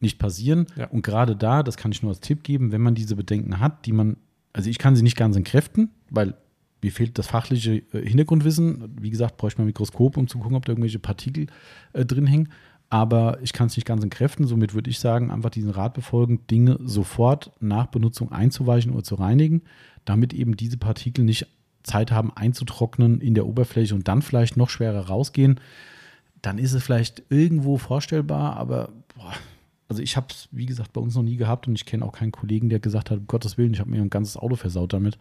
nicht passieren. Ja. Und gerade da, das kann ich nur als Tipp geben, wenn man diese Bedenken hat, die man, also ich kann sie nicht ganz entkräften, weil mir fehlt das fachliche äh, Hintergrundwissen. Wie gesagt, bräuchte man ein Mikroskop, um zu gucken, ob da irgendwelche Partikel äh, drin hängen. Aber ich kann es nicht ganz entkräften. Somit würde ich sagen, einfach diesen Rat befolgen, Dinge sofort nach Benutzung einzuweichen oder zu reinigen, damit eben diese Partikel nicht Zeit haben einzutrocknen in der Oberfläche und dann vielleicht noch schwerer rausgehen. Dann ist es vielleicht irgendwo vorstellbar, aber boah, also ich habe es, wie gesagt, bei uns noch nie gehabt und ich kenne auch keinen Kollegen, der gesagt hat, um Gottes Willen, ich habe mir ein ganzes Auto versaut damit.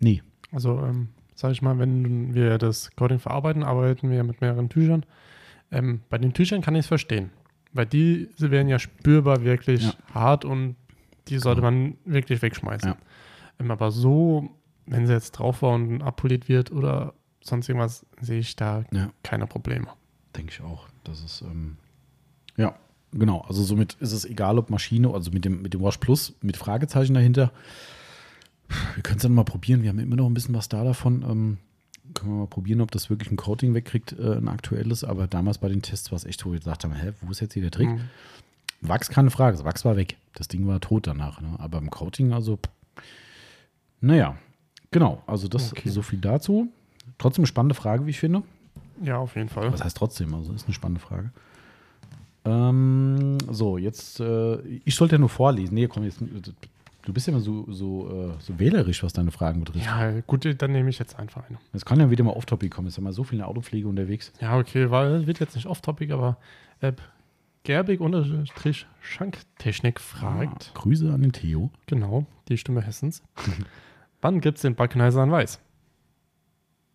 Nee, Also, ähm, sag ich mal, wenn wir das Coating verarbeiten, arbeiten wir mit mehreren Tüchern. Ähm, bei den Tüchern kann ich es verstehen, weil die sie werden ja spürbar wirklich Ja. hart und die sollte man wirklich wegschmeißen. Ja. Ähm, aber so, wenn sie jetzt drauf war und abpoliert wird oder sonst irgendwas, sehe ich da Ja. keine Probleme. Denke ich auch. Das ist, ähm, ja, genau. Also somit ist es egal, ob Maschine, also mit dem, mit dem Wash Plus, mit Fragezeichen dahinter. Wir können es dann mal probieren. Wir haben immer noch ein bisschen was da davon. Ähm, können wir mal probieren, ob das wirklich ein Coating wegkriegt, äh, ein aktuelles. Aber damals bei den Tests war es echt, wo wir gesagt haben, hä, wo ist jetzt hier der Trick? Mhm. Wachs keine Frage. Das Wachs war weg. Das Ding war tot danach. Ne? Aber im Coating, also, pff. naja, genau. Also das Okay. so viel dazu. Trotzdem eine spannende Frage, wie ich finde. Ja, auf jeden Fall. Was heißt trotzdem? Also ist eine spannende Frage. Ähm, so, jetzt, äh, ich sollte ja nur vorlesen. Nee, komm, jetzt, du bist ja immer so, so, äh, so wählerisch, was deine Fragen betrifft. Ja, gut, dann nehme ich jetzt einfach eine. Es kann ja wieder mal off-topic kommen. Es ist ja mal so viel in der Autopflege unterwegs. Ja, okay, weil wird jetzt nicht off-topic, aber äh, Gerbig-Schanktechnik fragt, Ah, Grüße an den Theo. genau, die Stimme Hessens. Wann gibt es den Backneiser an Weiß?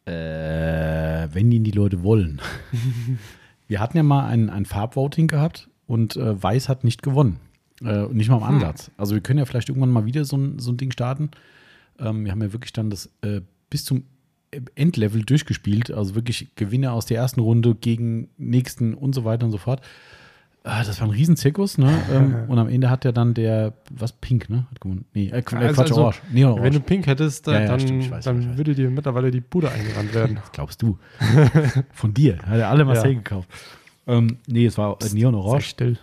Äh, wenn ihn die Leute wollen. Wir hatten ja mal ein, ein Farbvoting gehabt und äh, Weiß hat nicht gewonnen. Äh, und nicht mal im Hm. Ansatz. Also wir können ja vielleicht irgendwann mal wieder so ein, so ein Ding starten. Ähm, wir haben ja wirklich dann das äh, bis zum Endlevel durchgespielt. Also wirklich Gewinner aus der ersten Runde gegen nächsten und so weiter und so fort. Ah, das war ein Riesenzirkus, ne? ähm, und am Ende hat ja dann der, was, Pink, ne? Hat gewonnen. Nee, äh, Qu- äh, Also- Quatsch, also, Orange. Nee, Orange. Wenn du Pink hättest, äh, Ja, ja, dann, stimmt, weiß, dann würde dir mittlerweile die Bude eingerannt werden. Was glaubst du? Von dir. Hat er alle Marcel Ja. gekauft. Ähm, nee, es war äh, Neon Sei Orange. still.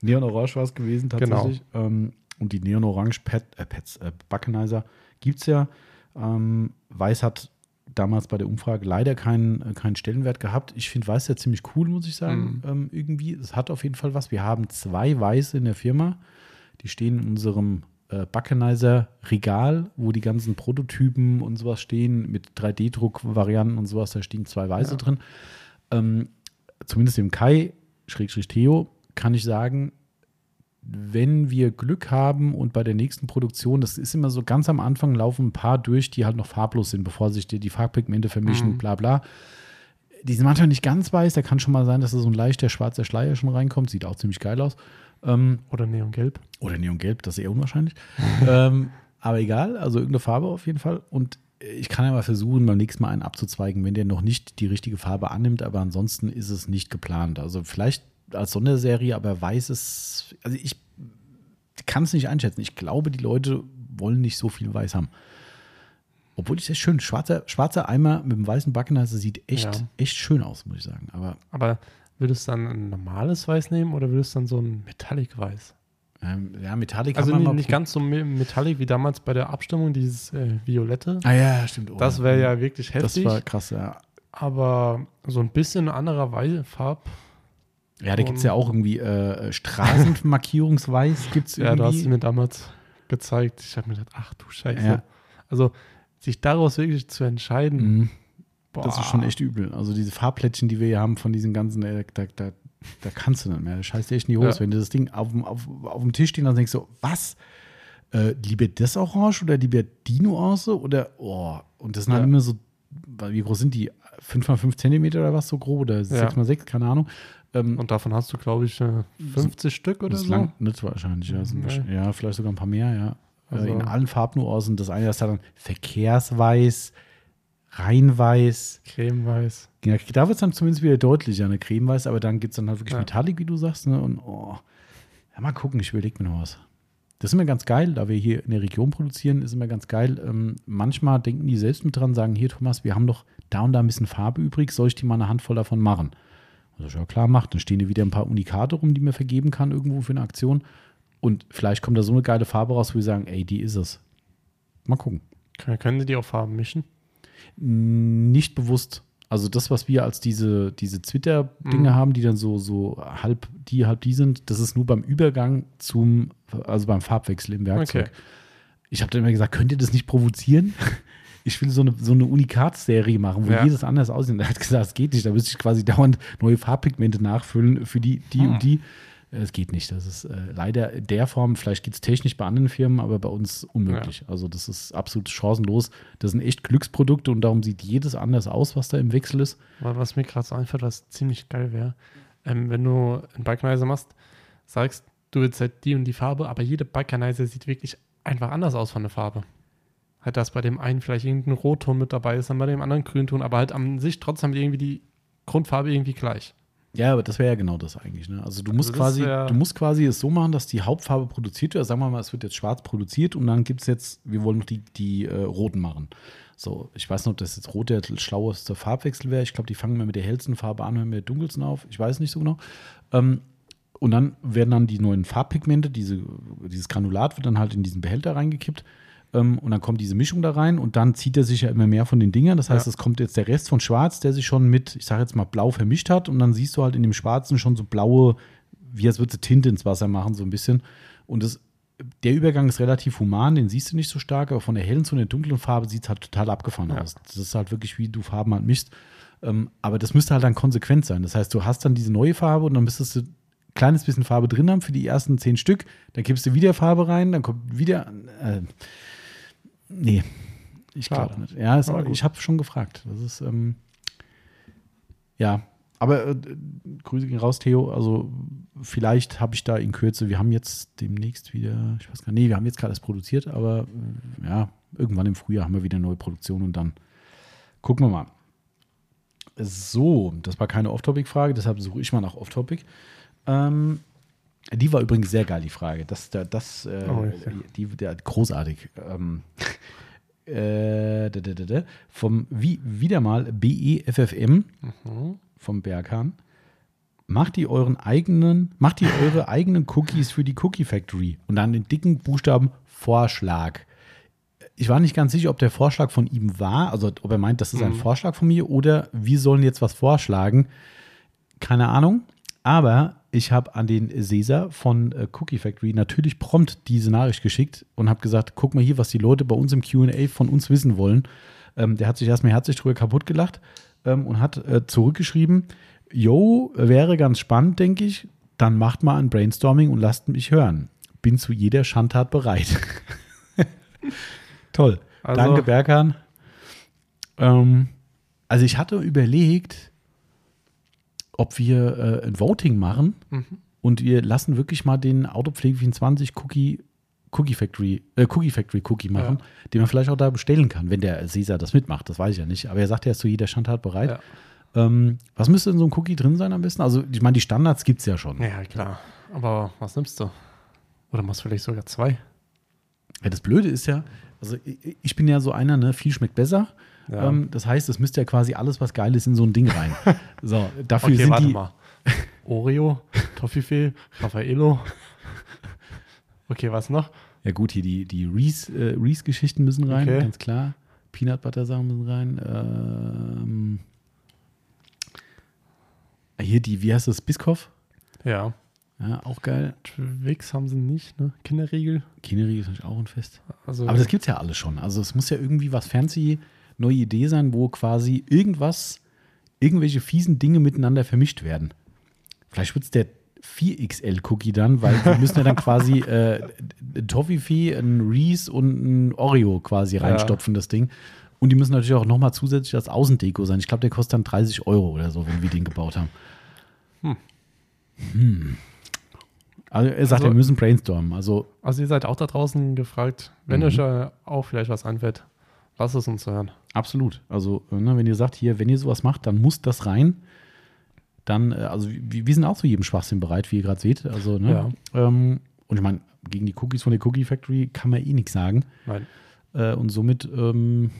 Neon Orange war es gewesen tatsächlich. Ähm, und die Neon Orange Pet, äh, Pets, äh, Buckenizer gibt es ja. Ähm, Weiß hat damals bei der Umfrage leider keinen, äh, keinen Stellenwert gehabt. Ich finde Weiß ja ziemlich cool, muss ich sagen. Ähm, irgendwie. Es hat auf jeden Fall was. Wir haben zwei Weiße in der Firma. Die stehen in unserem äh, Buckenizer-Regal, wo die ganzen Prototypen und sowas stehen, mit 3D-Druck-Varianten und sowas. Da stehen zwei Weiße Ja. drin. Ähm, zumindest dem Kai, Schrägstrich Theo, kann ich sagen, wenn wir Glück haben und bei der nächsten Produktion, das ist immer so ganz am Anfang, laufen ein paar durch, die halt noch farblos sind, bevor sich die, die Farbpigmente vermischen, Mhm. bla bla. Die sind manchmal nicht ganz weiß, da kann schon mal sein, dass da so ein leichter schwarzer Schleier schon reinkommt, sieht auch ziemlich geil aus. Ähm, Oder Neongelb. oder Neongelb, das ist eher unwahrscheinlich. ähm, aber egal, also irgendeine Farbe auf jeden Fall. Und ich kann ja mal versuchen, beim nächsten Mal einen abzuzweigen, wenn der noch nicht die richtige Farbe annimmt, aber ansonsten ist es nicht geplant. Also vielleicht als Sonderserie, aber weiß es, also ich kann es nicht einschätzen. Ich glaube, die Leute wollen nicht so viel weiß haben. Obwohl ich das schön, schwarzer, schwarzer Eimer mit dem weißen Backennase sieht echt, Ja. echt schön aus, muss ich sagen. Aber Aber würdest du dann ein normales Weiß nehmen oder würdest du dann so ein Metallic-Weiß? ähm, ja, Metallic Also nicht, nicht ganz so me- Metallic wie damals bei der Abstimmung, dieses äh, Violette. Ah ja, stimmt. Oh, Das wäre ja wirklich Das heftig. war krass, ja. aber so ein bisschen anderer Farb. Ja, da gibt es ja auch irgendwie äh, Straßenmarkierungsweiß. Gibt's Ja, du hast irgendwie. mir damals gezeigt. Ich habe mir gedacht, ach du Scheiße. Ja. Also sich daraus wirklich zu entscheiden, Mhm. Das ist schon echt übel. Also diese Farbplättchen, die wir hier haben von diesen ganzen, äh, da, da, da kannst du nicht mehr. Da scheißt dir echt in die Hose. Ja. Wenn du das Ding auf, dem- auf, auf dem Tisch stehen hast, denkst du, was? Äh, lieber das Orange oder lieber die Nuance? Oder, oh. Und das sind halt Ja. immer so, wie groß sind die? 5 mal 5 Zentimeter oder was so grob? Oder 6 mal 6, keine Ahnung. Ähm, Und davon hast du, glaube ich, äh, 50 Stück oder das so. langt nicht wahrscheinlich. Ja, Nee. ja, vielleicht sogar ein paar mehr, ja. Also- äh, in allen Farbnuancen. Das eine ist dann Verkehrsweiß, Reinweiß. Cremeweiß. Ja, da wird es dann zumindest wieder deutlicher, eine Cremeweiß, aber dann gibt es dann halt wirklich Ja. Metallic, wie du sagst. Ne? Und oh, ja, mal gucken, ich überlege mir noch was. Das ist immer ganz geil, da wir hier in der Region produzieren, ist immer ganz geil. Ähm, manchmal denken die selbst mit dran, sagen, hier Thomas, wir haben doch da und da ein bisschen Farbe übrig, soll ich dir mal eine Handvoll davon machen? Also ja klar, macht. Dann stehen hier wieder ein paar Unikate rum, die man vergeben kann irgendwo für eine Aktion. Und vielleicht kommt da so eine geile Farbe raus, wo wir sagen, ey, die ist es. Mal gucken. Können, können sie die auch Farben mischen? Nicht bewusst. Also das, was wir als diese, diese Twitter-Dinge Mhm. haben, die dann so, so halb die, halb die sind, das ist nur beim Übergang zum, also beim Farbwechsel im Werkzeug. Okay. Ich habe dann immer gesagt, könnt ihr das nicht provozieren? Ich will so eine, so eine Unikat-Serie machen, wo Ja. jedes anders aussieht. Er hat gesagt, das geht nicht. Da müsste ich quasi dauernd neue Farbpigmente nachfüllen für die, die Hm. und die. Äh, Es geht nicht. Das ist äh, leider in der Form, vielleicht geht es technisch bei anderen Firmen, aber bei uns unmöglich. Also das ist absolut chancenlos. Das sind echt Glücksprodukte und darum sieht jedes anders aus, was da im Wechsel ist. Was mir gerade so einfällt, was ziemlich geil wäre, ähm, wenn du einen Balkanizer machst, sagst, du willst halt die und die Farbe, aber jede Balkanizer sieht wirklich einfach anders aus von der Farbe. Halt, dass bei dem einen vielleicht irgendein Rotton mit dabei ist, dann bei dem anderen Grünton, aber halt an sich trotzdem irgendwie die Grundfarbe irgendwie gleich. Ja, aber das wäre ja genau das eigentlich. Ne? Also du musst das quasi, wär- du musst quasi es so machen, dass die Hauptfarbe produziert wird. Sagen wir mal, es wird jetzt schwarz produziert und dann gibt es jetzt, wir wollen noch die, die äh, roten machen. So, ich weiß nicht, ob das jetzt rot der schlaueste Farbwechsel wäre. Ich glaube, die fangen immer mit der hellsten Farbe an, hören mit der dunkelsten auf. Ich weiß nicht so genau. Ähm, und dann werden dann die neuen Farbpigmente, diese, dieses Granulat wird dann halt in diesen Behälter reingekippt. Ähm, und dann kommt diese Mischung da rein und dann zieht er sich ja immer mehr von den Dingern. Das heißt, Ja. es kommt jetzt der Rest von Schwarz, der sich schon mit, ich sage jetzt mal, Blau vermischt hat. Und dann siehst du halt in dem Schwarzen schon so blaue, wie als würde Tinte ins Wasser machen, so ein bisschen. Und das, der Übergang ist relativ human, den siehst du nicht so stark, aber von der hellen zu der dunklen Farbe sieht es halt total abgefahren Ja. aus. Das ist halt wirklich, wie du Farben halt mischst. Ähm, aber das müsste halt dann konsequent sein. Das heißt, du hast dann diese neue Farbe und dann müsstest du ein kleines bisschen Farbe drin haben für die ersten zehn Stück. Dann gibst du wieder Farbe rein, dann kommt wieder. Äh, nee, ich glaube nicht. Ja, gut. ich habe schon gefragt. Das ist, ähm, ja, aber äh, Grüße gehen raus, Theo. Also, vielleicht habe ich da in Kürze, wir haben jetzt demnächst wieder, ich weiß gar nicht, nee, wir haben jetzt gerade erst produziert, aber äh, ja, irgendwann im Frühjahr haben wir wieder neue Produktion und dann gucken wir mal. So, das war keine Off-Topic-Frage, deshalb suche ich mal nach Off-Topic. Ähm, die war übrigens sehr geil, die Frage. Das, das, äh, Oh, ja. die, der, großartig. Ähm, äh, da, da, da. Vom wie, wieder mal BEFFM Mhm. vom Berghahn. Macht ihr euren eigenen, macht ihr eure eigenen Cookies für die Cookie Factory und dann den dicken Buchstaben Vorschlag. Ich war nicht ganz sicher, ob der Vorschlag von ihm war, also ob er meint, das ist ein Mhm. Vorschlag von mir oder wir sollen jetzt was vorschlagen. Keine Ahnung. Aber ich habe an den Cesar von äh, Cookie Factory natürlich prompt diese Nachricht geschickt und habe gesagt, guck mal hier, was die Leute bei uns im Q&A von uns wissen wollen. Ähm, der hat sich erstmal herzlich drüber kaputt gelacht ähm, und hat äh, zurückgeschrieben, yo, wäre ganz spannend, denke ich. Dann macht mal ein Brainstorming und lasst mich hören. Bin zu jeder Schandtat bereit. Toll. Also- Danke, Berghahn. Ähm, also ich hatte überlegt, ob wir äh, ein Voting machen Mhm. und wir lassen wirklich mal den Autopflege 24 Cookie, Cookie Factory, äh, Cookie Factory Cookie machen, den man vielleicht auch da bestellen kann, wenn der Cesar das mitmacht. Das weiß ich ja nicht. Aber er sagt, er ist zu jeder Schandtat bereit. Ja. Ähm, was müsste in so einem Cookie drin sein am besten? Also, ich meine, die Standards gibt es ja schon. Ja, klar. Aber was nimmst du? Oder machst du vielleicht sogar zwei? Ja, das Blöde ist ja, also ich, ich bin ja so einer, ne, viel schmeckt besser. Ja. Ähm, das heißt, es müsste ja quasi alles, was geil ist, in so ein Ding rein. so, dafür Okay, sind warte die. mal. Oreo, Toffifee, Raffaello. Okay, was noch? Ja, gut, hier die, die Reese, äh, Reese-Geschichten müssen rein, Okay. ganz klar. Peanut Butter Sachen müssen rein. Ähm, Hier die, wie heißt das, Biskoff? Ja. Ja, auch geil. Twix haben sie nicht, ne? Kinderriegel. Kineriegel ist natürlich auch ein Fest. Also, Aber das gibt's ja alles schon. Also es muss ja irgendwie was fancy, neue Idee sein, wo quasi irgendwas, irgendwelche fiesen Dinge miteinander vermischt werden. Vielleicht wird's der 4XL-Cookie dann, weil wir müssen ja dann quasi äh, ein Toffifee, ein Reese und ein Oreo quasi reinstopfen, das Ding. Und die müssen natürlich auch nochmal zusätzlich als Außendeko sein. Ich glaube, der kostet dann 30 Euro oder so, wenn wir den gebaut haben. Hm. Hm. Also er sagt, Also- wir müssen brainstormen. Also also ihr seid auch da draußen gefragt, wenn Mhm. euch auch vielleicht was einfällt, lasst es uns hören. Absolut. Also, äh, ne, wenn ihr sagt, hier, wenn ihr sowas macht, dann muss das rein. Dann, äh, also wir, wir sind auch zu jedem Schwachsinn bereit, wie ihr gerade seht. Also, ne? ähm, und ich meine, gegen die Cookies von der Cookie Factory kann man eh nichts sagen. Nein. Äh, und somit, ähm,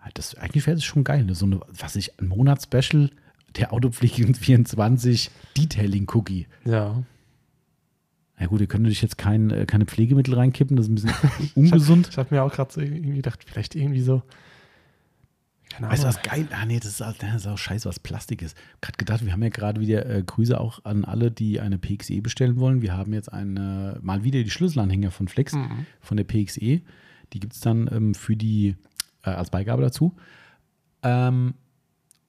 halt das, eigentlich wäre das schon geil. Ne? So eine, was ich, ein Monatsspecial der Autopflege 24 Detailing Cookie. Ja. Ja gut, ihr könnt natürlich jetzt kein, äh, keine Pflegemittel reinkippen, das ist ein bisschen ungesund. Ich habe mir auch gerade so irgendwie gedacht, vielleicht irgendwie so. Keine Weißt du, was geil? Ah, nee, das ist, das ist auch scheiße, was Plastik ist. Gerade gedacht, wir haben ja gerade wieder äh, Grüße auch an alle, die eine PXE bestellen wollen. Wir haben jetzt eine, mal wieder die Schlüsselanhänger von Flex, Mhm. von der PXE. Die gibt es dann ähm, für die, äh, als Beigabe dazu. Ähm,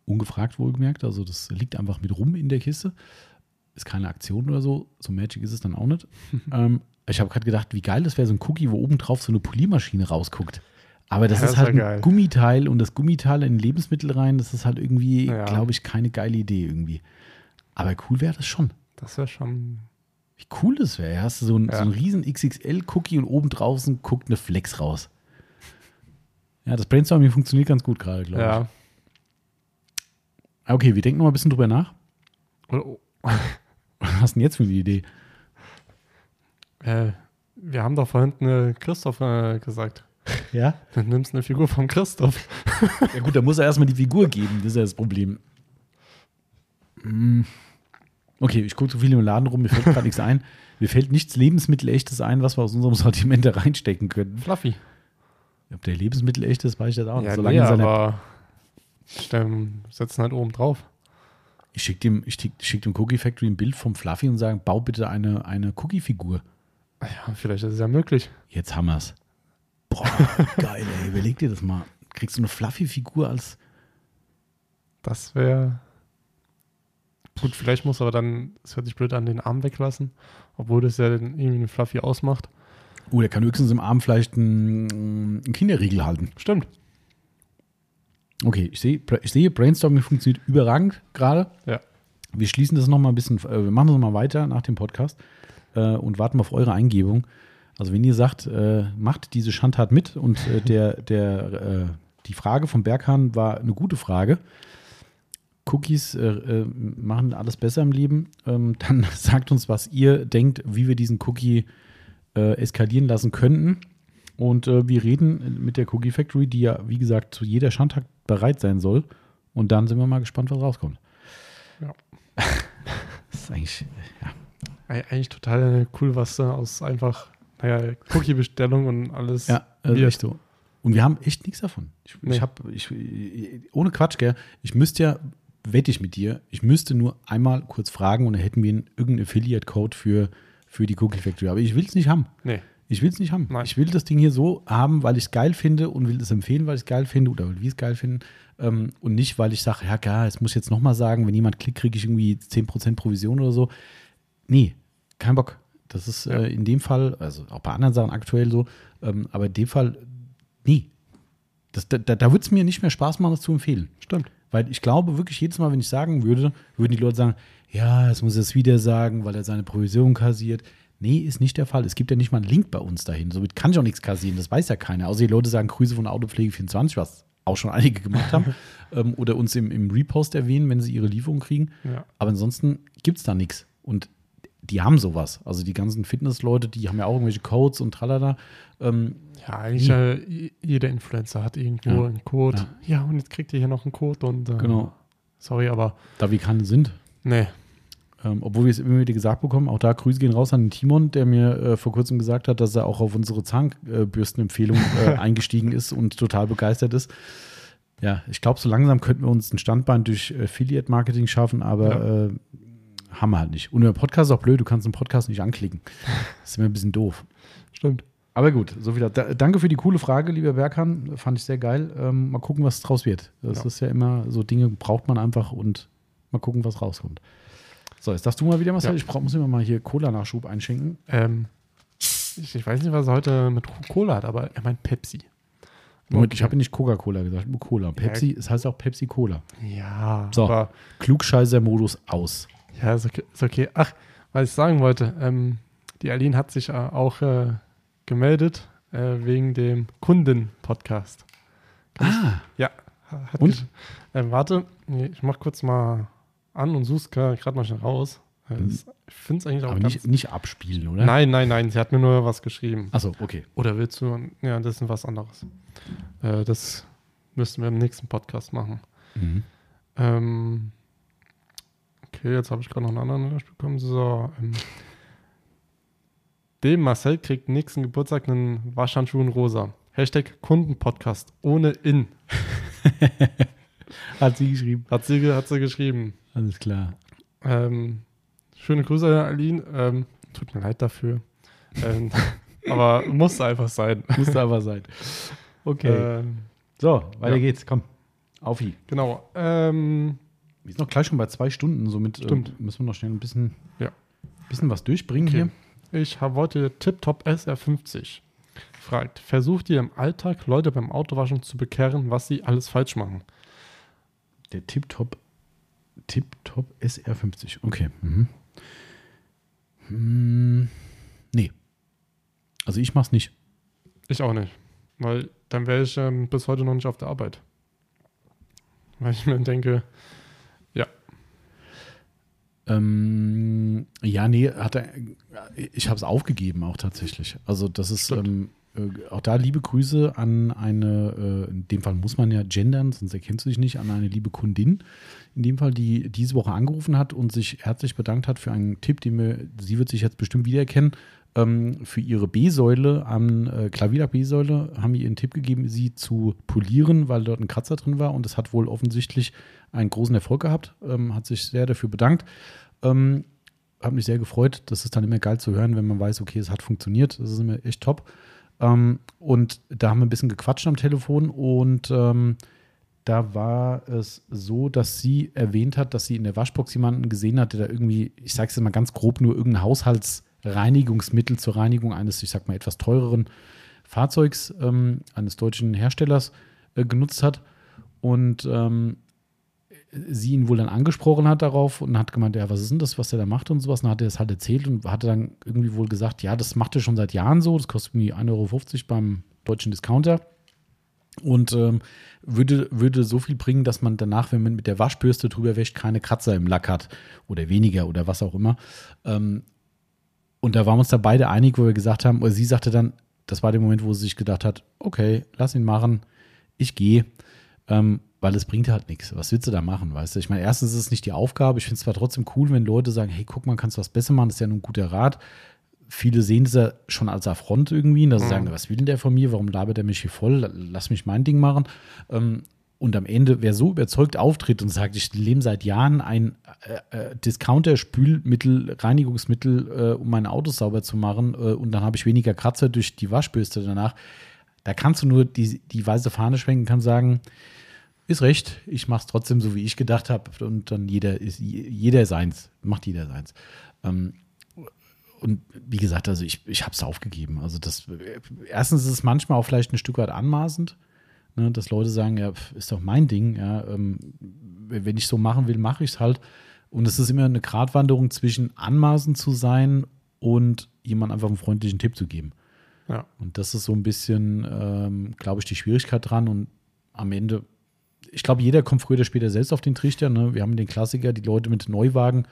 ungefragt wohlgemerkt, also das liegt einfach mit rum in der Kiste. Ist keine Aktion oder so, so magic ist es dann auch nicht. ähm, ich habe gerade gedacht, wie geil das wäre, so ein Cookie, wo oben drauf so eine Poliermaschine rausguckt. Aber das Ja, ist das halt wär ein. Gummiteil und das Gummiteil in Lebensmittel rein, das ist halt irgendwie, Ja. glaube ich, keine geile Idee irgendwie. Aber cool wäre das schon. Das wäre schon. Wie cool das wäre. Hast du so ein, Ja. so riesen XXL-Cookie und oben draußen guckt eine Flex raus. Ja, das Brainstorming funktioniert ganz gut gerade, glaube Ja. ich. Okay, wir denken noch mal ein bisschen drüber nach. Was hast du denn jetzt für eine Idee? äh, wir haben doch vorhin eine Christoph äh, gesagt. Ja? Dann nimmst du eine Figur vom Christoph. Ja gut, da muss er erstmal die Figur geben, das ist ja das Problem. Hm. Okay, ich gucke so viel im Laden rum, mir fällt gerade nichts ein. Mir fällt nichts Lebensmittelechtes ein, was wir aus unserem Sortiment da reinstecken können. Fluffy. Ob der Lebensmittel echt ist, weiß ich das auch nicht. Ja, Solange nee, seine- aber stellen, setzen halt oben drauf. Ich schicke dem, ich schick, dem Cookie Factory ein Bild vom Fluffy und sage, bau bitte eine, eine Cookie-Figur. Ja, vielleicht ist es ja möglich. Jetzt haben wir's. Boah, geil, ey. Überleg dir das mal. Kriegst du eine Fluffy-Figur als. Das wäre. Gut, vielleicht muss aber dann, es hört sich blöd an, den Arm weglassen, obwohl das ja dann irgendwie eine Fluffy ausmacht. Oh, der kann höchstens im Arm vielleicht einen, einen Kinderriegel halten. Stimmt. Okay, ich sehe, ich sehe, Brainstorming funktioniert überragend gerade. Ja. Wir schließen das nochmal ein bisschen, äh, wir machen das nochmal weiter nach dem Podcast äh, und warten auf eure Eingebung. Also wenn ihr sagt, äh, macht diese Schandtat mit und äh, der, der, äh, die Frage vom Berghahn war eine gute Frage. Cookies machen alles besser im Leben. Ähm, dann sagt uns, was ihr denkt, wie wir diesen Cookie eskalieren lassen könnten. Und wir reden mit der Cookie Factory, die ja, wie gesagt, zu jeder Schandtat bereit sein soll. Und dann sind wir mal gespannt, was rauskommt. Ja. das ist eigentlich, ja. Eig- Eigentlich total cool, was da aus einfach, naja, Cookie-Bestellung und alles. Ja, äh, wird. echt so. Und wir haben echt nichts davon. Ich, Nee. ich habe, ohne Quatsch, gell, ich müsste ja, wette ich mit dir, ich müsste nur einmal kurz fragen und dann hätten wir einen, irgendeinen Affiliate-Code für, für die Cookie Factory. Aber ich will es nicht haben. Nee. Ich will es nicht haben. Nein. Ich will das Ding hier so haben, weil ich es geil finde und will es empfehlen, weil ich es geil finde oder weil wir es geil finden. Ähm, und nicht, weil ich sage, ja, klar, jetzt muss ich jetzt nochmal sagen, wenn jemand klickt, kriege ich irgendwie 10% Provision oder so. Nee, kein Bock. Das ist Ja. äh, in dem Fall, also auch bei anderen Sachen aktuell so, ähm, aber in dem Fall, nie. Das, da da, da würde es mir nicht mehr Spaß machen, das zu empfehlen. Stimmt. Weil ich glaube wirklich, jedes Mal, wenn ich sagen würde, würden die Leute sagen, ja, jetzt muss er es wieder sagen, weil er seine Provision kassiert. Nee, ist nicht der Fall. Es gibt ja nicht mal einen Link bei uns dahin. Somit kann ich auch nichts kassieren. Das weiß ja keiner. Außer die Leute sagen Grüße von Autopflege24, was auch schon einige gemacht haben. ähm, oder uns im, im Repost erwähnen, wenn sie ihre Lieferung kriegen. Ja. Aber ansonsten gibt es da nichts. Und die haben sowas. Also die ganzen Fitnessleute, die haben ja auch irgendwelche Codes und tralala. Ähm, Ja, eigentlich äh, jeder Influencer hat irgendwo Ja. einen Code. Ja. Ja. und jetzt kriegt ihr hier noch einen Code und äh, Genau. sorry, aber da wir keine sind, nee. Ähm, obwohl wir es immer wieder gesagt bekommen, auch da Grüße gehen raus an den Timon, der mir äh, vor kurzem gesagt hat, dass er auch auf unsere Zahnbürstenempfehlung äh, eingestiegen ist und total begeistert ist. Ja, ich glaube, so langsam könnten wir uns ein Standbein durch Affiliate-Marketing schaffen, aber Ja. äh, haben wir halt nicht. Und der Podcast ist auch blöd, du kannst den Podcast nicht anklicken. Das ist immer ein bisschen doof. Stimmt. Aber gut, so wieder. Da, danke für die coole Frage, lieber Berghahn. Fand ich sehr geil. Ähm, mal gucken, was draus wird. Das Ja. ist ja immer, so Dinge braucht man einfach und mal gucken, was rauskommt. So, jetzt darfst du mal wieder, Marcel. Ja. Ich brauch, muss immer mal hier Cola-Nachschub einschenken. Ähm, ich, ich weiß nicht, was er heute mit Cola hat, aber er meint Pepsi. Moment, ich habe nicht Coca-Cola gesagt, nur Cola. Pepsi, es heißt auch Pepsi-Cola. Ja, So. aber Klugscheißer-Modus aus. ja, ist okay, ist okay. Ach, was ich sagen wollte, ähm, die Aline hat sich äh, auch äh, gemeldet äh, wegen dem Kunden-Podcast. Ah, Ja, hat Und? Ähm, warte, ich mach kurz mal an und such's gerade mal schnell raus. Das- Ich finde es eigentlich auch aber nicht, nicht abspielen, oder? Nein, nein, nein, sie hat mir nur was geschrieben. Achso, okay. Oder willst du? Ja, das ist was anderes. Äh, das müssten wir im nächsten Podcast machen. Mhm. Ähm, okay, jetzt habe ich gerade noch einen anderen Nachricht bekommen. So, ähm, dem Marcel kriegt nächsten Geburtstag einen Waschhandschuh in rosa. Hashtag Kundenpodcast ohne in. Hat sie geschrieben. Hat sie, hat sie geschrieben. Alles klar. Ähm, schöne Grüße, Aline. Ähm, tut mir leid dafür. ähm, aber muss einfach sein. Musste aber sein. Okay. Ähm, so, weiter ja. geht's. Komm. Auf ihn. genau. Ähm, Wir sind noch gleich schon bei zwei Stunden, somit äh, Stimmt. müssen wir noch schnell ein bisschen, Ja. bisschen was durchbringen Okay. hier. Ich habe heute TipTop SR50. Fragt, versucht ihr im Alltag Leute beim Autowaschen zu bekehren, was sie alles falsch machen? Der Tip-Top Tip-Top SR50. Okay. Mhm. Hm, nee. Also ich mach's nicht. Ich auch nicht. Weil dann wäre ich ähm, bis heute noch nicht auf der Arbeit. Weil ich mir denke, Ähm, ja, nee, hat er, ich habe es aufgegeben auch tatsächlich. Also das ist ähm. Äh, auch da liebe Grüße an eine, äh, in dem Fall muss man ja gendern, sonst erkennst du dich nicht, an eine liebe Kundin, in dem Fall, die diese Woche angerufen hat und sich herzlich bedankt hat für einen Tipp, den wir, sie wird sich jetzt bestimmt wiedererkennen, ähm, für ihre B-Säule an äh, B-Säule haben wir ihren Tipp gegeben, sie zu polieren, weil dort ein Kratzer drin war und es hat wohl offensichtlich einen großen Erfolg gehabt, ähm, hat sich sehr dafür bedankt. Ähm, hat mich sehr gefreut. Das ist dann immer geil zu hören, wenn man weiß, okay, es hat funktioniert. Das ist immer echt top. Ähm, und da haben wir ein bisschen gequatscht am Telefon und ähm, da war es so, dass sie erwähnt hat, dass sie in der Waschbox jemanden gesehen hat, der da irgendwie, ich sage es mal ganz grob, nur irgendein Haushaltsreinigungsmittel zur Reinigung eines, ich sag mal, etwas teureren Fahrzeugs ähm, eines deutschen Herstellers äh, genutzt hat. Und ähm, sie ihn wohl dann angesprochen hat darauf und hat gemeint, ja, was ist denn das, was der da macht und sowas. Und dann hat er das halt erzählt und hatte dann irgendwie wohl gesagt, ja, das macht er schon seit Jahren so, das kostet irgendwie 1,50 Euro beim deutschen Discounter. Und ähm, würde, würde so viel bringen, dass man danach, wenn man mit der Waschbürste drüber wäscht, keine Kratzer im Lack hat oder weniger oder was auch immer. Ähm, und da waren wir uns da beide einig, wo wir gesagt haben, oder sie sagte dann, das war der Moment, wo sie sich gedacht hat, okay, lass ihn machen, ich gehe. Ähm, weil es bringt halt nichts. Was willst du da machen, weißt du? Ich meine, erstens ist es nicht die Aufgabe. Ich finde es zwar trotzdem cool, wenn Leute sagen, hey, guck mal, kannst du was besser machen? Das ist ja nur ein guter Rat. Viele sehen das ja schon als Affront irgendwie, dass sie Mhm. sagen, was will denn der von mir? Warum labert er mich hier voll? Lass mich mein Ding machen. Ähm, und am Ende, wer so überzeugt auftritt und sagt, ich lebe seit Jahren ein äh, äh, Discounter-Spülmittel, Reinigungsmittel, äh, um mein Auto sauber zu machen, und dann habe ich weniger Kratzer durch die Waschbürste danach, da kannst du nur die, die weiße Fahne schwenken, kannst sagen, ist recht, ich mache es trotzdem so, wie ich gedacht habe. Und dann jeder ist, jeder seins, macht jeder seins. Ähm, und wie gesagt, also ich, ich habe es aufgegeben. Also das, erstens ist es manchmal auch vielleicht ein Stück weit anmaßend, ne, dass Leute sagen, ja, ist doch mein Ding. Ja, ähm, wenn ich so machen will, mache ich es halt. Und es ist immer eine Gratwanderung zwischen anmaßend zu sein und jemand einfach einen freundlichen Tipp zu geben. ja. Und das ist so ein bisschen, ähm, glaube ich, die Schwierigkeit dran. Und am Ende, ich glaube, jeder kommt früher oder später selbst auf den Trichter. Ne? Wir haben den Klassiker, die Leute mit Neuwagen.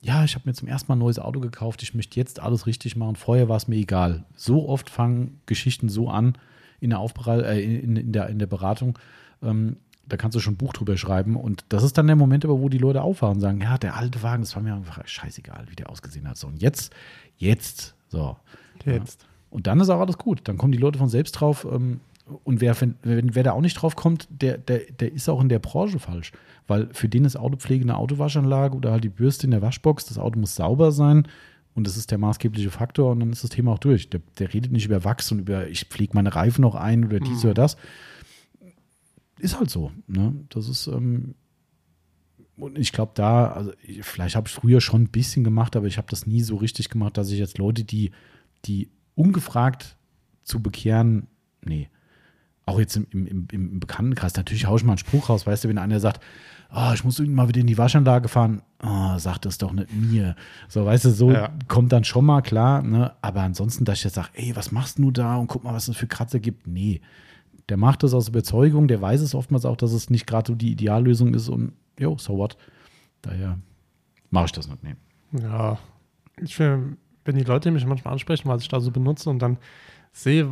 Ja, ich habe mir zum ersten Mal ein neues Auto gekauft. Ich möchte jetzt alles richtig machen. Vorher war es mir egal. So oft fangen Geschichten so an in der, Aufberei äh, in, in, der, in der Beratung. Ähm, da kannst du schon ein Buch drüber schreiben. Und das ist dann der Moment, aber wo die Leute aufwachen und sagen: Ja, der alte Wagen, das war mir einfach scheißegal, wie der ausgesehen hat. So, und jetzt, jetzt, so. Jetzt. Und dann ist auch alles gut. Dann kommen die Leute von selbst drauf. Ähm, und wer, wenn, wer da auch nicht drauf kommt, der, der, der ist auch in der Branche falsch. Weil für den ist Autopflege eine Autowaschanlage oder halt die Bürste in der Waschbox. Das Auto muss sauber sein und das ist der maßgebliche Faktor und dann ist das Thema auch durch. Der, der redet nicht über Wachs und über, ich pflege meine Reifen noch ein oder dies Mhm. oder das. Ist halt so. Ne? Das ist, ähm, und ich glaube, da, also ich, vielleicht habe ich früher schon ein bisschen gemacht, aber ich habe das nie so richtig gemacht, dass ich jetzt Leute, die, die ungefragt zu bekehren, nee. Auch jetzt im, im, im, Bekanntenkreis, natürlich haue ich mal einen Spruch raus, weißt du, wenn einer sagt, ah, ich muss mal wieder in die Waschanlage fahren, ah, sag das doch nicht mir. So, weißt du, so Ja. kommt dann schon mal klar, ne? Aber ansonsten, dass ich jetzt sage, ey, was machst du da und guck mal, was es für Kratzer gibt, nee. Der macht das aus Überzeugung, der weiß es oftmals auch, dass es nicht gerade so die Ideallösung ist und jo, so what. Daher mache ich das nicht. Nee. Ja, ich finde, wenn die Leute mich manchmal ansprechen, was ich da so benutze und dann sehe,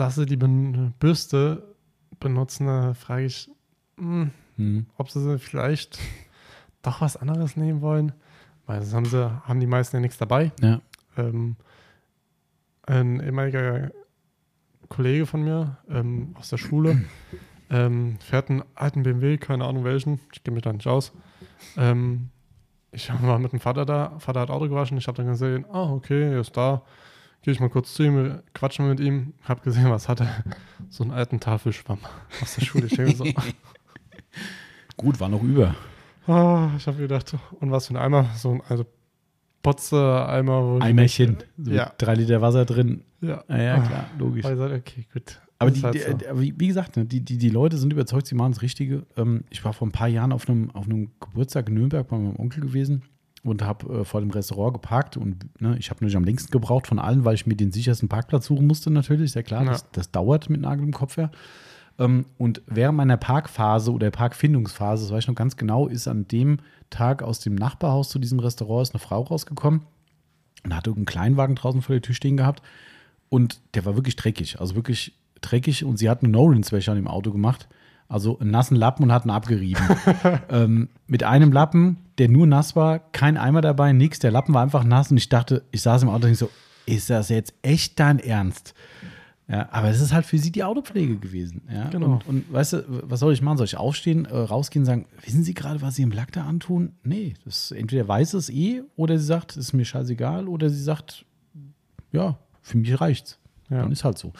dass sie die Ben- Bürste benutzen, da frage ich, hm, Hm. ob sie vielleicht doch was anderes nehmen wollen. Weil das haben sie, haben die meisten ja nichts dabei. Ja. Ähm, ein ehemaliger Kollege von mir ähm, aus der Schule ähm, fährt einen alten BMW, keine Ahnung welchen, ich kenne mich da nicht aus. Ähm, ich war mit dem Vater da, Vater hat Auto gewaschen, ich habe dann gesehen, ah, okay, er ist da. Gehe ich mal kurz zu ihm, quatschen mit ihm, habe gesehen, was hat er? So einen alten Tafelschwamm aus der Schule. So, Gut, war noch über. ah, ich habe gedacht, und was für ein Eimer? So ein alter Potze-Eimer. wo ich- Eimerchen. So Ja. Drei Liter Wasser drin. Ja, Ja, ja klar, logisch. Ich sag, okay, gut. Aber die, halt so. die, wie, wie gesagt, ne, die, die, die Leute sind überzeugt, sie machen das Richtige. Ähm, ich war vor ein paar Jahren auf einem, auf einem Geburtstag in Nürnberg bei meinem Onkel gewesen und habe äh, vor dem Restaurant geparkt und ne, ich habe natürlich am längsten gebraucht von allen, weil ich mir den sichersten Parkplatz suchen musste natürlich, ist ja klar, Ja. das, das dauert mit Nagel im Kopf her. Ähm, und während meiner Parkphase oder Parkfindungsphase, das weiß ich noch ganz genau, ist an dem Tag aus dem Nachbarhaus zu diesem Restaurant ist eine Frau rausgekommen und hatte einen Kleinwagen draußen vor der Tür stehen gehabt und der war wirklich dreckig, also wirklich dreckig und sie hat eine No-Rinse-Wäsche an dem Auto gemacht, also einen nassen Lappen und hat ihn abgerieben. ähm, mit einem Lappen, der nur nass war, kein Eimer dabei, nix, der Lappen war einfach nass und ich dachte, ich saß im Auto und ich so, ist das jetzt echt dein Ernst? Ja, aber es ist halt für sie die Autopflege gewesen. Ja? Genau. Und, und weißt du, was soll ich machen? Soll ich aufstehen, äh, rausgehen und sagen, wissen Sie gerade, was Sie im Lack da antun? Nee, das entweder weiß es eh oder sie sagt, ist mir scheißegal oder sie sagt, ja, für mich reicht's. Ja. Dann ist halt so.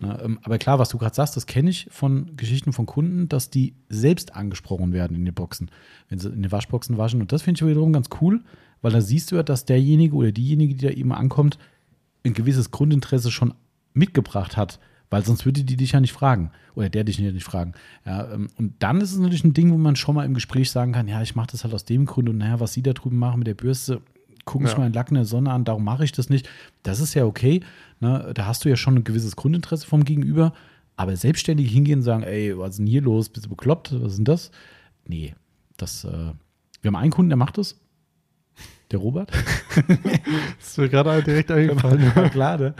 Na, ähm, aber klar, was du gerade sagst, das kenne ich von Geschichten von Kunden, dass die selbst angesprochen werden in den Boxen, wenn sie in den Waschboxen waschen. Und das finde ich wiederum ganz cool, weil da siehst du ja, dass derjenige oder diejenige, die da eben ankommt, ein gewisses Grundinteresse schon mitgebracht hat, weil sonst würde die dich ja nicht fragen oder der dich nicht fragen. Ja, ähm, und dann ist es natürlich ein Ding, wo man schon mal im Gespräch sagen kann, ja, ich mache das halt aus dem Grund und naja, was sie da drüben machen mit der Bürste, gucken sich Ja. mal den Lack in der Sonne an, darum mache ich das nicht. Das ist ja okay. Ne? Da hast du ja schon ein gewisses Grundinteresse vom Gegenüber, aber selbstständig hingehen und sagen, ey, was ist denn hier los? Bist du bekloppt? Was ist denn das? Nee, das, äh, wir haben einen Kunden, der macht das. Der Robert. Das ist mir gerade direkt eingefallen. Ja, klar, ne?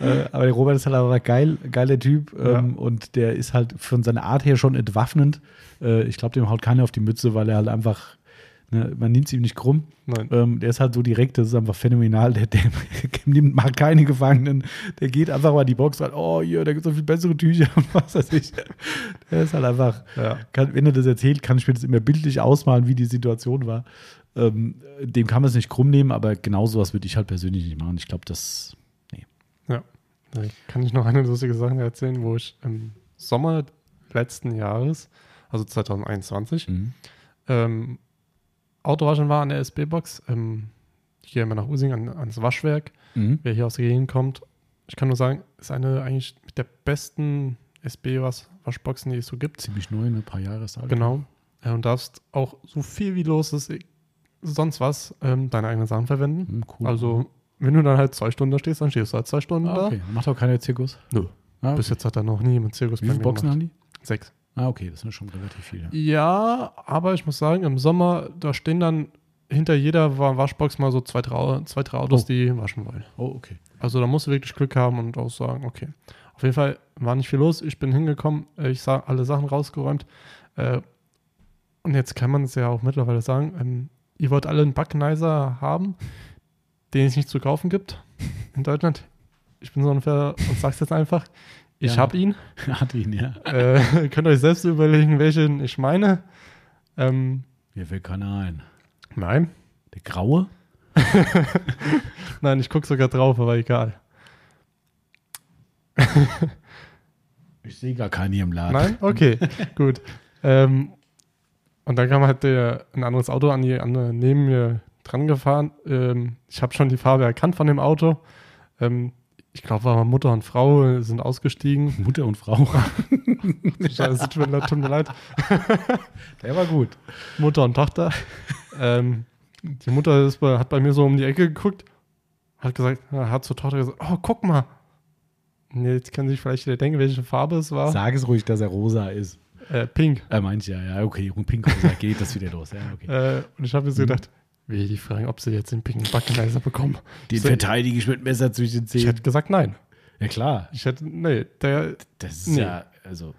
äh, aber der Robert ist halt aber geil, geiler Typ Ja. ähm, und der ist halt von seiner Art her schon entwaffnend. Äh, ich glaube, dem haut keiner auf die Mütze, weil er halt einfach, ne, man nimmt es ihm nicht krumm. Ähm, der ist halt so direkt, das ist einfach phänomenal. Der, der nimmt, macht keine Gefangenen. Der geht einfach mal in die Box rein. Oh, hier, da gibt es so viel bessere Tücher und was weiß ich. Der ist halt einfach, Ja. kann, wenn er das erzählt, kann ich mir das immer bildlich ausmalen, wie die Situation war. Ähm, dem kann man es nicht krumm nehmen, aber genau sowas würde ich halt persönlich nicht machen. Ich glaube, das, Ja. Da kann ich noch eine lustige Sache erzählen, wo ich im Sommer letzten Jahres, also 2021, mhm. ähm, Autowaschen war an der SB-Box. Ähm, ich gehe immer nach Using an, ans Waschwerk. Mhm. Wer hier aus der Gegend kommt, ich kann nur sagen, ist eine eigentlich mit der besten SB-Waschboxen, die es so gibt. ziemlich neu, ne? ein paar Jahre ist alt. Genau. Äh, und darfst auch so viel wie los ist, eh, sonst was, ähm, deine eigenen Sachen verwenden. Mhm, cool. Also, wenn du dann halt zwei Stunden da stehst, dann stehst du halt zwei Stunden ah, okay. Macht auch keiner Zirkus? Nö. Ah, da. okay. Bis jetzt hat da noch nie jemand Zirkus Wie viele Boxen haben die? Sechs. Ah, okay, das sind schon relativ viele. Ja, aber ich muss sagen, im Sommer, da stehen dann hinter jeder Wa- Waschbox mal so zwei, drei, zwei, drei Autos, Oh. die waschen wollen. Oh, okay. Also da musst du wirklich Glück haben und auch sagen, okay. Auf jeden Fall war nicht viel los. Ich bin hingekommen, äh, ich sah alle Sachen rausgeräumt. Äh, und jetzt kann man es ja auch mittlerweile sagen, ähm, ihr wollt alle einen Backnizer haben, den es nicht zu kaufen gibt in Deutschland. Ich bin so ungefähr und sag's jetzt einfach, Ich Ja. habe ihn. Hat ihn, ja. Äh, könnt euch selbst überlegen, welchen ich meine. Ähm, Mir fällt keiner ein. nein. Der Graue? Nein, ich gucke sogar drauf, aber egal. Ich sehe gar keinen hier im Laden. Nein? Okay, gut. Ähm, und dann kam halt der, ein anderes Auto an die andere neben mir dran gefahren. Ähm, ich habe schon die Farbe erkannt von dem Auto. Ähm, ich glaube, war Mutter und Frau äh, sind ausgestiegen. Mutter und Frau. Scheiße, tut mir leid. Tut mir leid. Der war gut. Mutter und Tochter. ähm, die Mutter ist hat bei mir so um die Ecke geguckt, hat gesagt, äh, hat zur Tochter gesagt, oh, guck mal. Jetzt kann sich vielleicht wieder denken, welche Farbe es war. Sag es ruhig, dass er rosa ist. Äh, pink. Er meint ja, ja, okay, und pink rosa geht das wieder los. Ja, okay. Äh, und ich habe mir so gedacht, ich die fragen, ob sie jetzt den pinken Backenizer bekommen. Den so- verteidige ich mit Messer zwischen den Ich Zähnen. hätte gesagt, nein. Ja, klar. Ich hätte, nee, der, Das ist Nee. ja, also,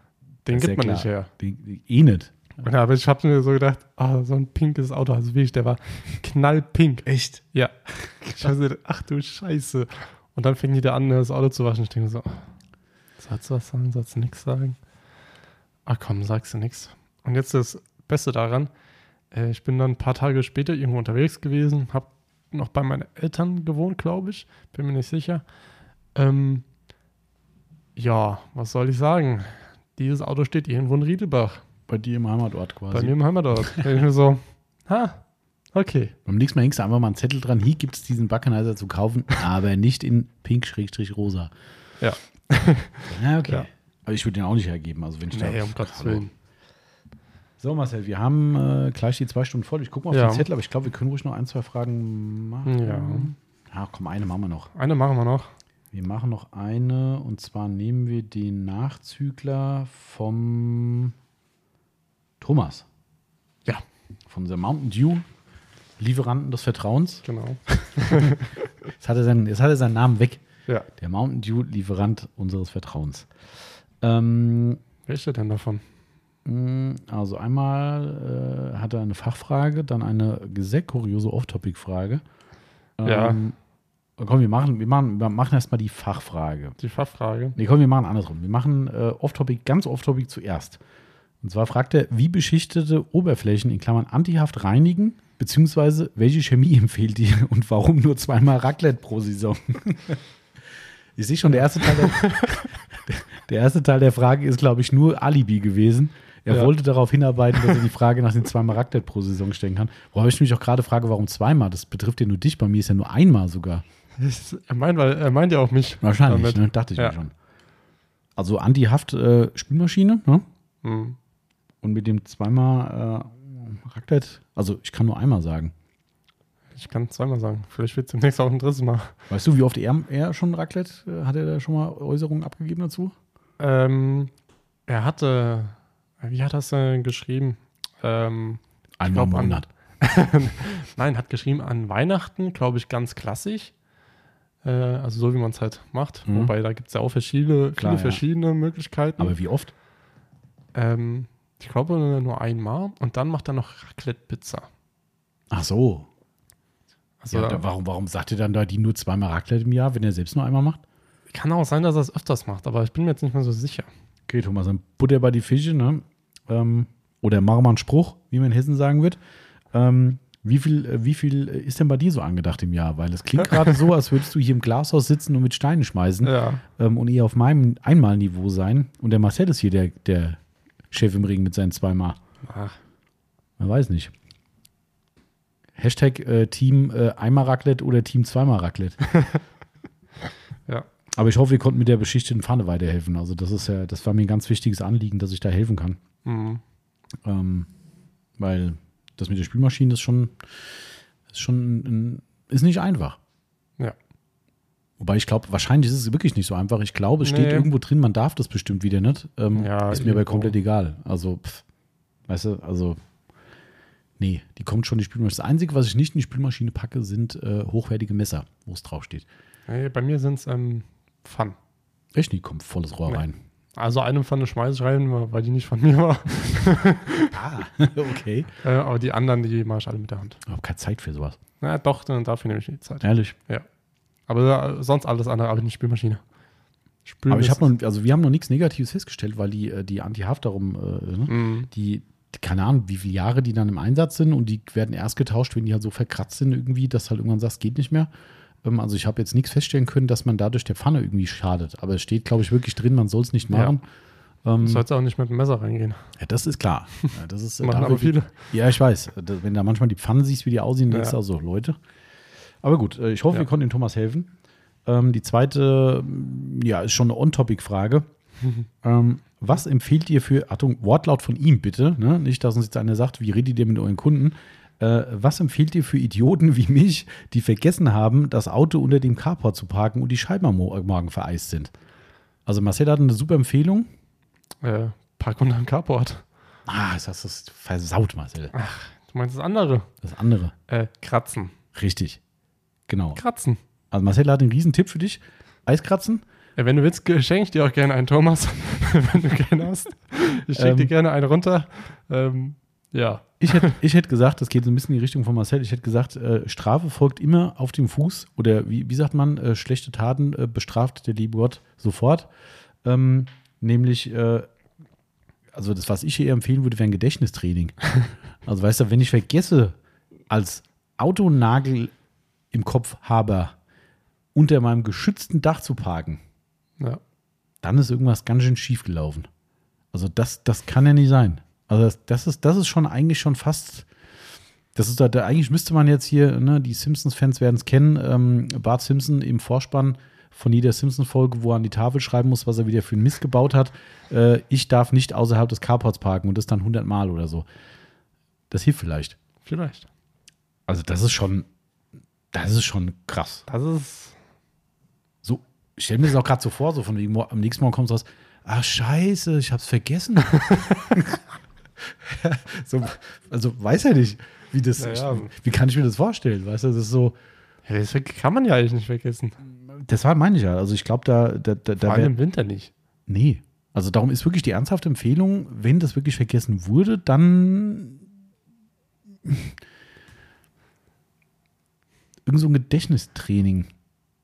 den gibt man ja nicht klar. her. Den, eh nicht. Und, aber ich habe mir so gedacht, ah, so ein pinkes Auto, also wirklich, der war knallpink. Echt? Ja. Ich habe gedacht, ach du Scheiße. Und dann fing die da an, das Auto zu waschen. Ich denke so, sollst du was sagen, sollst du nichts sagen? Ach komm, sagst du nichts. Und jetzt das Beste daran, ich bin dann ein paar Tage später irgendwo unterwegs gewesen, habe noch bei meinen Eltern gewohnt, glaube ich, bin mir nicht sicher. Ähm, ja, was soll ich sagen? Dieses Auto steht irgendwo in Riedelbach, Bei dir im Heimatort quasi. bei mir im Heimatort. Da ich mir so, ha, okay. Beim nächsten Mal hängst du einfach mal einen Zettel dran. Hier gibt es diesen Backenizer zu kaufen, aber nicht in pink-rosa. Ja. Ja, okay. Ja. Aber ich würde den auch nicht hergeben. Also wenn ich da, Nee, um Gottes Hallo. Willen. So, Marcel, wir haben äh, gleich die zwei Stunden voll. Ich gucke mal auf Ja. den Zettel, aber ich glaube, wir können ruhig noch ein, zwei Fragen machen. Ja. Ja, komm, eine machen wir noch. Eine machen wir noch. Wir machen noch eine und zwar nehmen wir den Nachzügler vom Thomas. Ja. Von unserem Mountain Dew Lieferanten des Vertrauens. Genau. Jetzt hat er seinen, jetzt hat er seinen Namen weg. Ja. Der Mountain Dew Lieferant unseres Vertrauens. Ähm, Welche denn davon? Mh, also einmal äh, hat er eine Fachfrage, dann eine sehr kuriose Off-Topic-Frage. Ja. Ähm, komm, wir machen, wir machen, wir machen erstmal die Fachfrage. Die Fachfrage. Nee, komm, wir machen andersrum. Wir machen äh, Off-Topic, ganz Off-Topic zuerst. Und zwar fragt er, wie beschichtete Oberflächen in Klammern antihaft reinigen, beziehungsweise welche Chemie empfiehlt ihr und warum nur zweimal Raclette pro Saison? ich sehe schon, der erste, Teil der, der erste Teil der Frage ist, glaube ich, nur Alibi gewesen. Er Ja. wollte darauf hinarbeiten, dass er die Frage nach den zweimal Raclette pro Saison stellen kann. Worauf ich mich auch gerade frage, warum zweimal? Das betrifft ja nur dich, bei mir ist ja nur einmal sogar. Das- Er meint, weil er meint ja auch mich. Wahrscheinlich, ne? dachte ich Ja. mir schon. Also Anti-Haft äh, Spülmaschine, ne? Hm. Und mit dem zweimal äh, Raclette, also ich kann nur einmal sagen. Ich kann zweimal sagen. Vielleicht wird es demnächst auch ein drittes Mal. Weißt du, wie oft er, er schon Raclette, äh, hat er da schon mal Äußerungen abgegeben dazu? Ähm, er hatte, wie hat er es äh, geschrieben? Ähm, Einmal im glaub, an- Monat. nein, hat geschrieben an Weihnachten, glaube ich, ganz klassisch. Äh, also so, wie man es halt macht. Mhm. Wobei, da gibt es ja auch verschiedene, Klar, viele ja. verschiedene Möglichkeiten. Aber wie oft? ähm, ich glaube nur einmal. Und dann macht er noch Raclette-Pizza. Ach so. Also ja, da, warum, warum sagt er dann da die nur zweimal Raclette im Jahr, wenn er selbst nur einmal macht? kann auch sein, dass er es öfters macht, aber ich bin mir jetzt nicht mehr so sicher. Okay, Thomas, dann Butter bei die Fische, ne? Ähm, oder einen Spruch, wie man in Hessen sagen wird. Ähm, wie viel, äh, wie viel äh, ist denn bei dir so angedacht im Jahr? Weil es klingt gerade so, als würdest du hier im Glashaus sitzen und mit Steinen schmeißen. Ja. ähm, und eher auf meinem Einmalniveau sein. Und der Marcel ist hier der, der Chef im Ring mit seinen zweimal. Ach, Man weiß nicht. Hashtag äh, Team äh, einmal Raclette oder Team zweimal Raclette. Aber ich hoffe, wir konnten mit der beschichteten Pfanne weiterhelfen. Also das ist ja, das war mir ein ganz wichtiges Anliegen, dass ich da helfen kann. Mhm. Ähm, weil das mit der Spülmaschine ist schon, ist schon ein, ist nicht einfach. Ja. Wobei ich glaube, wahrscheinlich ist es wirklich nicht so einfach. Ich glaube, es steht Nee. irgendwo drin, man darf das bestimmt wieder nicht. Ähm, Ja, ist mir aber komplett egal. Also, pff, weißt du, also, nee, die kommt schon in die Spülmaschine. Das Einzige, was ich nicht in die Spülmaschine packe, sind äh, hochwertige Messer, wo es draufsteht. Nee, bei mir sind es ähm, Pfannen. Echt, die kommt volles Rohr Nee. rein. Also eine Pfanne schmeiße ich rein, weil die nicht von mir war. Ah, okay. Äh, aber die anderen, die mache ich alle mit der Hand. Ich habe keine Zeit für sowas. Na doch, dann dafür nehme ich die Zeit. Ehrlich. Aber äh, sonst alles andere, aber in die Spülmaschine. Spülen Aber ich habe noch, also wir haben noch nichts Negatives festgestellt, weil die, äh, die Anti-Haft darum, äh, ne? Mhm. die, keine Ahnung, wie viele Jahre die dann im Einsatz sind und die werden erst getauscht, wenn die halt so verkratzt sind irgendwie, dass halt irgendwann sagst, geht nicht mehr. Ähm, also ich habe jetzt nichts feststellen können, dass man dadurch der Pfanne irgendwie schadet. Aber es steht, glaube ich, wirklich drin, man soll es nicht Ja. machen. Ähm, Du sollst auch nicht mit dem Messer reingehen. ja, das ist klar. Ja, das ist, Machen aber viele. Ja, ich weiß. Wenn da manchmal die Pfannen siehst, wie die aussehen, denkst du Ja. also, Leute. Aber gut, äh, ich hoffe, Ja. wir konnten dem Thomas helfen. Ähm, die zweite, mm, ja, ist schon eine On-Topic-Frage. ähm, was empfiehlt ihr für, Achtung, Wortlaut von ihm bitte, ne? nicht, dass uns jetzt einer sagt, wie redet ihr mit euren Kunden? Äh, was empfiehlt ihr für Idioten wie mich, die vergessen haben, das Auto unter dem Carport zu parken und die Scheiben am Mo- morgen vereist sind? Also Marcel hat eine super Empfehlung. Äh, Park unter dem Carport. Ah, das hast du versaut, Marcel. Du meinst das andere? Das andere. Äh, kratzen. Richtig. Genau. Kratzen. Also Marcel hat einen riesen Tipp für dich. Eiskratzen. Ja, wenn du willst, schenke ich dir auch gerne einen, Thomas. wenn du gerne hast. Ich schenke Ähm. dir gerne einen runter. Ähm, ja. Ich hätte, ich hätte gesagt, das geht so ein bisschen in die Richtung von Marcel, ich hätte gesagt, äh, Strafe folgt immer auf dem Fuß oder wie, wie sagt man, äh, schlechte Taten äh, bestraft der liebe Gott sofort. Ähm, nämlich, äh, also das, was ich hier empfehlen würde, wäre ein Gedächtnistraining. also weißt du, wenn ich vergesse, als Autonagel im Kopf habe, unter meinem geschützten Dach zu parken, ja. dann ist irgendwas ganz schön schief gelaufen. Also das, das kann ja nicht sein. Also das, das, ist, das ist schon eigentlich schon fast. Das ist da, da eigentlich müsste man jetzt hier, ne, die Simpsons-Fans werden es kennen, ähm, Bart Simpson im Vorspann von jeder Simpson-Folge, wo er an die Tafel schreiben muss, was er wieder für einen Mist gebaut hat. Äh, ich darf nicht außerhalb des Carports parken und das dann 100 Mal oder so. Das hilft vielleicht. Vielleicht. Also das ist schon, das ist schon krass. Das ist. So, ich stelle mir das auch gerade so vor, so von wegen, am nächsten Morgen kommst du raus, ach scheiße, ich hab's vergessen. so, also weiß er nicht, wie das, Ja, ja. wie kann ich mir das vorstellen, weißt du, das ist so, Ja, das kann man ja eigentlich nicht vergessen. das war, meine ich ja, also ich glaube, da, da, da, Vor da allem wär, im Winter nicht. nee, also darum ist wirklich die ernsthafte Empfehlung, wenn das wirklich vergessen wurde, dann irgend so ein Gedächtnistraining.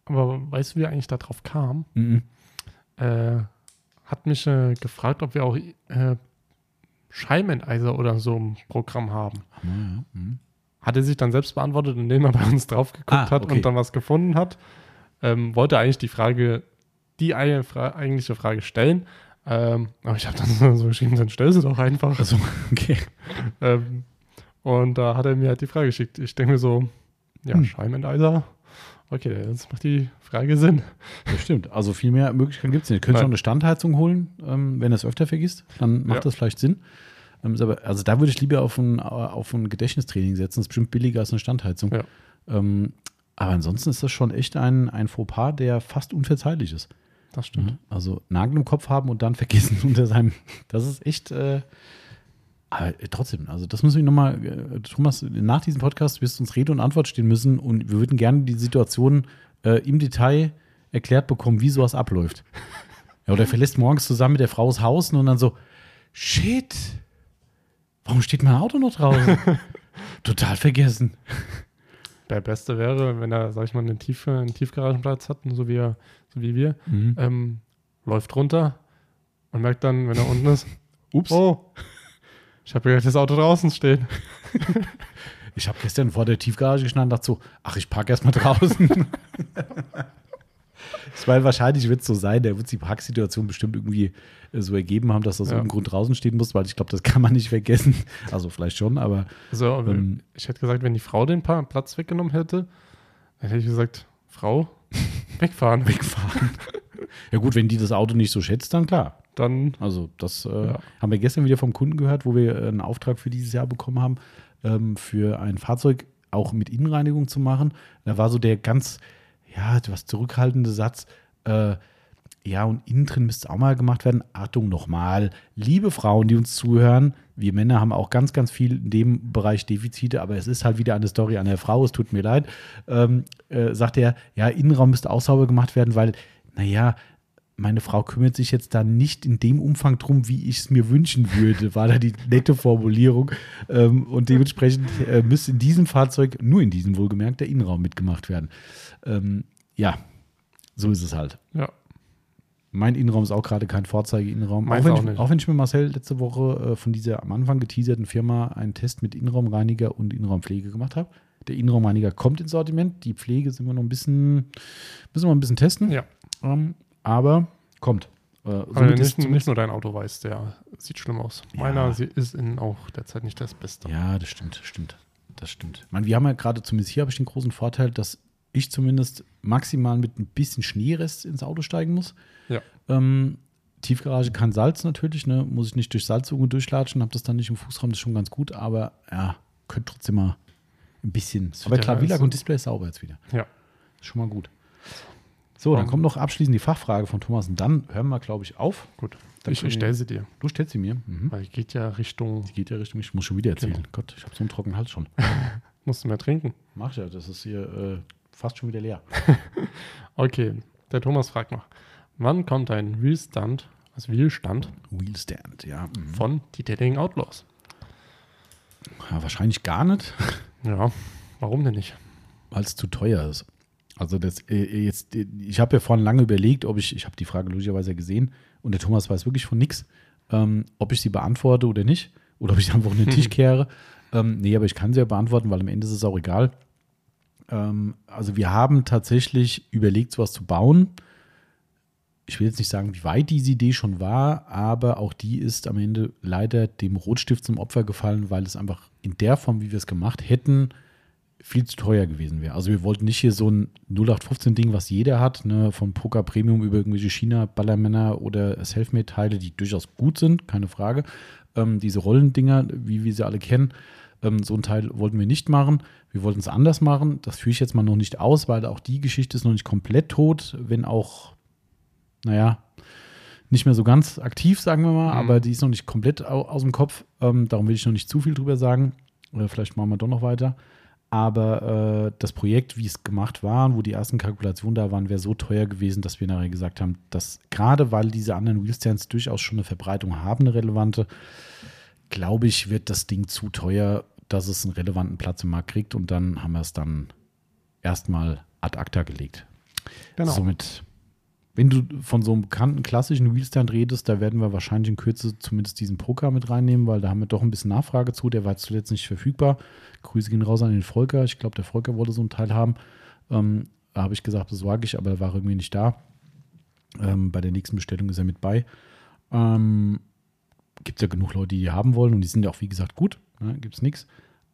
Aber weißt du, wie er eigentlich darauf kam? Mhm. Äh, hat mich äh, gefragt, ob wir auch äh, Scheibenenteiser oder so im Programm haben. Ja. Mhm. Hat er sich dann selbst beantwortet, indem er bei uns drauf geguckt Ah, hat okay. und dann was gefunden hat. Ähm, wollte eigentlich die Frage, die eine Fra eigentliche Frage stellen. Ähm, aber ich habe dann so geschrieben, dann stell sie doch einfach. Also, okay. Ähm, und da hat er mir halt die Frage geschickt. Ich denke mir so, ja, Hm. Scheibenenteiser. Okay, jetzt macht die Frage Sinn. Das stimmt. Also viel mehr Möglichkeiten gibt es nicht. Ihr könnt schon eine Standheizung holen, ähm, wenn ihr es öfter vergisst, dann macht Ja. das vielleicht Sinn. Ähm, aber, also da würde ich lieber auf ein, auf ein Gedächtnistraining setzen. Das ist bestimmt billiger als eine Standheizung. Ja. Ähm, aber ansonsten ist das schon echt ein, ein Fauxpas, der fast unverzeihlich ist. Das stimmt. Mhm. Also Nagel im Kopf haben und dann vergessen unter seinem. Das ist echt. Äh, aber äh, trotzdem, also das müssen wir nochmal, äh, Thomas, nach diesem Podcast wirst du uns Rede und Antwort stehen müssen und wir würden gerne die Situation äh, im Detail erklärt bekommen, wie sowas abläuft. Ja, oder er verlässt morgens zusammen mit der Frau das Haus und dann so, shit, warum steht mein Auto noch draußen? Total vergessen. Der Beste wäre, wenn er, sag ich mal, einen, Tief, einen Tiefgaragenplatz hat, so wie, er, so wie wir, Mhm. ähm, läuft runter und merkt dann, wenn er unten ist, Ups. oh, ich habe ja das Auto draußen stehen. Ich habe gestern vor der Tiefgarage gestanden und dachte so, ach, ich parke erstmal draußen. Ich meine, wahrscheinlich wird es so sein, der wird die Parksituation bestimmt irgendwie äh, so ergeben haben, dass das Ja. irgendein Grund draußen stehen muss, weil ich glaube, das kann man nicht vergessen. Also vielleicht schon, aber Also, Ähm. ich hätte gesagt, wenn die Frau den Platz weggenommen hätte, dann hätte ich gesagt, Frau, wegfahren. wegfahren. Ja gut, wenn die das Auto nicht so schätzt, dann klar. Dann, Also das äh, Ja. haben wir gestern wieder vom Kunden gehört, wo wir äh, einen Auftrag für dieses Jahr bekommen haben, ähm, für ein Fahrzeug auch mit Innenreinigung zu machen. Da war so der ganz, ja, etwas zurückhaltende Satz, äh, ja, und innen drin müsste auch mal gemacht werden. Achtung nochmal, liebe Frauen, die uns zuhören, wir Männer haben auch ganz, ganz viel in dem Bereich Defizite, aber es ist halt wieder eine Story an der Frau, es tut mir leid. Ähm, äh, sagt er, ja, Innenraum müsste auch sauber gemacht werden, weil, naja, meine Frau kümmert sich jetzt da nicht in dem Umfang drum, wie ich es mir wünschen würde, war da die nette Formulierung. Ähm, und dementsprechend äh, müsste in diesem Fahrzeug, nur in diesem wohlgemerkt, der Innenraum mitgemacht werden. Ähm, ja, so ist es halt. ja. Mein Innenraum ist auch gerade kein Vorzeige-Innenraum. Auch auch auch wenn ich mir Marcel letzte Woche äh, von dieser am Anfang geteaserten Firma einen Test mit Innenraumreiniger und Innenraumpflege gemacht habe. Der Innenraumreiniger kommt ins Sortiment. Die Pflege sind wir noch ein bisschen, müssen wir ein bisschen testen. Ja. Ähm, aber kommt. Äh, ist nicht, nicht nur dein Auto weiß, der sieht schlimm aus. Ja. Meiner sie- ist innen auch derzeit nicht das Beste. Ja, das stimmt, stimmt. Das stimmt. Ich meine, wir haben ja gerade, zumindest hier habe ich den großen Vorteil, dass ich zumindest maximal mit ein bisschen Schneerest ins Auto steigen muss. Ja. Ähm, Tiefgarage kein Salz natürlich, ne? Muss ich nicht durch Salzsuche durchlatschen, habe das dann nicht im Fußraum, das ist schon ganz gut, aber ja, könnte trotzdem mal ein bisschen. Aber klar, alles- und Display ist sauber jetzt wieder. Ja. Ist schon mal gut. So, dann kommt noch abschließend die Fachfrage von Thomas und dann hören wir, glaube ich, auf. Gut. Dann Ich, stelle sie dir, Du stellst sie mir. Mhm. weil geht ja Richtung, Die geht ja Richtung, ich muss schon wieder erzählen. Genau. Gott, ich habe so einen trockenen Hals schon. musst du mehr trinken. Mach ja, das ist hier äh, fast schon wieder leer. Okay, der Thomas fragt noch, wann kommt ein Wheelstand, also Wheelstand Wheelstand, ja. Mhm. von Detailing Outlaws? ja. Wahrscheinlich gar nicht, Ja, warum denn nicht? weil es zu teuer ist. Also das, äh, jetzt, äh, ich habe ja vorhin lange überlegt, ob ich, ich habe die Frage logischerweise gesehen und der Thomas weiß wirklich von nichts, ähm, ob ich sie beantworte oder nicht oder ob ich einfach in den Tisch kehre. Ähm, nee, aber ich kann sie ja beantworten, weil am Ende ist es auch egal. Ähm, also wir haben tatsächlich überlegt, sowas zu bauen. Ich will jetzt nicht sagen, wie weit diese Idee schon war, aber auch die ist am Ende leider dem Rotstift zum Opfer gefallen, weil es einfach in der Form, wie wir es gemacht hätten, viel zu teuer gewesen wäre. Also wir wollten nicht hier so ein 0815-Ding, was jeder hat, ne, von Poker Premium über irgendwelche China-Ballermänner oder Selfmade-Teile, die durchaus gut sind, keine Frage. Ähm, diese Rollendinger, wie wir sie alle kennen, ähm, so ein Teil wollten wir nicht machen. Wir wollten es anders machen. Das führe ich jetzt mal noch nicht aus, weil auch die Geschichte ist noch nicht komplett tot, wenn auch, naja, nicht mehr so ganz aktiv, sagen wir mal, Mhm. aber die ist noch nicht komplett au aus dem Kopf. Ähm, darum will ich noch nicht zu viel drüber sagen. Oder vielleicht machen wir doch noch weiter. Aber äh, das Projekt, wie es gemacht war und wo die ersten Kalkulationen da waren, wäre so teuer gewesen, dass wir nachher gesagt haben, dass gerade weil diese anderen Wheelstands durchaus schon eine Verbreitung haben, eine relevante, glaube ich, wird das Ding zu teuer, dass es einen relevanten Platz im Markt kriegt und dann haben wir es dann erstmal ad acta gelegt. Genau. Somit, wenn du von so einem bekannten klassischen Wheelstand redest, da werden wir wahrscheinlich in Kürze zumindest diesen Poker mit reinnehmen, weil da haben wir doch ein bisschen Nachfrage zu. Der war zuletzt nicht verfügbar. Grüße gehen raus an den Volker. Ich glaube, der Volker wollte so einen Teil haben. Ähm, da habe ich gesagt, besorge ich, aber er war irgendwie nicht da. Ähm, bei der nächsten Bestellung ist er mit bei. Ähm, Gibt ja genug Leute, die die haben wollen und die sind ja auch, wie gesagt, gut. Ne? Gibt es nichts.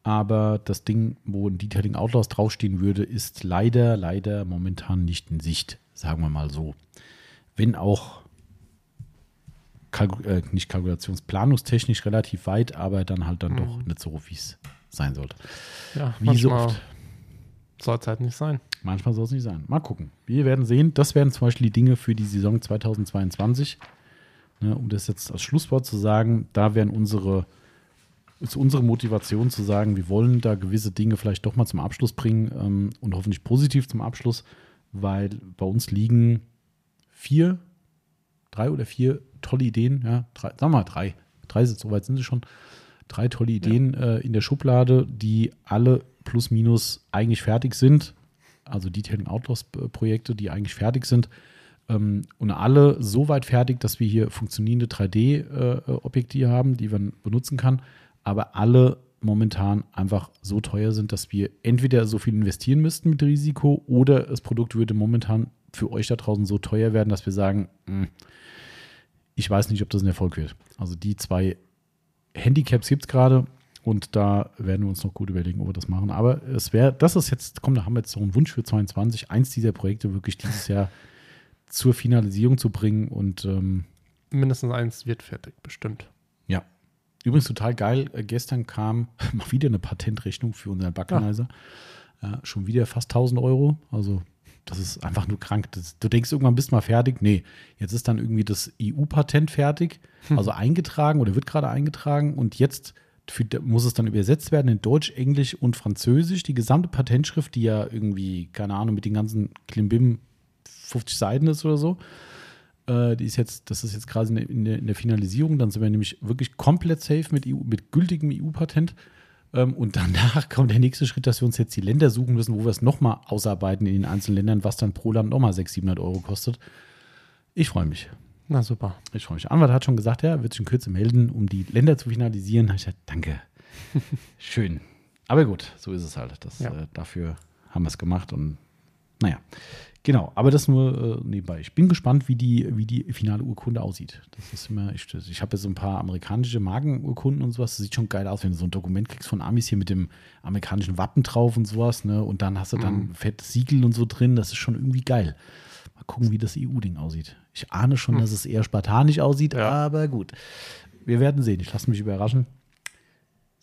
Aber das Ding, wo ein Detailing Outlaws draufstehen würde, ist leider, leider momentan nicht in Sicht, sagen wir mal so. Wenn auch Kalku äh, nicht kalkulationsplanungstechnisch relativ weit, aber dann halt dann doch nicht so, wie es sein sollte. Ja, Wie so manchmal oft. soll es halt nicht sein. Manchmal soll es nicht sein. Mal gucken. Wir werden sehen. Das wären zum Beispiel die Dinge für die Saison 2022. Ne, um das jetzt als Schlusswort zu sagen, da wären unsere, ist unsere Motivation zu sagen, wir wollen da gewisse Dinge vielleicht doch mal zum Abschluss bringen ähm, und hoffentlich positiv zum Abschluss, weil bei uns liegen vier, drei oder vier tolle Ideen, ja, drei, sagen wir mal drei, drei sind, so weit sind sie schon, drei tolle Ideen äh, in der Schublade, die alle plus minus eigentlich fertig sind. Also Detailing Outlaws äh, Projekte, die eigentlich fertig sind. Ähm, und alle so weit fertig, dass wir hier funktionierende 3D-Objekte haben, die man benutzen kann. Aber alle momentan einfach so teuer sind, dass wir entweder so viel investieren müssten mit Risiko oder das Produkt würde momentan für euch da draußen so teuer werden, dass wir sagen, mh, ich weiß nicht, ob das ein Erfolg wird. Also die zwei Handicaps gibt es gerade und da werden wir uns noch gut überlegen, ob wir das machen. Aber es wäre, das ist jetzt, komm, da haben wir jetzt so einen Wunsch für 22, eins dieser Projekte wirklich dieses Jahr zur Finalisierung zu bringen und ähm, Mindestens eins wird fertig, bestimmt. ja. Übrigens total geil, äh, gestern kam mal wieder eine Patentrechnung für unseren Backenizer. Ja, schon wieder fast 1000 Euro. Also das ist einfach nur krank. Das, du denkst, irgendwann bist du mal fertig. Nee, jetzt ist dann irgendwie das EU-Patent fertig, also eingetragen oder wird gerade eingetragen und jetzt für, muss es dann übersetzt werden in Deutsch, Englisch und Französisch. Die gesamte Patentschrift, die ja irgendwie, keine Ahnung, mit den ganzen Klimbim 50 Seiten ist oder so. Äh, die ist jetzt, das ist jetzt gerade in der, in, der, in der Finalisierung. Dann sind wir nämlich wirklich komplett safe mit, EU, mit gültigem EU-Patent. Ähm, und danach kommt der nächste Schritt, dass wir uns jetzt die Länder suchen müssen, wo wir es nochmal ausarbeiten in den einzelnen Ländern, was dann pro Land nochmal 600, 700 Euro kostet. Ich freue mich. Na super. Ich freue mich. Anwalt hat schon gesagt, er wird sich in Kürze melden, um die Länder zu finalisieren. Da habe ich gesagt, danke. Schön. Aber gut, so ist es halt. Das, Ja. äh, dafür haben wir es gemacht und naja. Genau, aber das nur äh, nebenbei. Ich bin gespannt, wie die, wie die finale Urkunde aussieht. Das ist immer, ich, ich habe ja so ein paar amerikanische Markenurkunden und sowas. Das sieht schon geil aus, wenn du so ein Dokument kriegst von Amis hier mit dem amerikanischen Wappen drauf und sowas. Ne? Und dann hast du dann fettes Siegel und so drin. Das ist schon irgendwie geil. Mal gucken, wie das EU-Ding aussieht. Ich ahne schon, dass es eher spartanisch aussieht, Ja. aber gut. Wir werden sehen. Ich lasse mich überraschen.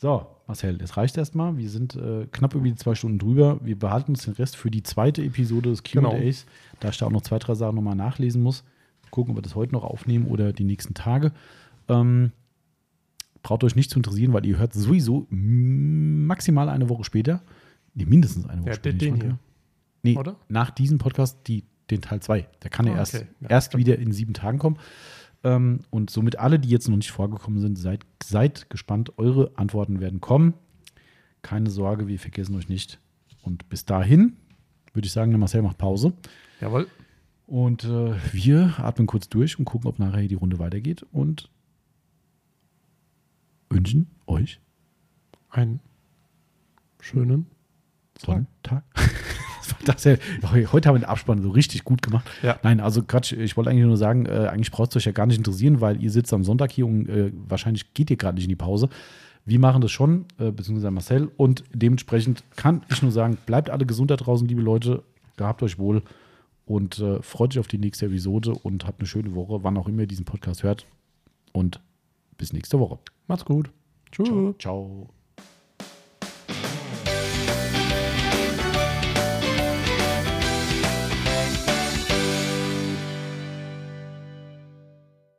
So, Marcel, das reicht erstmal. Wir sind äh, knapp über die zwei Stunden drüber. Wir behalten uns den Rest für die zweite Episode des Genau. QAs, da ich da auch noch zwei, drei Sachen nochmal nachlesen muss. Gucken, ob wir das heute noch aufnehmen oder die nächsten Tage. Ähm, braucht euch nicht zu interessieren, weil ihr hört sowieso maximal eine Woche später. Nee, mindestens eine Woche Ja, später. den, hier. Nee, Oder? nach diesem Podcast die, den Teil 2. Der kann ja Ah, erst, okay. Ja, erst wieder in sieben Tagen kommen. Ähm, und somit alle, die jetzt noch nicht vorgekommen sind, seid, seid gespannt. Eure Antworten werden kommen. Keine Sorge, wir vergessen euch nicht. Und bis dahin würde ich sagen, der Marcel macht Pause. Jawohl. Und äh, wir atmen kurz durch und gucken, ob nachher hier die Runde weitergeht. Und wünschen euch Einen schönen tollen Tag. Ja? Heute haben wir den Abspann so richtig gut gemacht. Ja. Nein, also Quatsch, ich wollte eigentlich nur sagen, äh, eigentlich braucht es euch ja gar nicht interessieren, weil ihr sitzt am Sonntag hier und äh, wahrscheinlich geht ihr gerade nicht in die Pause. Wir machen das schon, äh, beziehungsweise Marcel. Und dementsprechend kann ich nur sagen, bleibt alle gesund da draußen, liebe Leute. Gehabt euch wohl und äh, freut euch auf die nächste Episode und habt eine schöne Woche, wann auch immer ihr diesen Podcast hört. Und bis nächste Woche. Macht's gut. Tschüss. Ciao.